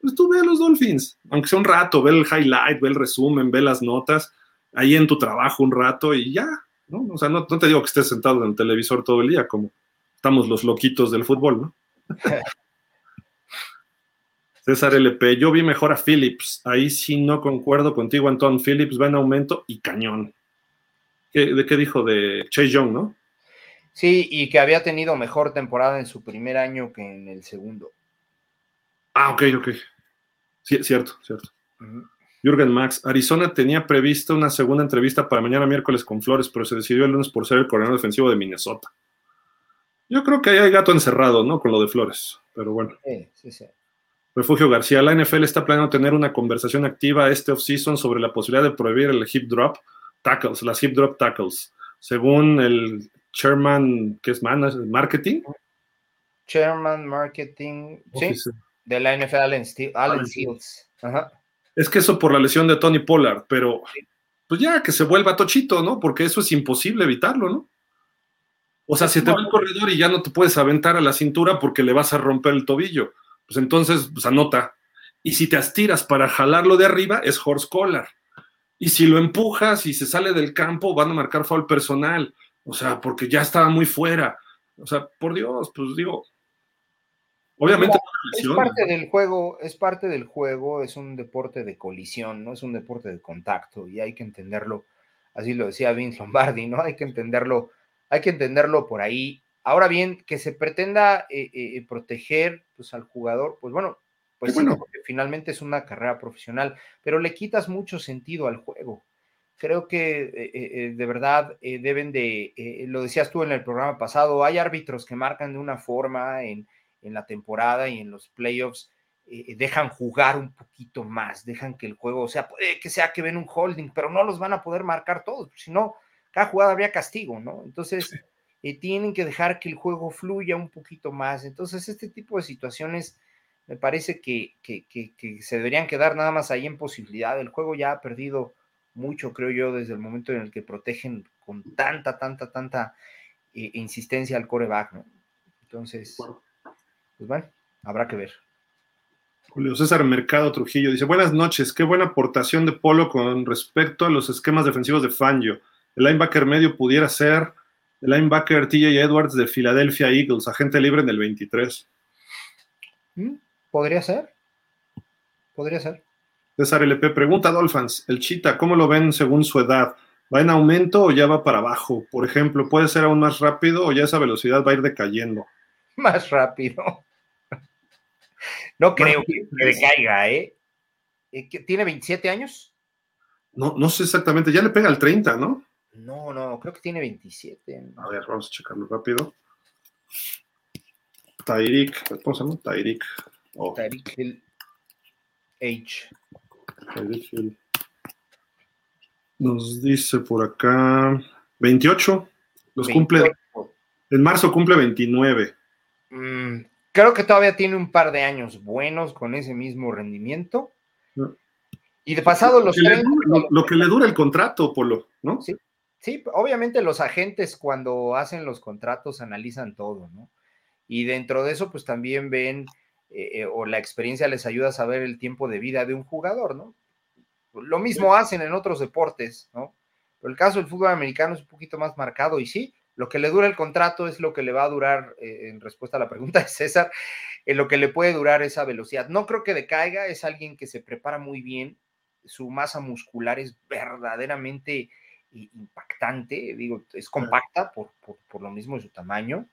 pues tú ve a los Dolphins, aunque sea un rato, ve el highlight, ve el resumen, ve las notas, ahí en tu trabajo un rato y ya, ¿no? O sea, no, te digo que estés sentado en el televisor todo el día, como estamos los loquitos del fútbol, ¿no? César LP, yo vi mejor a Phillips, ahí sí no concuerdo contigo, Anton, Phillips va en aumento y cañón. ¿De qué dijo? De Chase Young, ¿no? Sí, y que había tenido mejor temporada en su primer año que en el segundo. Ah, ok, ok. Sí, cierto, cierto. Jürgen Max, Arizona tenía prevista una segunda entrevista para mañana miércoles con Flores, pero se decidió el lunes por ser el coordinador defensivo de Minnesota. Yo creo que ahí hay gato encerrado, ¿no? Con lo de Flores, pero bueno. Sí, sí, sí. Refugio García, la NFL está planeando tener una conversación activa este offseason sobre la posibilidad de prohibir el hip drop tackles, las hip drop tackles, según el chairman, que es marketing. Chairman marketing, sí, de la NFL, Allen, Allen Steels. Ajá. Es que eso por la lesión de Tony Pollard, pero pues ya que se vuelva tochito, ¿no? Porque eso es imposible evitarlo, ¿no? O sea, si te va el corredor y ya no te puedes aventar a la cintura porque le vas a romper el tobillo, pues entonces, pues anota. Y si te astiras para jalarlo de arriba, es horse collar. Y si lo empujas y se sale del campo, van a marcar foul personal. O sea, porque ya estaba muy fuera. O sea, por Dios, pues digo, Obviamente es parte del juego, es parte del juego, es un deporte de colisión, no es un deporte de contacto y hay que entenderlo, así lo decía Vince Lombardi, ¿no? Hay que entenderlo, hay que entenderlo por ahí. Ahora bien, que se pretenda eh, eh, proteger pues, al jugador, pues bueno, pues bueno. porque finalmente es una carrera profesional, pero le quitas mucho sentido al juego. Creo que eh, de verdad deben de, lo decías tú en el programa pasado, hay árbitros que marcan de una forma en en la temporada y en los playoffs dejan jugar un poquito más, dejan que el juego, o sea, puede que sea que ven un holding, pero no los van a poder marcar todos, si no, cada jugada habría castigo, ¿no? Entonces, eh, tienen que dejar que el juego fluya un poquito más. Entonces, este tipo de situaciones me parece que, se deberían quedar nada más ahí en posibilidad. El juego ya ha perdido mucho, creo yo, desde el momento en el que protegen con tanta, tanta, tanta eh, insistencia al coreback, ¿no? Entonces, pues bueno, habrá que ver. Julio César Mercado Trujillo dice: Buenas noches, qué buena aportación de Polo con respecto a los esquemas defensivos de Fangio. El linebacker medio pudiera ser el linebacker TJ Edwards de Philadelphia Eagles, agente libre en el 23. Mm, podría ser. Podría ser. César LP pregunta a Dolphins: el Chita, ¿cómo lo ven según su edad? ¿Va en aumento o ya va para abajo? Por ejemplo, ¿puede ser aún más rápido o ya esa velocidad va a ir decayendo? Más rápido. No creo que, decaiga, ¿eh? ¿eh? ¿Tiene 27 años? No, no sé exactamente, ya le pega al 30, ¿no? No, no, creo que tiene 27. A ver, vamos a checarlo rápido. Tairik, ¿cómo se llama? Tairik. Oh. Tairik Hill H. Tairik Hill. Nos dice por acá 28. Los cumple. En marzo cumple 29. Mm, creo que todavía tiene un par de años buenos con ese mismo rendimiento. Y de pasado los lo, que le dura el contrato, Polo, ¿no? Sí, sí, obviamente los agentes cuando hacen los contratos analizan todo, ¿no? Y dentro de eso, pues también ven eh, eh, o la experiencia les ayuda a saber el tiempo de vida de un jugador, ¿no? Lo mismo hacen en otros deportes, ¿no? Pero el caso del fútbol americano es un poquito más marcado y sí, lo que le dura el contrato es lo que le va a durar, eh, en respuesta a la pregunta de César, en lo que le puede durar esa velocidad. No creo que decaiga, es alguien que se prepara muy bien, su masa muscular es verdaderamente impactante, digo, es compacta por, lo mismo de su tamaño,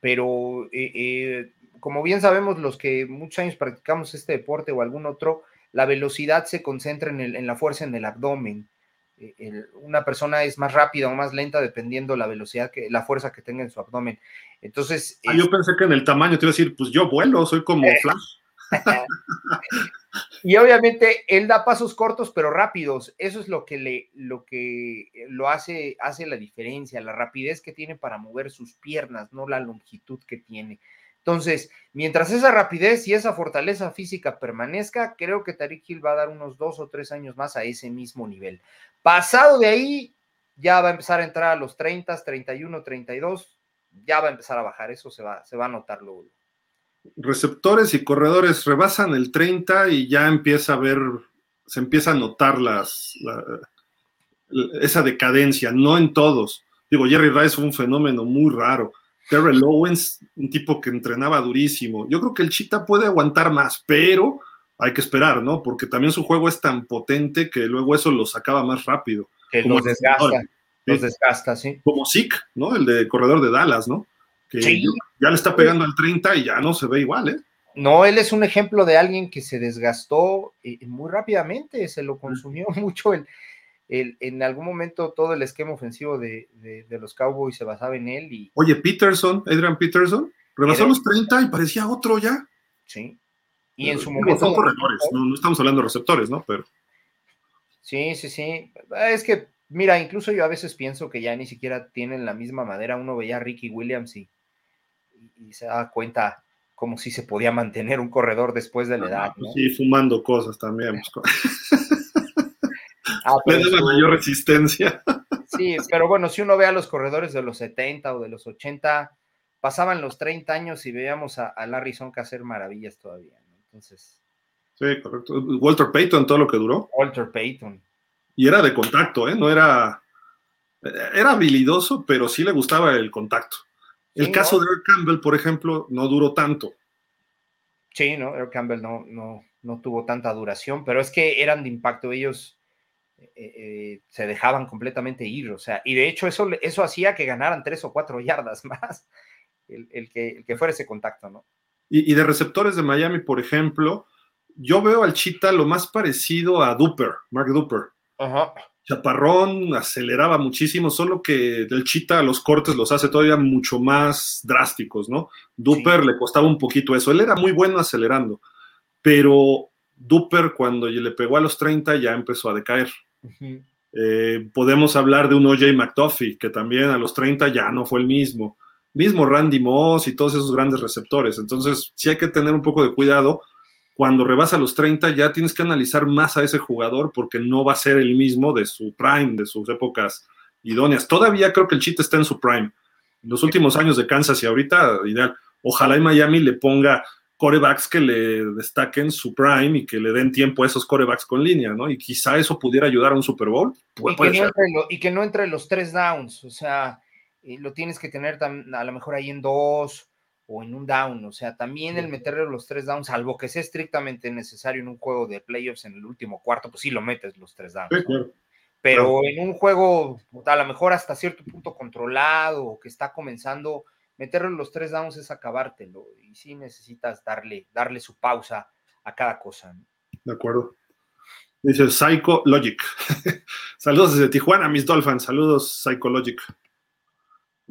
pero eh, eh, como bien sabemos los que muchos años practicamos este deporte o algún otro, la velocidad se concentra en, el, en la fuerza en el abdomen. Eh, una persona es más rápida o más lenta dependiendo la velocidad, que la fuerza que tenga en su abdomen. Entonces. Ah, yo pensé que en el tamaño te iba a decir, pues yo vuelo, soy como eh. Flash. y obviamente él da pasos cortos pero rápidos. Eso es lo que le, lo que lo hace, hace la diferencia, la rapidez que tiene para mover sus piernas, no la longitud que tiene. Entonces, mientras esa rapidez y esa fortaleza física permanezca, creo que Tariq va a dar unos dos o tres años más a ese mismo nivel. Pasado de ahí, ya va a empezar a entrar a los 30, 31, 32, ya va a empezar a bajar, eso se va, se va a notar luego. Receptores y corredores rebasan el 30 y ya empieza a ver, se empieza a notar las, esa decadencia, no en todos. Digo, Jerry Rice fue un fenómeno muy raro Terrell Owens, un tipo que entrenaba durísimo. Yo creo que el Chita puede aguantar más, pero hay que esperar, ¿no? Porque también su juego es tan potente que luego eso lo sacaba más rápido. Que los desgasta, los desgasta, sí. Como Zeke, ¿no? El de corredor de Dallas, ¿no? Que ya le está pegando al 30 y ya no se ve igual, ¿eh? No, él es un ejemplo de alguien que se desgastó eh, muy rápidamente, se lo consumió mucho el, en algún momento todo el esquema ofensivo de, los Cowboys se basaba en él. Y, Oye, Peterson, Adrian Peterson, rebasó los 30 y parecía otro ya. Sí. Y en su momento. Son corredores, no, estamos hablando de receptores, ¿no? Pero. Sí, sí, sí. Es que, mira, incluso yo a veces pienso que ya ni siquiera tienen la misma madera. Uno veía a Ricky Williams y, y, se da cuenta como si se podía mantener un corredor después de la edad. Pues sí, fumando cosas también. Pues, Ah, mayor resistencia. Sí, pero bueno, si uno ve a los corredores de los 70 o de los 80, pasaban los 30 años y veíamos a, Larry Sonka hacer maravillas todavía, Entonces. Sí, correcto. Walter Payton, todo lo que duró. Walter Payton. Y era de contacto, ¿eh? No era. Era habilidoso, pero sí le gustaba el contacto. El caso de Eric Campbell, por ejemplo, no duró tanto. Sí, no, Eric Campbell no, no, no tuvo tanta duración, pero es que eran de impacto. Ellos eh, eh, se dejaban completamente ir, o sea, y de hecho eso, eso hacía que ganaran tres o cuatro yardas más el, que, que fuera ese contacto, ¿no? Y, de receptores de Miami, por ejemplo, yo veo al Chita lo más parecido a Duper, Mark Duper. Chaparrón, aceleraba muchísimo, solo que el Chita los cortes los hace todavía mucho más drásticos, ¿no? Duper le costaba un poquito eso. Él era muy bueno acelerando, pero Duper cuando le pegó a los 30 ya empezó a decaer. Eh, podemos hablar de un OJ McDuffie, que también a los 30 ya no fue el mismo. Mismo Randy Moss y todos esos grandes receptores. Entonces, sí hay que tener un poco de cuidado. Cuando rebasa los 30, ya tienes que analizar más a ese jugador porque no va a ser el mismo de su prime, de sus épocas idóneas. Todavía creo que el chiste está en su prime. En los últimos años de Kansas y ahorita, ideal. Ojalá en Miami le ponga corebacks que le destaquen su prime y que le den tiempo a esos corebacks con línea, ¿no? Y quizá eso pudiera ayudar a un Super Bowl. Y que, no entre, y que, no entre, los tres downs, o sea, eh, lo tienes que tener a lo mejor ahí en dos o en un down, o sea, también el meterle los tres downs, salvo que sea estrictamente necesario en un juego de playoffs en el último cuarto, pues sí lo metes los tres downs. Pero en un juego, a lo mejor hasta cierto punto controlado, o que está comenzando, meterle los tres downs es acabártelo. Y sí necesitas darle, darle su pausa a cada cosa. De acuerdo. Dice Psycho Logic. Saludos desde Tijuana, mis Dolphins. Saludos, Psycho Logic.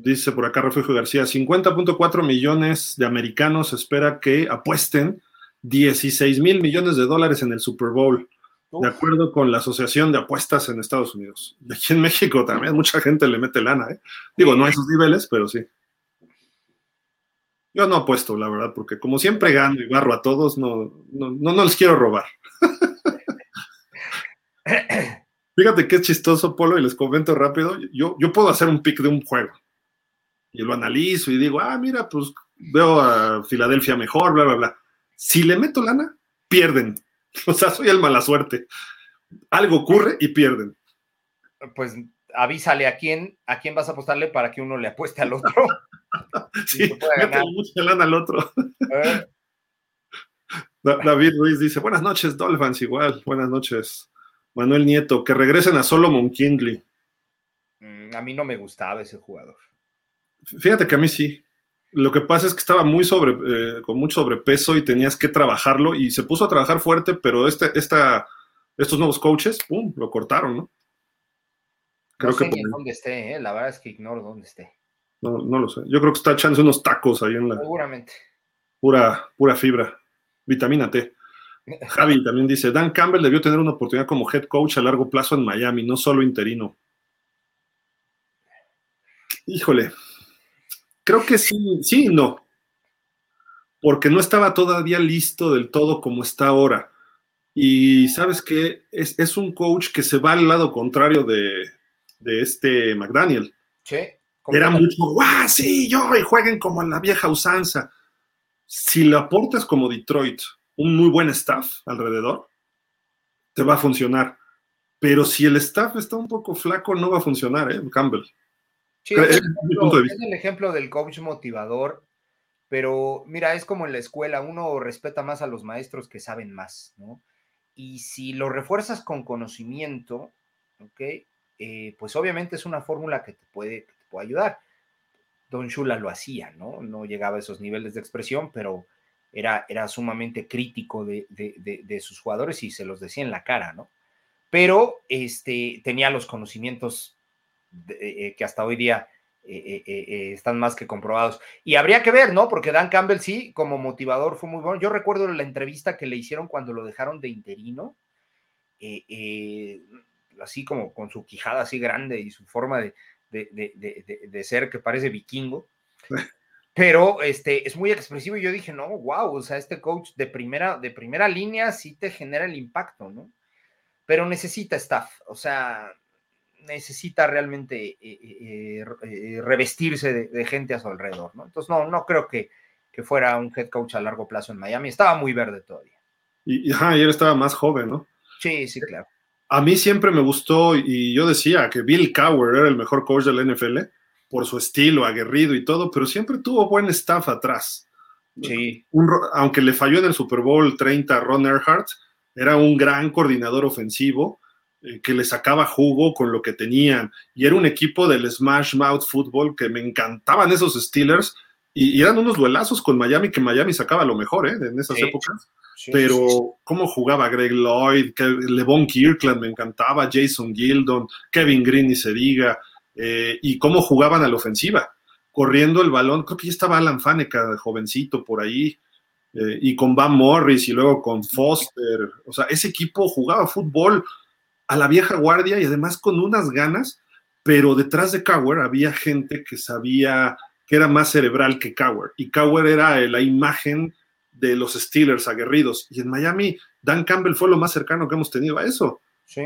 Dice por acá Refugio García, 50.4 millones de americanos espera que apuesten 16 mil millones de dólares en el Super Bowl, de acuerdo con la Asociación de Apuestas en Estados Unidos. Y aquí en México también mucha gente le mete lana, ¿eh? Digo, no a esos niveles, pero sí. Yo no apuesto, la verdad, porque como siempre gano y barro a todos, no, no, no, les quiero robar. Fíjate qué chistoso, Polo, y les comento rápido. Yo, yo puedo hacer un pick de un juego y lo analizo y digo, ah, mira, pues veo a Filadelfia mejor, bla, bla, bla. Si le meto lana, pierden. O sea, soy el mala suerte. Algo ocurre y pierden. Pues avísale a quién, a quién vas a apostarle para que uno le apueste al otro. sí, mete mucha lana al otro. Eh. David Ruiz dice, buenas noches, Dolphins, igual, buenas noches. Manuel Nieto, que regresen a Solomon Kingley. Mm, a mí no me gustaba ese jugador. Fíjate que a mí sí. Lo que pasa es que estaba muy sobre, eh, con mucho sobrepeso y tenías que trabajarlo y se puso a trabajar fuerte, pero este, esta, estos nuevos coaches, ¡pum!, lo cortaron, ¿no? Creo no sé que dónde esté, ¿eh? la verdad es que ignoro dónde esté. No, no lo sé. Yo creo que está echándose unos tacos ahí en la. Seguramente. Pura, pura fibra. Vitamina T. Javi también dice: Dan Campbell debió tener una oportunidad como head coach a largo plazo en Miami, no solo interino. Híjole, Creo que sí, sí y no. Porque no estaba todavía listo del todo como está ahora. Y sabes que es, un coach que se va al lado contrario de, este McDaniel. Sí. Era mucho, ¡guau! Sí, yo, y jueguen como en la vieja usanza. Si le aportas como Detroit un muy buen staff alrededor, te va a funcionar. Pero si el staff está un poco flaco, no va a funcionar, ¿eh? Campbell. Sí, es, el ejemplo del coach motivador, pero mira, es como en la escuela, uno respeta más a los maestros que saben más, ¿no? Y si lo refuerzas con conocimiento, ¿ok? Eh, pues obviamente es una fórmula que te puede, te puede ayudar. Don Shula lo hacía, ¿no? No llegaba a esos niveles de expresión, pero era, era sumamente crítico de, de, sus jugadores y se los decía en la cara, ¿no? Pero este, tenía los conocimientos eh, eh, que hasta hoy día eh, están más que comprobados. Y habría que ver, ¿no? Porque Dan Campbell sí, como motivador fue muy bueno. Yo recuerdo la entrevista que le hicieron cuando lo dejaron de interino, así como con su quijada así grande y su forma de, de, ser que parece vikingo. Pero este, es muy expresivo y yo dije, no, wow, o sea, este coach de primera, de primera línea sí te genera el impacto, ¿no? Pero necesita staff, o sea, necesita realmente eh, eh, eh, revestirse de, gente a su alrededor, ¿no? Entonces, no, no creo que, que, fuera un head coach a largo plazo en Miami. Estaba muy verde todavía. Y, él estaba más joven, ¿no? Sí, sí, claro. A mí siempre me gustó y yo decía que Bill Cowher era el mejor coach de la NFL por su estilo aguerrido y todo, pero siempre tuvo buen staff atrás. Sí. aunque le falló en el Super Bowl 30 Ron Earhart, era un gran coordinador ofensivo eh, que le sacaba jugo con lo que tenían. Y era un equipo del Smash Mouth Football que me encantaban esos Steelers. Y, eran unos duelazos con Miami, que Miami sacaba lo mejor ¿eh? en esas épocas. Pero cómo jugaba Greg Lloyd, que, Levon Kirkland me encantaba, Jason Gildon, Kevin Green y se diga, eh, y cómo jugaban a la ofensiva, corriendo el balón. Creo que ya estaba Alan Faneca, jovencito por ahí, y con Van Morris y luego con Foster. O sea, ese equipo jugaba fútbol a la vieja guardia y además con unas ganas, pero detrás de Cower había gente que sabía que era más cerebral que Cower. Y Cower era la imagen de los Steelers aguerridos. Y en Miami, Dan Campbell fue lo más cercano que hemos tenido a eso. Sí.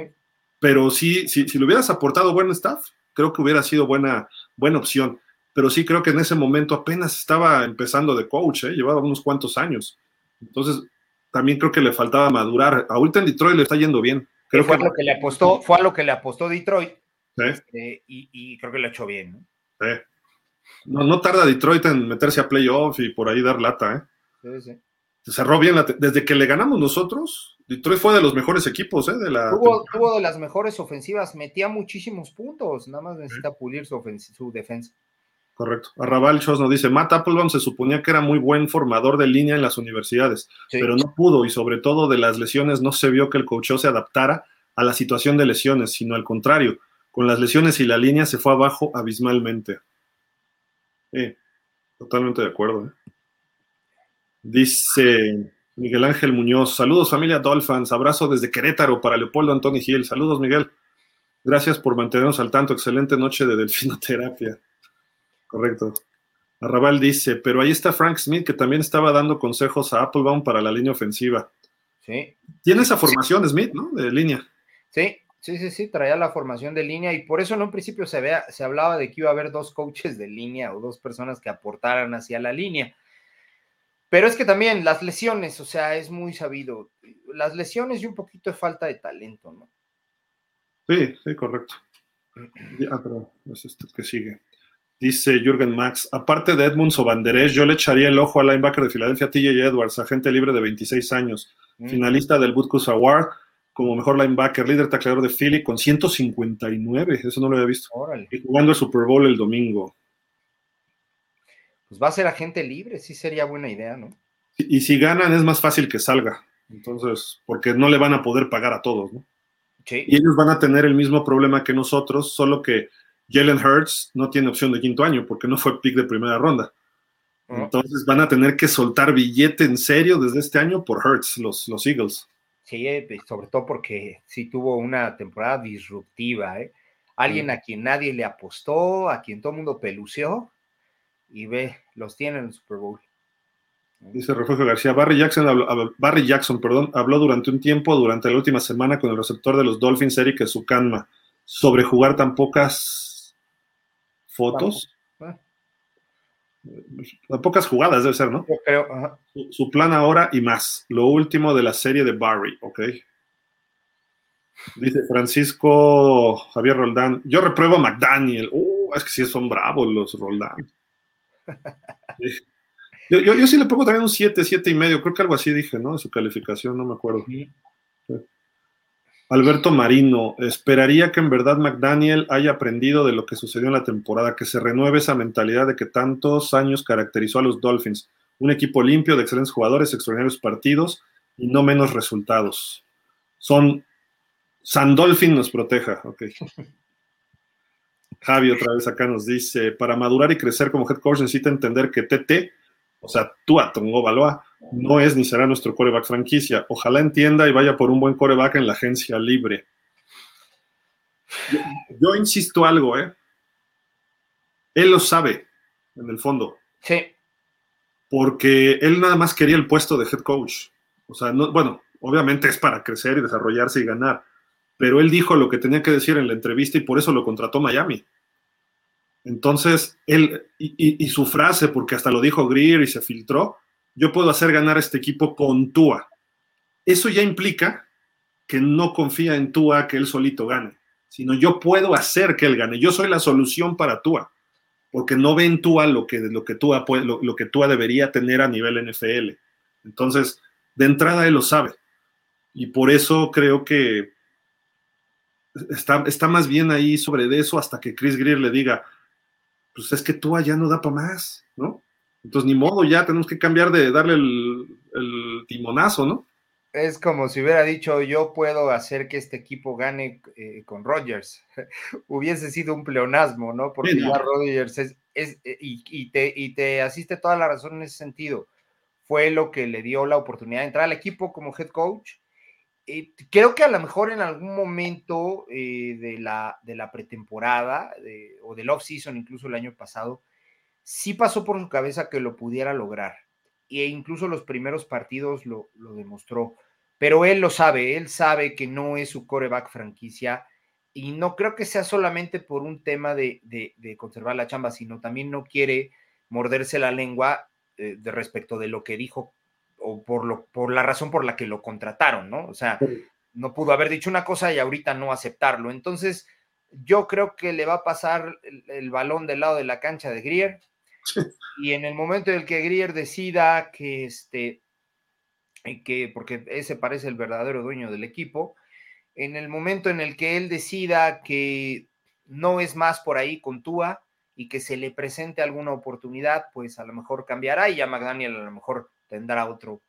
Pero sí, si le hubieras aportado buen staff, creo que hubiera sido buena, buena opción. Pero sí creo que en ese momento apenas estaba empezando de coach, ¿eh? llevaba unos cuantos años. Entonces, también creo que le faltaba madurar. Ahorita en Detroit le está yendo bien fue, a lo que le apostó, fue a lo que le apostó Detroit. Este, y, creo que lo ha hecho bien. ¿no? No, tarda Detroit en meterse a playoff y por ahí dar lata. ¿eh? Se cerró bien. desde que le ganamos nosotros, Detroit fue de los mejores equipos, ¿eh? De la tuvo, de las mejores ofensivas, metía muchísimos puntos, nada más necesita pulir su, su defensa. Correcto. Arrabal Chos nos dice, Matt Applebaum se suponía que era muy buen formador de línea en las universidades, pero no pudo y sobre todo de las lesiones no se vio que el coach se adaptara a la situación de lesiones, sino al contrario, con las lesiones y la línea se fue abajo abismalmente. totalmente de acuerdo. ¿eh? Dice Miguel Ángel Muñoz, saludos familia Dolphins, abrazo desde Querétaro para Leopoldo Antoni Gil, saludos Miguel, gracias por mantenernos al tanto, excelente noche de delfinoterapia. Correcto. Arrabal dice, pero ahí está Frank Smith que también estaba dando consejos a Applebaum para la línea ofensiva. Sí. Tiene esa formación Smith, ¿no? De línea. Sí, sí, sí, sí, traía la formación de línea y por eso en un principio se, vea, se hablaba de que iba a haber dos coaches de línea o dos personas que aportaran hacia la línea. Pero es que también las lesiones, o sea, es muy sabido. Las lesiones y un poquito de falta de talento, ¿no? Sí, sí, correcto. Ah, pero es esto que sigue. Dice Jürgen Max, aparte de Edmunds o Banderés, yo le echaría el ojo al linebacker de Filadelfia, TJ Edwards, agente libre de 26 años, mm. finalista del Butkus Award como mejor linebacker, líder tacleador de Philly con 159, eso no lo había visto. Y jugando el Super Bowl el domingo. Pues va a ser agente libre, sí sería buena idea, ¿no? Y, y si ganan es más fácil que salga, entonces, porque no le van a poder pagar a todos, ¿no? Sí. Y ellos van a tener el mismo problema que nosotros, solo que Jalen Hurts no tiene opción de quinto año porque no fue pick de primera ronda. Entonces van a tener que soltar billete en serio desde este año por Hurts, los, los Eagles. Sí, eh, sobre todo porque sí tuvo una temporada disruptiva. ¿eh? Alguien a quien nadie le apostó, a quien todo el mundo peluceó y ve, los tiene en el Super Bowl. Dice Refugio García, Barry Jackson, habló, Barry Jackson perdón, habló durante un tiempo, durante la última semana, con el receptor de los Dolphins, Eric Sukanma, sobre jugar tan pocas fotos. Ah. Pocas jugadas debe ser, ¿no? creo. Su, plan ahora y más. Lo último de la serie de Barry, ¿ok? Dice Francisco Javier Roldán. Yo repruebo a McDaniel. Uh, es que sí son bravos los Roldán. Yo, yo, sí le pongo también un 7, 7 y medio. Creo que algo así dije, ¿no? De su calificación, no me acuerdo. Alberto Marino, esperaría que en verdad McDaniel haya aprendido de lo que sucedió en la temporada, que se renueve esa mentalidad de que tantos años caracterizó a los Dolphins. Un equipo limpio de excelentes jugadores, extraordinarios partidos y no menos resultados. Son San Dolphin nos proteja, ok. Javi otra vez acá nos dice, para madurar y crecer como head coach necesita entender que TT o sea, Tua Tongo Baloa no es ni será nuestro coreback franquicia. Ojalá entienda y vaya por un buen coreback en la agencia libre. Yo, insisto algo, ¿eh? Él lo sabe, en el fondo. Sí. Porque él nada más quería el puesto de head coach. O sea, no, bueno, obviamente es para crecer y desarrollarse y ganar. Pero él dijo lo que tenía que decir en la entrevista y por eso lo contrató Miami. Entonces, él, y, su frase, porque hasta lo dijo Greer y se filtró, yo puedo hacer ganar a este equipo con Tua. Eso ya implica que no confía en Tua que él solito gane, sino yo puedo hacer que él gane. Yo soy la solución para Tua, porque no ve en Tua lo que, lo que, Tua, lo, que Tua debería tener a nivel NFL. Entonces, de entrada él lo sabe. Y por eso creo que está, está más bien ahí sobre eso hasta que Chris Greer le diga, pues es que tú ya no da para más, ¿no? Entonces, ni modo, ya tenemos que cambiar de darle el, timonazo, ¿no? Es como si hubiera dicho, yo puedo hacer que este equipo gane eh, con Rodgers. Hubiese sido un pleonasmo, ¿no? Porque ya Rodgers es, eh, y, te, y te asiste toda la razón en ese sentido. Fue lo que le dio la oportunidad de entrar al equipo como head coach eh, creo que a lo mejor en algún momento eh, de, la, de la pretemporada o del off-season, incluso el año pasado, sí pasó por su cabeza que lo pudiera lograr. E incluso los primeros partidos lo, demostró. Pero él lo sabe, él sabe que no es su coreback franquicia y no creo que sea solamente por un tema de, conservar la chamba, sino también no quiere morderse la lengua eh, de respecto de lo que dijo o por, lo, por la razón por la que lo contrataron, ¿no? O sea, no pudo haber dicho una cosa y ahorita no aceptarlo. Entonces, yo creo que le va a pasar el, balón del lado de la cancha de Grier. Y en el momento en el que Grier decida que, este, que, porque ese parece el verdadero dueño del equipo, en el momento en el que él decida que no es más por ahí con Tua y que se le presente alguna oportunidad, pues a lo mejor cambiará y ya McDaniel a lo mejor tendrá otro,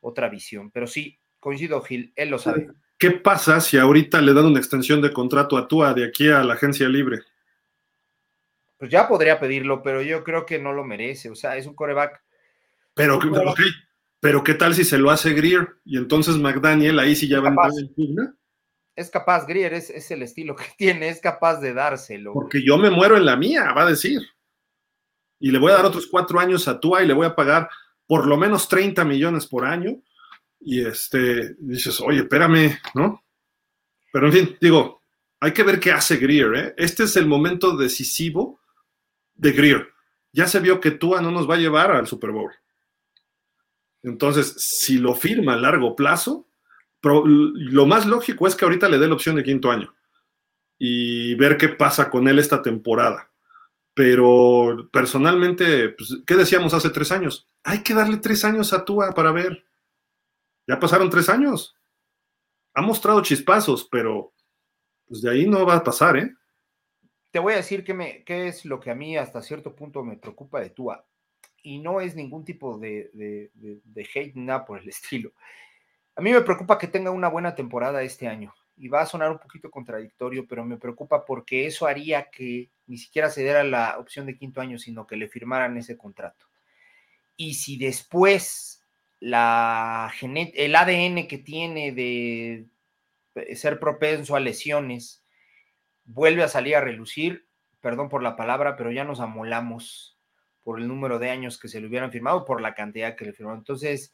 otra visión. Pero sí, coincido, Gil, él lo sabe. ¿Qué pasa si ahorita le dan una extensión de contrato a Tua de aquí a la agencia libre? Pues ya podría pedirlo, pero yo creo que no lo merece. O sea, es un coreback. Pero, pero ¿qué tal si se lo hace Greer? Y entonces McDaniel ahí sí ya va a entrar en. Es capaz, Greer es, es, el estilo que tiene, es capaz de dárselo. Porque yo me muero en la mía, va a decir. Y le voy a dar otros cuatro años a Tua y le voy a pagar por lo menos 30 millones por año y este, dices, oye, espérame, ¿no? Pero en fin, digo, hay que ver qué hace Greer, ¿eh? Este es el momento decisivo de Greer. Ya se vio que Tua no nos va a llevar al Super Bowl. Entonces, si lo firma a largo plazo, lo más lógico es que ahorita le dé la opción de quinto año y ver qué pasa con él esta temporada. Pero personalmente, pues, ¿qué decíamos hace tres años? Hay que darle tres años a Tua para ver. Ya pasaron tres años. Ha mostrado chispazos, pero pues de ahí no va a pasar, ¿eh? Te voy a decir qué, me, qué es lo que a mí hasta cierto punto me preocupa de Tua. Y no es ningún tipo de, de, de, hate, nada por el estilo. A mí me preocupa que tenga una buena temporada este año. Y va a sonar un poquito contradictorio, pero me preocupa porque eso haría que ni siquiera se diera la opción de quinto año, sino que le firmaran ese contrato. Y si después el ADN que tiene de ser propenso a lesiones vuelve a salir a relucir, perdón por la palabra, pero ya nos amolamos por el número de años que se le hubieran firmado, por la cantidad que le firmaron. Entonces...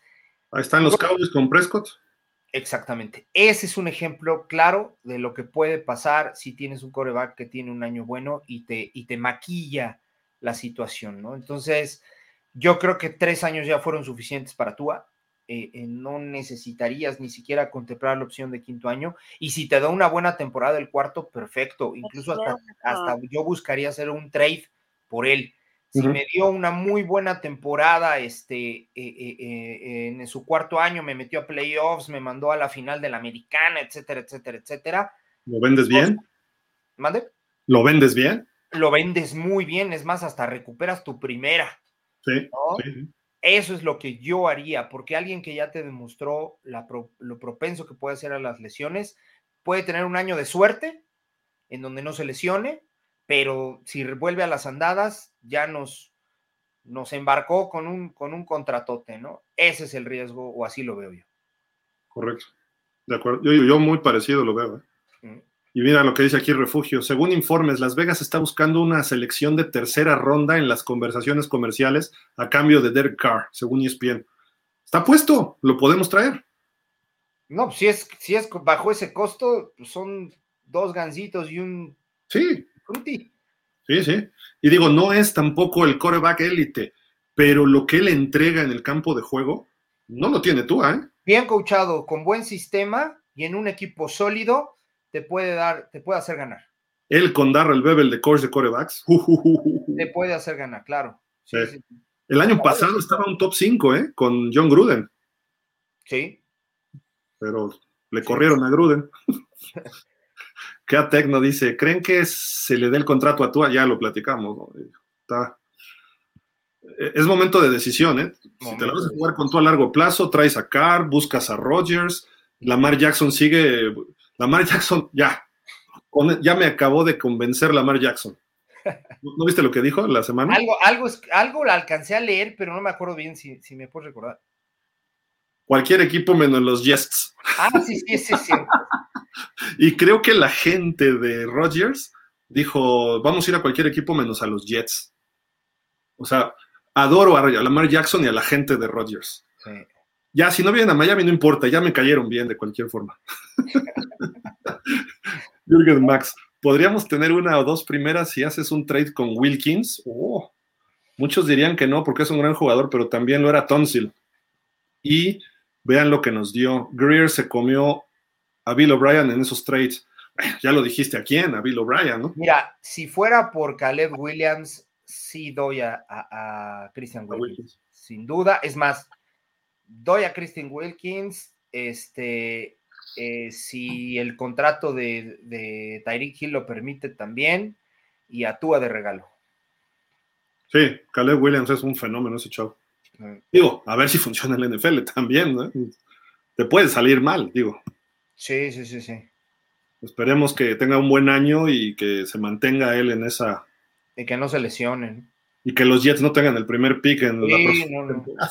Ahí están los Cowboys con Prescott. Exactamente. Ese es un ejemplo claro de lo que puede pasar si tienes un coreback que tiene un año bueno y te, y te maquilla la situación, ¿no? Entonces, yo creo que tres años ya fueron suficientes para Tua. Eh, eh, no necesitarías ni siquiera contemplar la opción de quinto año. Y si te da una buena temporada el cuarto, perfecto. Incluso hasta, hasta yo buscaría hacer un trade por él. Si me dio una muy buena temporada este, eh, en su cuarto año, me metió a playoffs, me mandó a la final de la americana, etcétera, etcétera, etcétera. ¿Lo vendes bien? ¿Mande? ¿Lo vendes bien? Lo vendes muy bien, es más, hasta recuperas tu primera. Eso es lo que yo haría, porque alguien que ya te demostró lo propenso que puede ser a las lesiones, puede tener un año de suerte en donde no se lesione, pero si vuelve a las andadas, ya nos, nos embarcó con un, con un contratote, ¿no? Ese es el riesgo, o así lo veo yo. Correcto. De acuerdo. Yo, yo muy parecido lo veo. ¿eh? Y mira lo que dice aquí Refugio. Según informes, Las Vegas está buscando una selección de tercera ronda en las conversaciones comerciales a cambio de Derek Carr, según ESPN. Está puesto, lo podemos traer. No, si es, si es bajo ese costo, pues son dos gancitos y un sí. Sí, sí. Y digo, no es tampoco el coreback élite, pero lo que él entrega en el campo de juego, no lo tiene tú, ¿eh? Bien coachado, con buen sistema y en un equipo sólido, te puede dar, te puede hacer ganar. Él con Darrell Bebel de coach de corebacks. Te puede hacer ganar, claro. El año pasado estaba un top 5, ¿eh? Con John Gruden. Sí. Pero le corrieron a Gruden. ¿Qué Tecno dice? ¿Creen que se le dé el contrato a Tua? Ya lo platicamos. Está... Es momento de decisión, ¿eh? Si te la vas a jugar con tú a largo plazo, traes a Carr, buscas a Rodgers, Lamar Jackson sigue Lamar Jackson, ya. Ya me acabó de convencer Lamar Jackson. ¿No viste lo que dijo la semana? Algo, algo, algo la alcancé a leer, pero no me acuerdo bien si, me puedes recordar. Cualquier equipo menos los Jets. Ah, sí, sí, sí, sí. y creo que la gente de Rodgers dijo, vamos a ir a cualquier equipo menos a los Jets. O sea, adoro a Lamar Jackson y a la gente de Rodgers. Sí. Ya, si no vienen a Miami, no importa, ya me cayeron bien de cualquier forma. Jürgen Max, ¿podríamos tener una o dos primeras si haces un trade con Wilkins? Oh, muchos dirían que no, porque es un gran jugador, pero también lo era Tonsil. Y vean lo que nos dio. Greer se comió a Bill O'Brien en esos trades. Ya lo dijiste a quién, a Bill O'Brien, ¿no? Mira, si fuera por Caleb Williams, sí doy a, Christian Wilkins. Sin duda. Es más, doy a Christian Wilkins, este, eh, si el contrato de, de Tyreek Hill lo permite también, y a Tua de regalo. Sí, Caleb Williams es un fenómeno ese chavo. Digo, a ver si funciona el NFL también, ¿no? Te puede salir mal, digo. Sí, sí, sí, sí. Esperemos que tenga un buen año y que se mantenga él en esa. Y que no se lesionen. Y que los Jets no tengan el primer pick en la próxima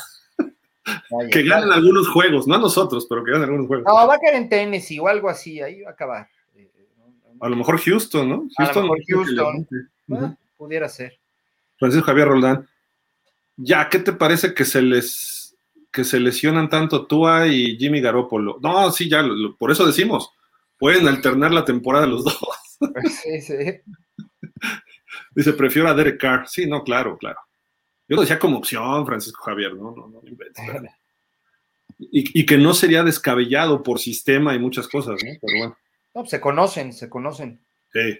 que ganen algunos juegos, no a nosotros, pero que ganen algunos juegos. No, va a caer en Tennessee o algo así, ahí va a acabar. A lo mejor Houston, ¿no? Houston, a lo mejor Houston. Pudiera ser. Francisco Javier Roldán. Ya, ¿qué te parece que se les que se lesionan tanto Tua y Jimmy Garoppolo? No, sí, ya, por eso decimos, pueden alternar la temporada los dos. Sí, sí. Dice, prefiero a Derek Carr. Sí, no, claro, claro. Yo lo decía como opción, Francisco Javier, no, no, no y, y, que no sería descabellado por sistema y muchas cosas, ¿no? Pero bueno. No, pues se conocen, se conocen. Sí.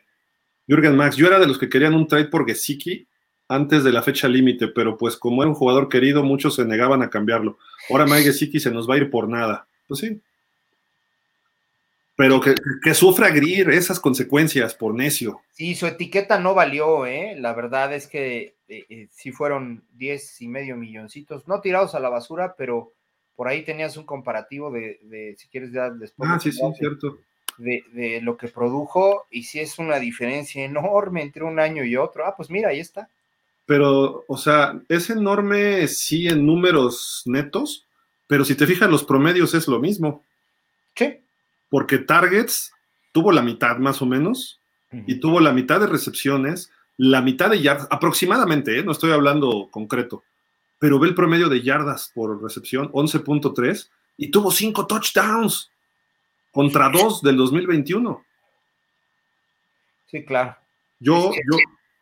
Jürgen Max, yo era de los que querían un trade por Gesicki antes de la fecha límite, pero pues como era un jugador querido, muchos se negaban a cambiarlo. Ahora Mike Gesicki se nos va a ir por nada. Pues sí. Pero que, que sufra Greer esas consecuencias por necio. Sí, su etiqueta no valió, ¿eh? La verdad es que eh, eh, sí fueron 10 y medio milloncitos, no tirados a la basura, pero por ahí tenías un comparativo de, si quieres ya después. Ah, sí, sí, cierto. De, de, lo que produjo y si es una diferencia enorme entre un año y otro. Ah, pues mira, ahí está. Pero, o sea, es enorme sí en números netos, pero si te fijas, los promedios es lo mismo. Sí. Porque Targets tuvo la mitad más o menos y tuvo la mitad de recepciones, la mitad de yardas, aproximadamente, ¿eh? no estoy hablando concreto, pero ve el promedio de yardas por recepción, 11.3, y tuvo cinco touchdowns contra dos del 2021. Sí, claro. Yo, yo,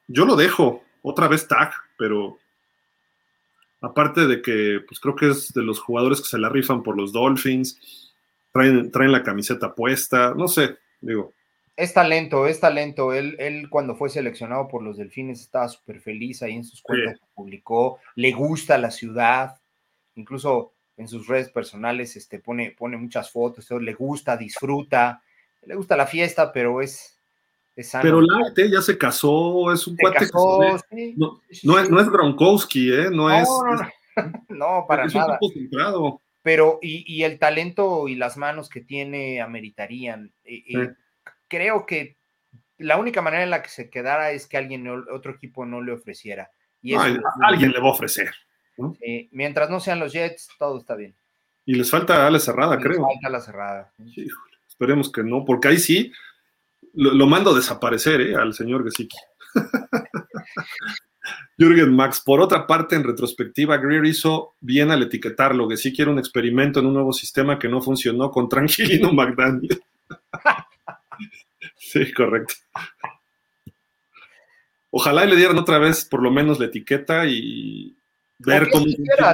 yo lo dejo otra vez tag, pero aparte de que pues creo que es de los jugadores que se la rifan por los Dolphins, traen, traen la camiseta puesta, no sé, digo. Es talento, es talento. Él, él cuando fue seleccionado por los Delfines estaba súper feliz ahí en sus cuentas, publicó, le gusta la ciudad, incluso en sus redes personales este, pone, pone muchas fotos, le gusta, disfruta, le gusta la fiesta, pero es, pero Late ya se casó, es un cuate no, es, Gronkowski, ¿eh? No, es. No, para nada. Pero, y, el talento y las manos que tiene ameritarían. Eh, eh, creo que la única manera en la que se quedara es que alguien, otro equipo no le ofreciera. Y alguien le va a ofrecer. mientras no sean los Jets, todo está bien. Y les falta ala cerrada, creo. Les falta la cerrada. esperemos que no, porque ahí sí lo, mando a desaparecer ¿eh? al señor Gesicki. Jürgen Max, por otra parte, en retrospectiva, Greer hizo bien al etiquetarlo. que sí quiere un experimento en un nuevo sistema que no funcionó con Tranquilino McDaniel. Sí, correcto. Ojalá le dieran otra vez por lo menos la etiqueta y, ver cómo.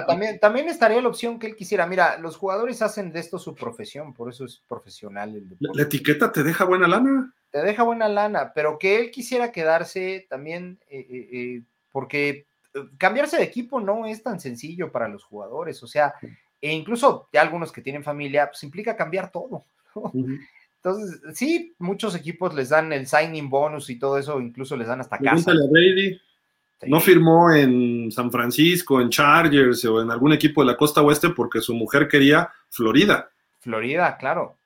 también, también estaría la opción que él quisiera. Mira, los jugadores hacen de esto su profesión, por eso es profesional el deporte. ¿La, etiqueta te deja buena lana? Te deja buena lana, pero que él quisiera quedarse también, eh, eh, eh, porque cambiarse de equipo no es tan sencillo para los jugadores, o sea, e incluso ya algunos que tienen familia, pues implica cambiar todo. Entonces, sí, muchos equipos les dan el signing bonus y todo eso, incluso les dan hasta casa. No firmó en San Francisco, en Chargers o en algún equipo de la costa oeste porque su mujer quería Florida. Florida, claro.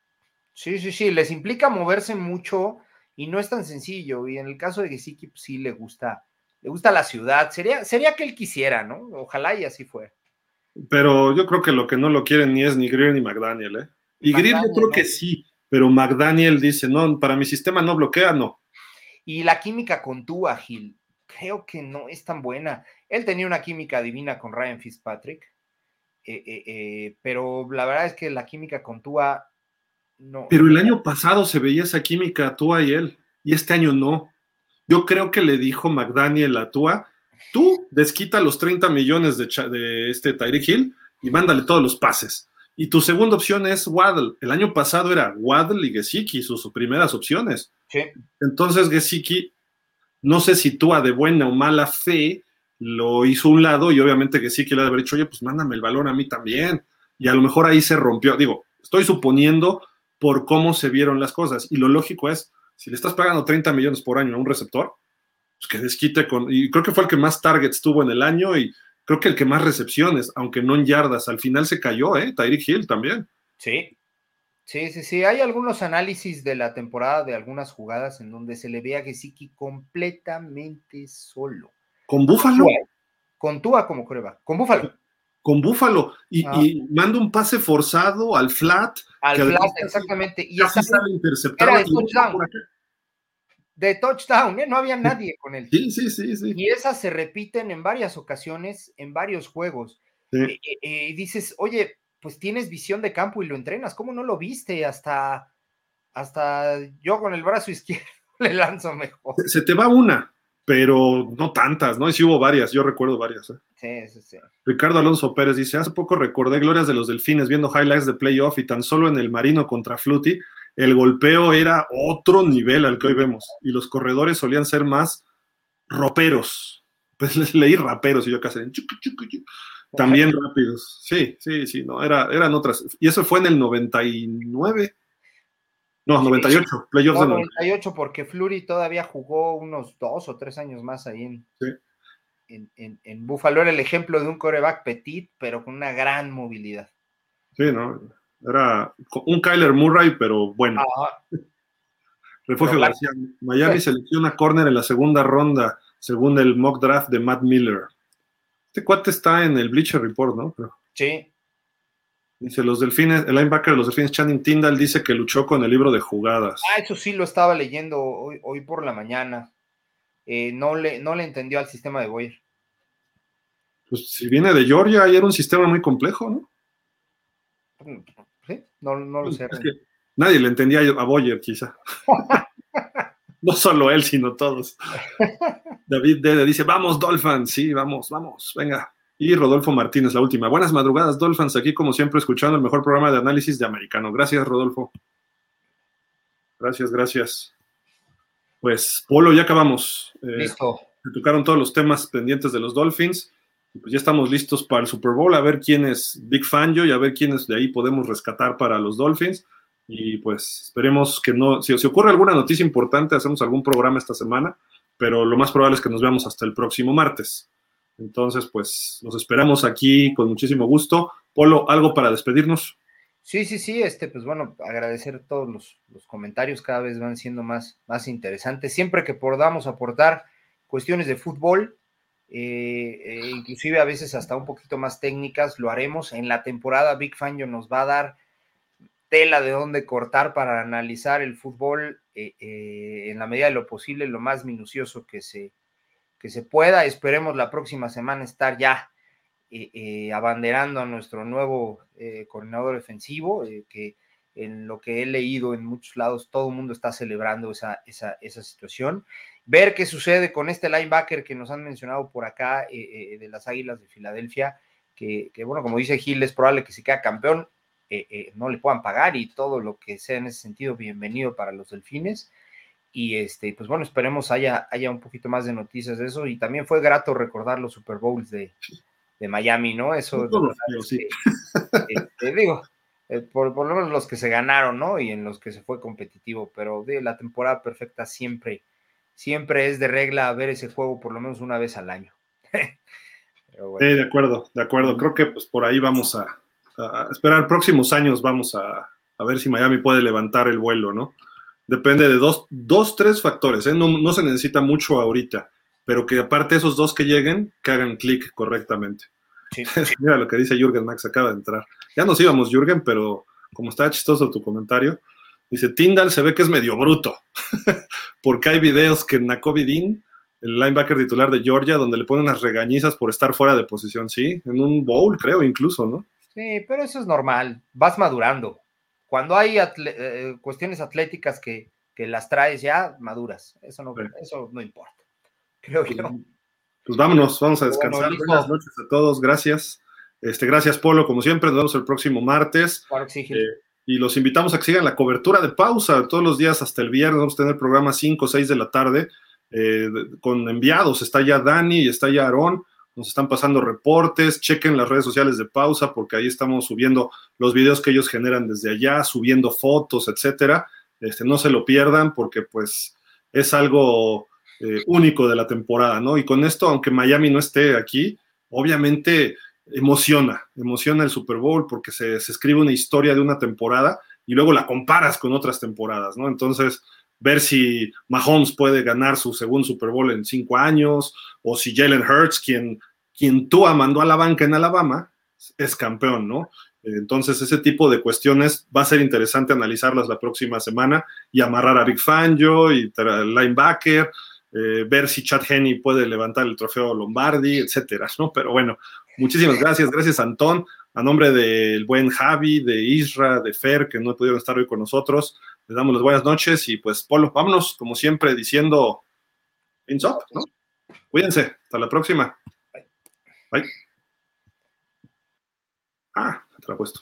Sí, sí, sí, les implica moverse mucho y no es tan sencillo. Y en el caso de Gesicki, pues, sí le gusta, le gusta la ciudad. Sería, sería que él quisiera, ¿no? Ojalá y así fue. Pero yo creo que lo que no lo quieren ni es ni Greer ni McDaniel, ¿eh? Y Greer yo creo que sí, pero McDaniel dice, no, para mi sistema no bloquea, no. Y la química con tú, Gil, creo que no es tan buena. Él tenía una química divina con Ryan Fitzpatrick, eh, eh, eh, pero la verdad es que la química con Tua no. Pero el año pasado se veía esa química Tua y él, y este año no. Yo creo que le dijo McDaniel a Tua, tú desquita los 30 millones de, de este Tyreek Hill y mándale todos los pases. Y tu segunda opción es Waddle. El año pasado era Waddle y Gesicki, sus, primeras opciones. Sí. Entonces Gesicki no sé si tú de buena o mala fe lo hizo un lado y obviamente que le ha haber dicho, oye, pues mándame el balón a mí también. y a lo mejor ahí se rompió. Digo, estoy suponiendo por cómo se vieron las cosas. Y lo lógico es, si le estás pagando 30 millones por año a un receptor, pues que desquite con. Y creo que fue el que más targets tuvo en el año y creo que el que más recepciones, aunque no en yardas. Al final se cayó, ¿eh? Tyreek Hill también. Sí. Sí, sí, sí. Hay algunos análisis de la temporada de algunas jugadas en donde se le ve a Gesicki completamente solo. ¿Con Búfalo? Con Tua como prueba. Con Búfalo. Con Búfalo. Y, ah. y, manda un pase forzado al flat. Al flat, exactamente. Y casi sale interceptado. De touchdown. ¿eh? No había nadie con él. Sí, sí, sí, sí. Y esas se repiten en varias ocasiones, en varios juegos. Eh, eh, y dices, oye, pues tienes visión de campo y lo entrenas. ¿Cómo no lo viste? Hasta, hasta yo con el brazo izquierdo le lanzo mejor. Se te va una, pero no tantas, ¿no? Y sí hubo varias, yo recuerdo varias. ¿eh? Sí, sí, sí. Ricardo Alonso Pérez dice, hace poco recordé glorias de los delfines viendo highlights de playoff y tan solo en el Marino contra Fluty, el golpeo era otro nivel al que hoy vemos y los corredores solían ser más roperos. Pues leí raperos y yo casi también rápidos. Sí, sí, sí, no, era, eran otras. Y eso fue en el 99. No, 98, playoffs no, 98, porque Flurry todavía jugó unos dos o tres años más ahí en, sí. en, en, Buffalo. Era el ejemplo de un coreback petit, pero con una gran movilidad. Sí, ¿no? Era un Kyler Murray, pero bueno. Refugio García. Miami selecciona corner en la segunda ronda, según el mock draft de Matt Miller. Este cuate está en el Bleacher Report, ¿no? Sí. Dice, los delfines, el linebacker de los delfines, Channing Tyndall, dice que luchó con el libro de jugadas. Ah, eso sí lo estaba leyendo hoy, por la mañana. Eh, no, le, no le entendió al sistema de Boyer. Pues si viene de Georgia, ahí era un sistema muy complejo, ¿no? No, no lo sé. nadie le entendía a Boyer, quizá. no solo él, sino todos. David Dede dice, vamos, Dolphins, sí, vamos, vamos, venga. Y Rodolfo Martínez, la última. Buenas madrugadas, Dolphins, aquí como siempre escuchando el mejor programa de análisis de americano. Gracias, Rodolfo. Gracias, gracias. Pues, Polo, ya acabamos. Eh, Listo. Se tocaron todos los temas pendientes de los Dolphins. Pues ya estamos listos para el Super Bowl, a ver quién es Big Fan yo y a ver quiénes de ahí podemos rescatar para los Dolphins. Y pues esperemos que no, si, ocurre alguna noticia importante, hacemos algún programa esta semana, pero lo más probable es que nos veamos hasta el próximo martes. Entonces, pues los esperamos aquí con muchísimo gusto. Polo, ¿algo para despedirnos? Sí, sí, sí, este, pues bueno, agradecer todos los, comentarios, cada vez van siendo más, más interesantes. Siempre que podamos aportar cuestiones de fútbol, eh, eh, inclusive a veces hasta un poquito más técnicas, lo haremos. En la temporada Big Fan nos va a dar tela de dónde cortar para analizar el fútbol eh, eh, en la medida de lo posible, lo más minucioso que se, que se pueda. Esperemos la próxima semana estar ya abanderando a nuestro nuevo coordinador defensivo, que en lo que he leído en muchos lados, todo el mundo está celebrando esa, esa, esa, situación. Ver qué sucede con este linebacker que nos han mencionado por acá de las Águilas de Filadelfia, que, que, bueno, como dice Gil, es probable que se quede campeón eh, eh, no le puedan pagar y todo lo que sea en ese sentido, bienvenido para los delfines. Y este, pues bueno, esperemos haya, haya un poquito más de noticias de eso. Y también fue grato recordar los Super Bowls de, Miami, ¿no? Eso sí. Este, digo, eh, por, por, lo menos los que se ganaron, ¿no? Y en los que se fue competitivo, pero de la temporada perfecta siempre, siempre es de regla ver ese juego por lo menos una vez al año. Sí, de acuerdo, de acuerdo. Creo que pues por ahí vamos a, esperar próximos años vamos a, ver si Miami puede levantar el vuelo, ¿no? Depende de dos, dos tres factores, ¿eh? no, se necesita mucho ahorita, pero que aparte esos dos que lleguen, que hagan clic correctamente. Mira lo que dice Jürgen Max, acaba de entrar. Ya nos íbamos, Jürgen, pero como está chistoso tu comentario, dice, Tyndall se ve que es medio bruto, porque hay videos que Nakobe Dean, el linebacker titular de Georgia, donde le ponen unas regañizas por estar fuera de posición, sí, en un bowl creo incluso, ¿no? Sí, pero eso es normal, vas madurando. Cuando hay eh, cuestiones atléticas que, las traes ya, maduras. Eso no, eso no importa. Creo que no. Pues vámonos, vamos a descansar. Buenas noches a todos, gracias. Este, gracias, Polo, como siempre, nos vemos el próximo martes. Eh, y los invitamos a que sigan la cobertura de pausa todos los días hasta el viernes. Vamos a tener programa 5 o 6 de la tarde eh, con enviados. Está ya Dani y está ya Aarón nos están pasando reportes, chequen las redes sociales de pausa porque ahí estamos subiendo los videos que ellos generan desde allá, subiendo fotos, etcétera. Este, no se lo pierdan porque pues es algo eh, único de la temporada, ¿no? Y con esto, aunque Miami no esté aquí, obviamente emociona, emociona el Super Bowl porque se, se escribe una historia de una temporada y luego la comparas con otras temporadas, ¿no? Entonces, ver si Mahomes puede ganar su segundo Super Bowl en cinco años, o si Jalen Hurts, quien, quien Tua mandó a la banca en Alabama, es campeón, ¿no? Entonces, ese tipo de cuestiones va a ser interesante analizarlas la próxima semana y amarrar a Big Fangio y linebacker, eh, ver si Chad Henney puede levantar el trofeo Lombardi, etcétera, ¿no? Pero bueno, muchísimas gracias, gracias Antón, a nombre del buen Javi, de Isra, de Fer, que no pudieron estar hoy con nosotros, les damos las buenas noches y pues Polo, vámonos, como siempre, diciendo fins up, ¿no? Cuídense, hasta la próxima. Bye. Ah, te la he puesto.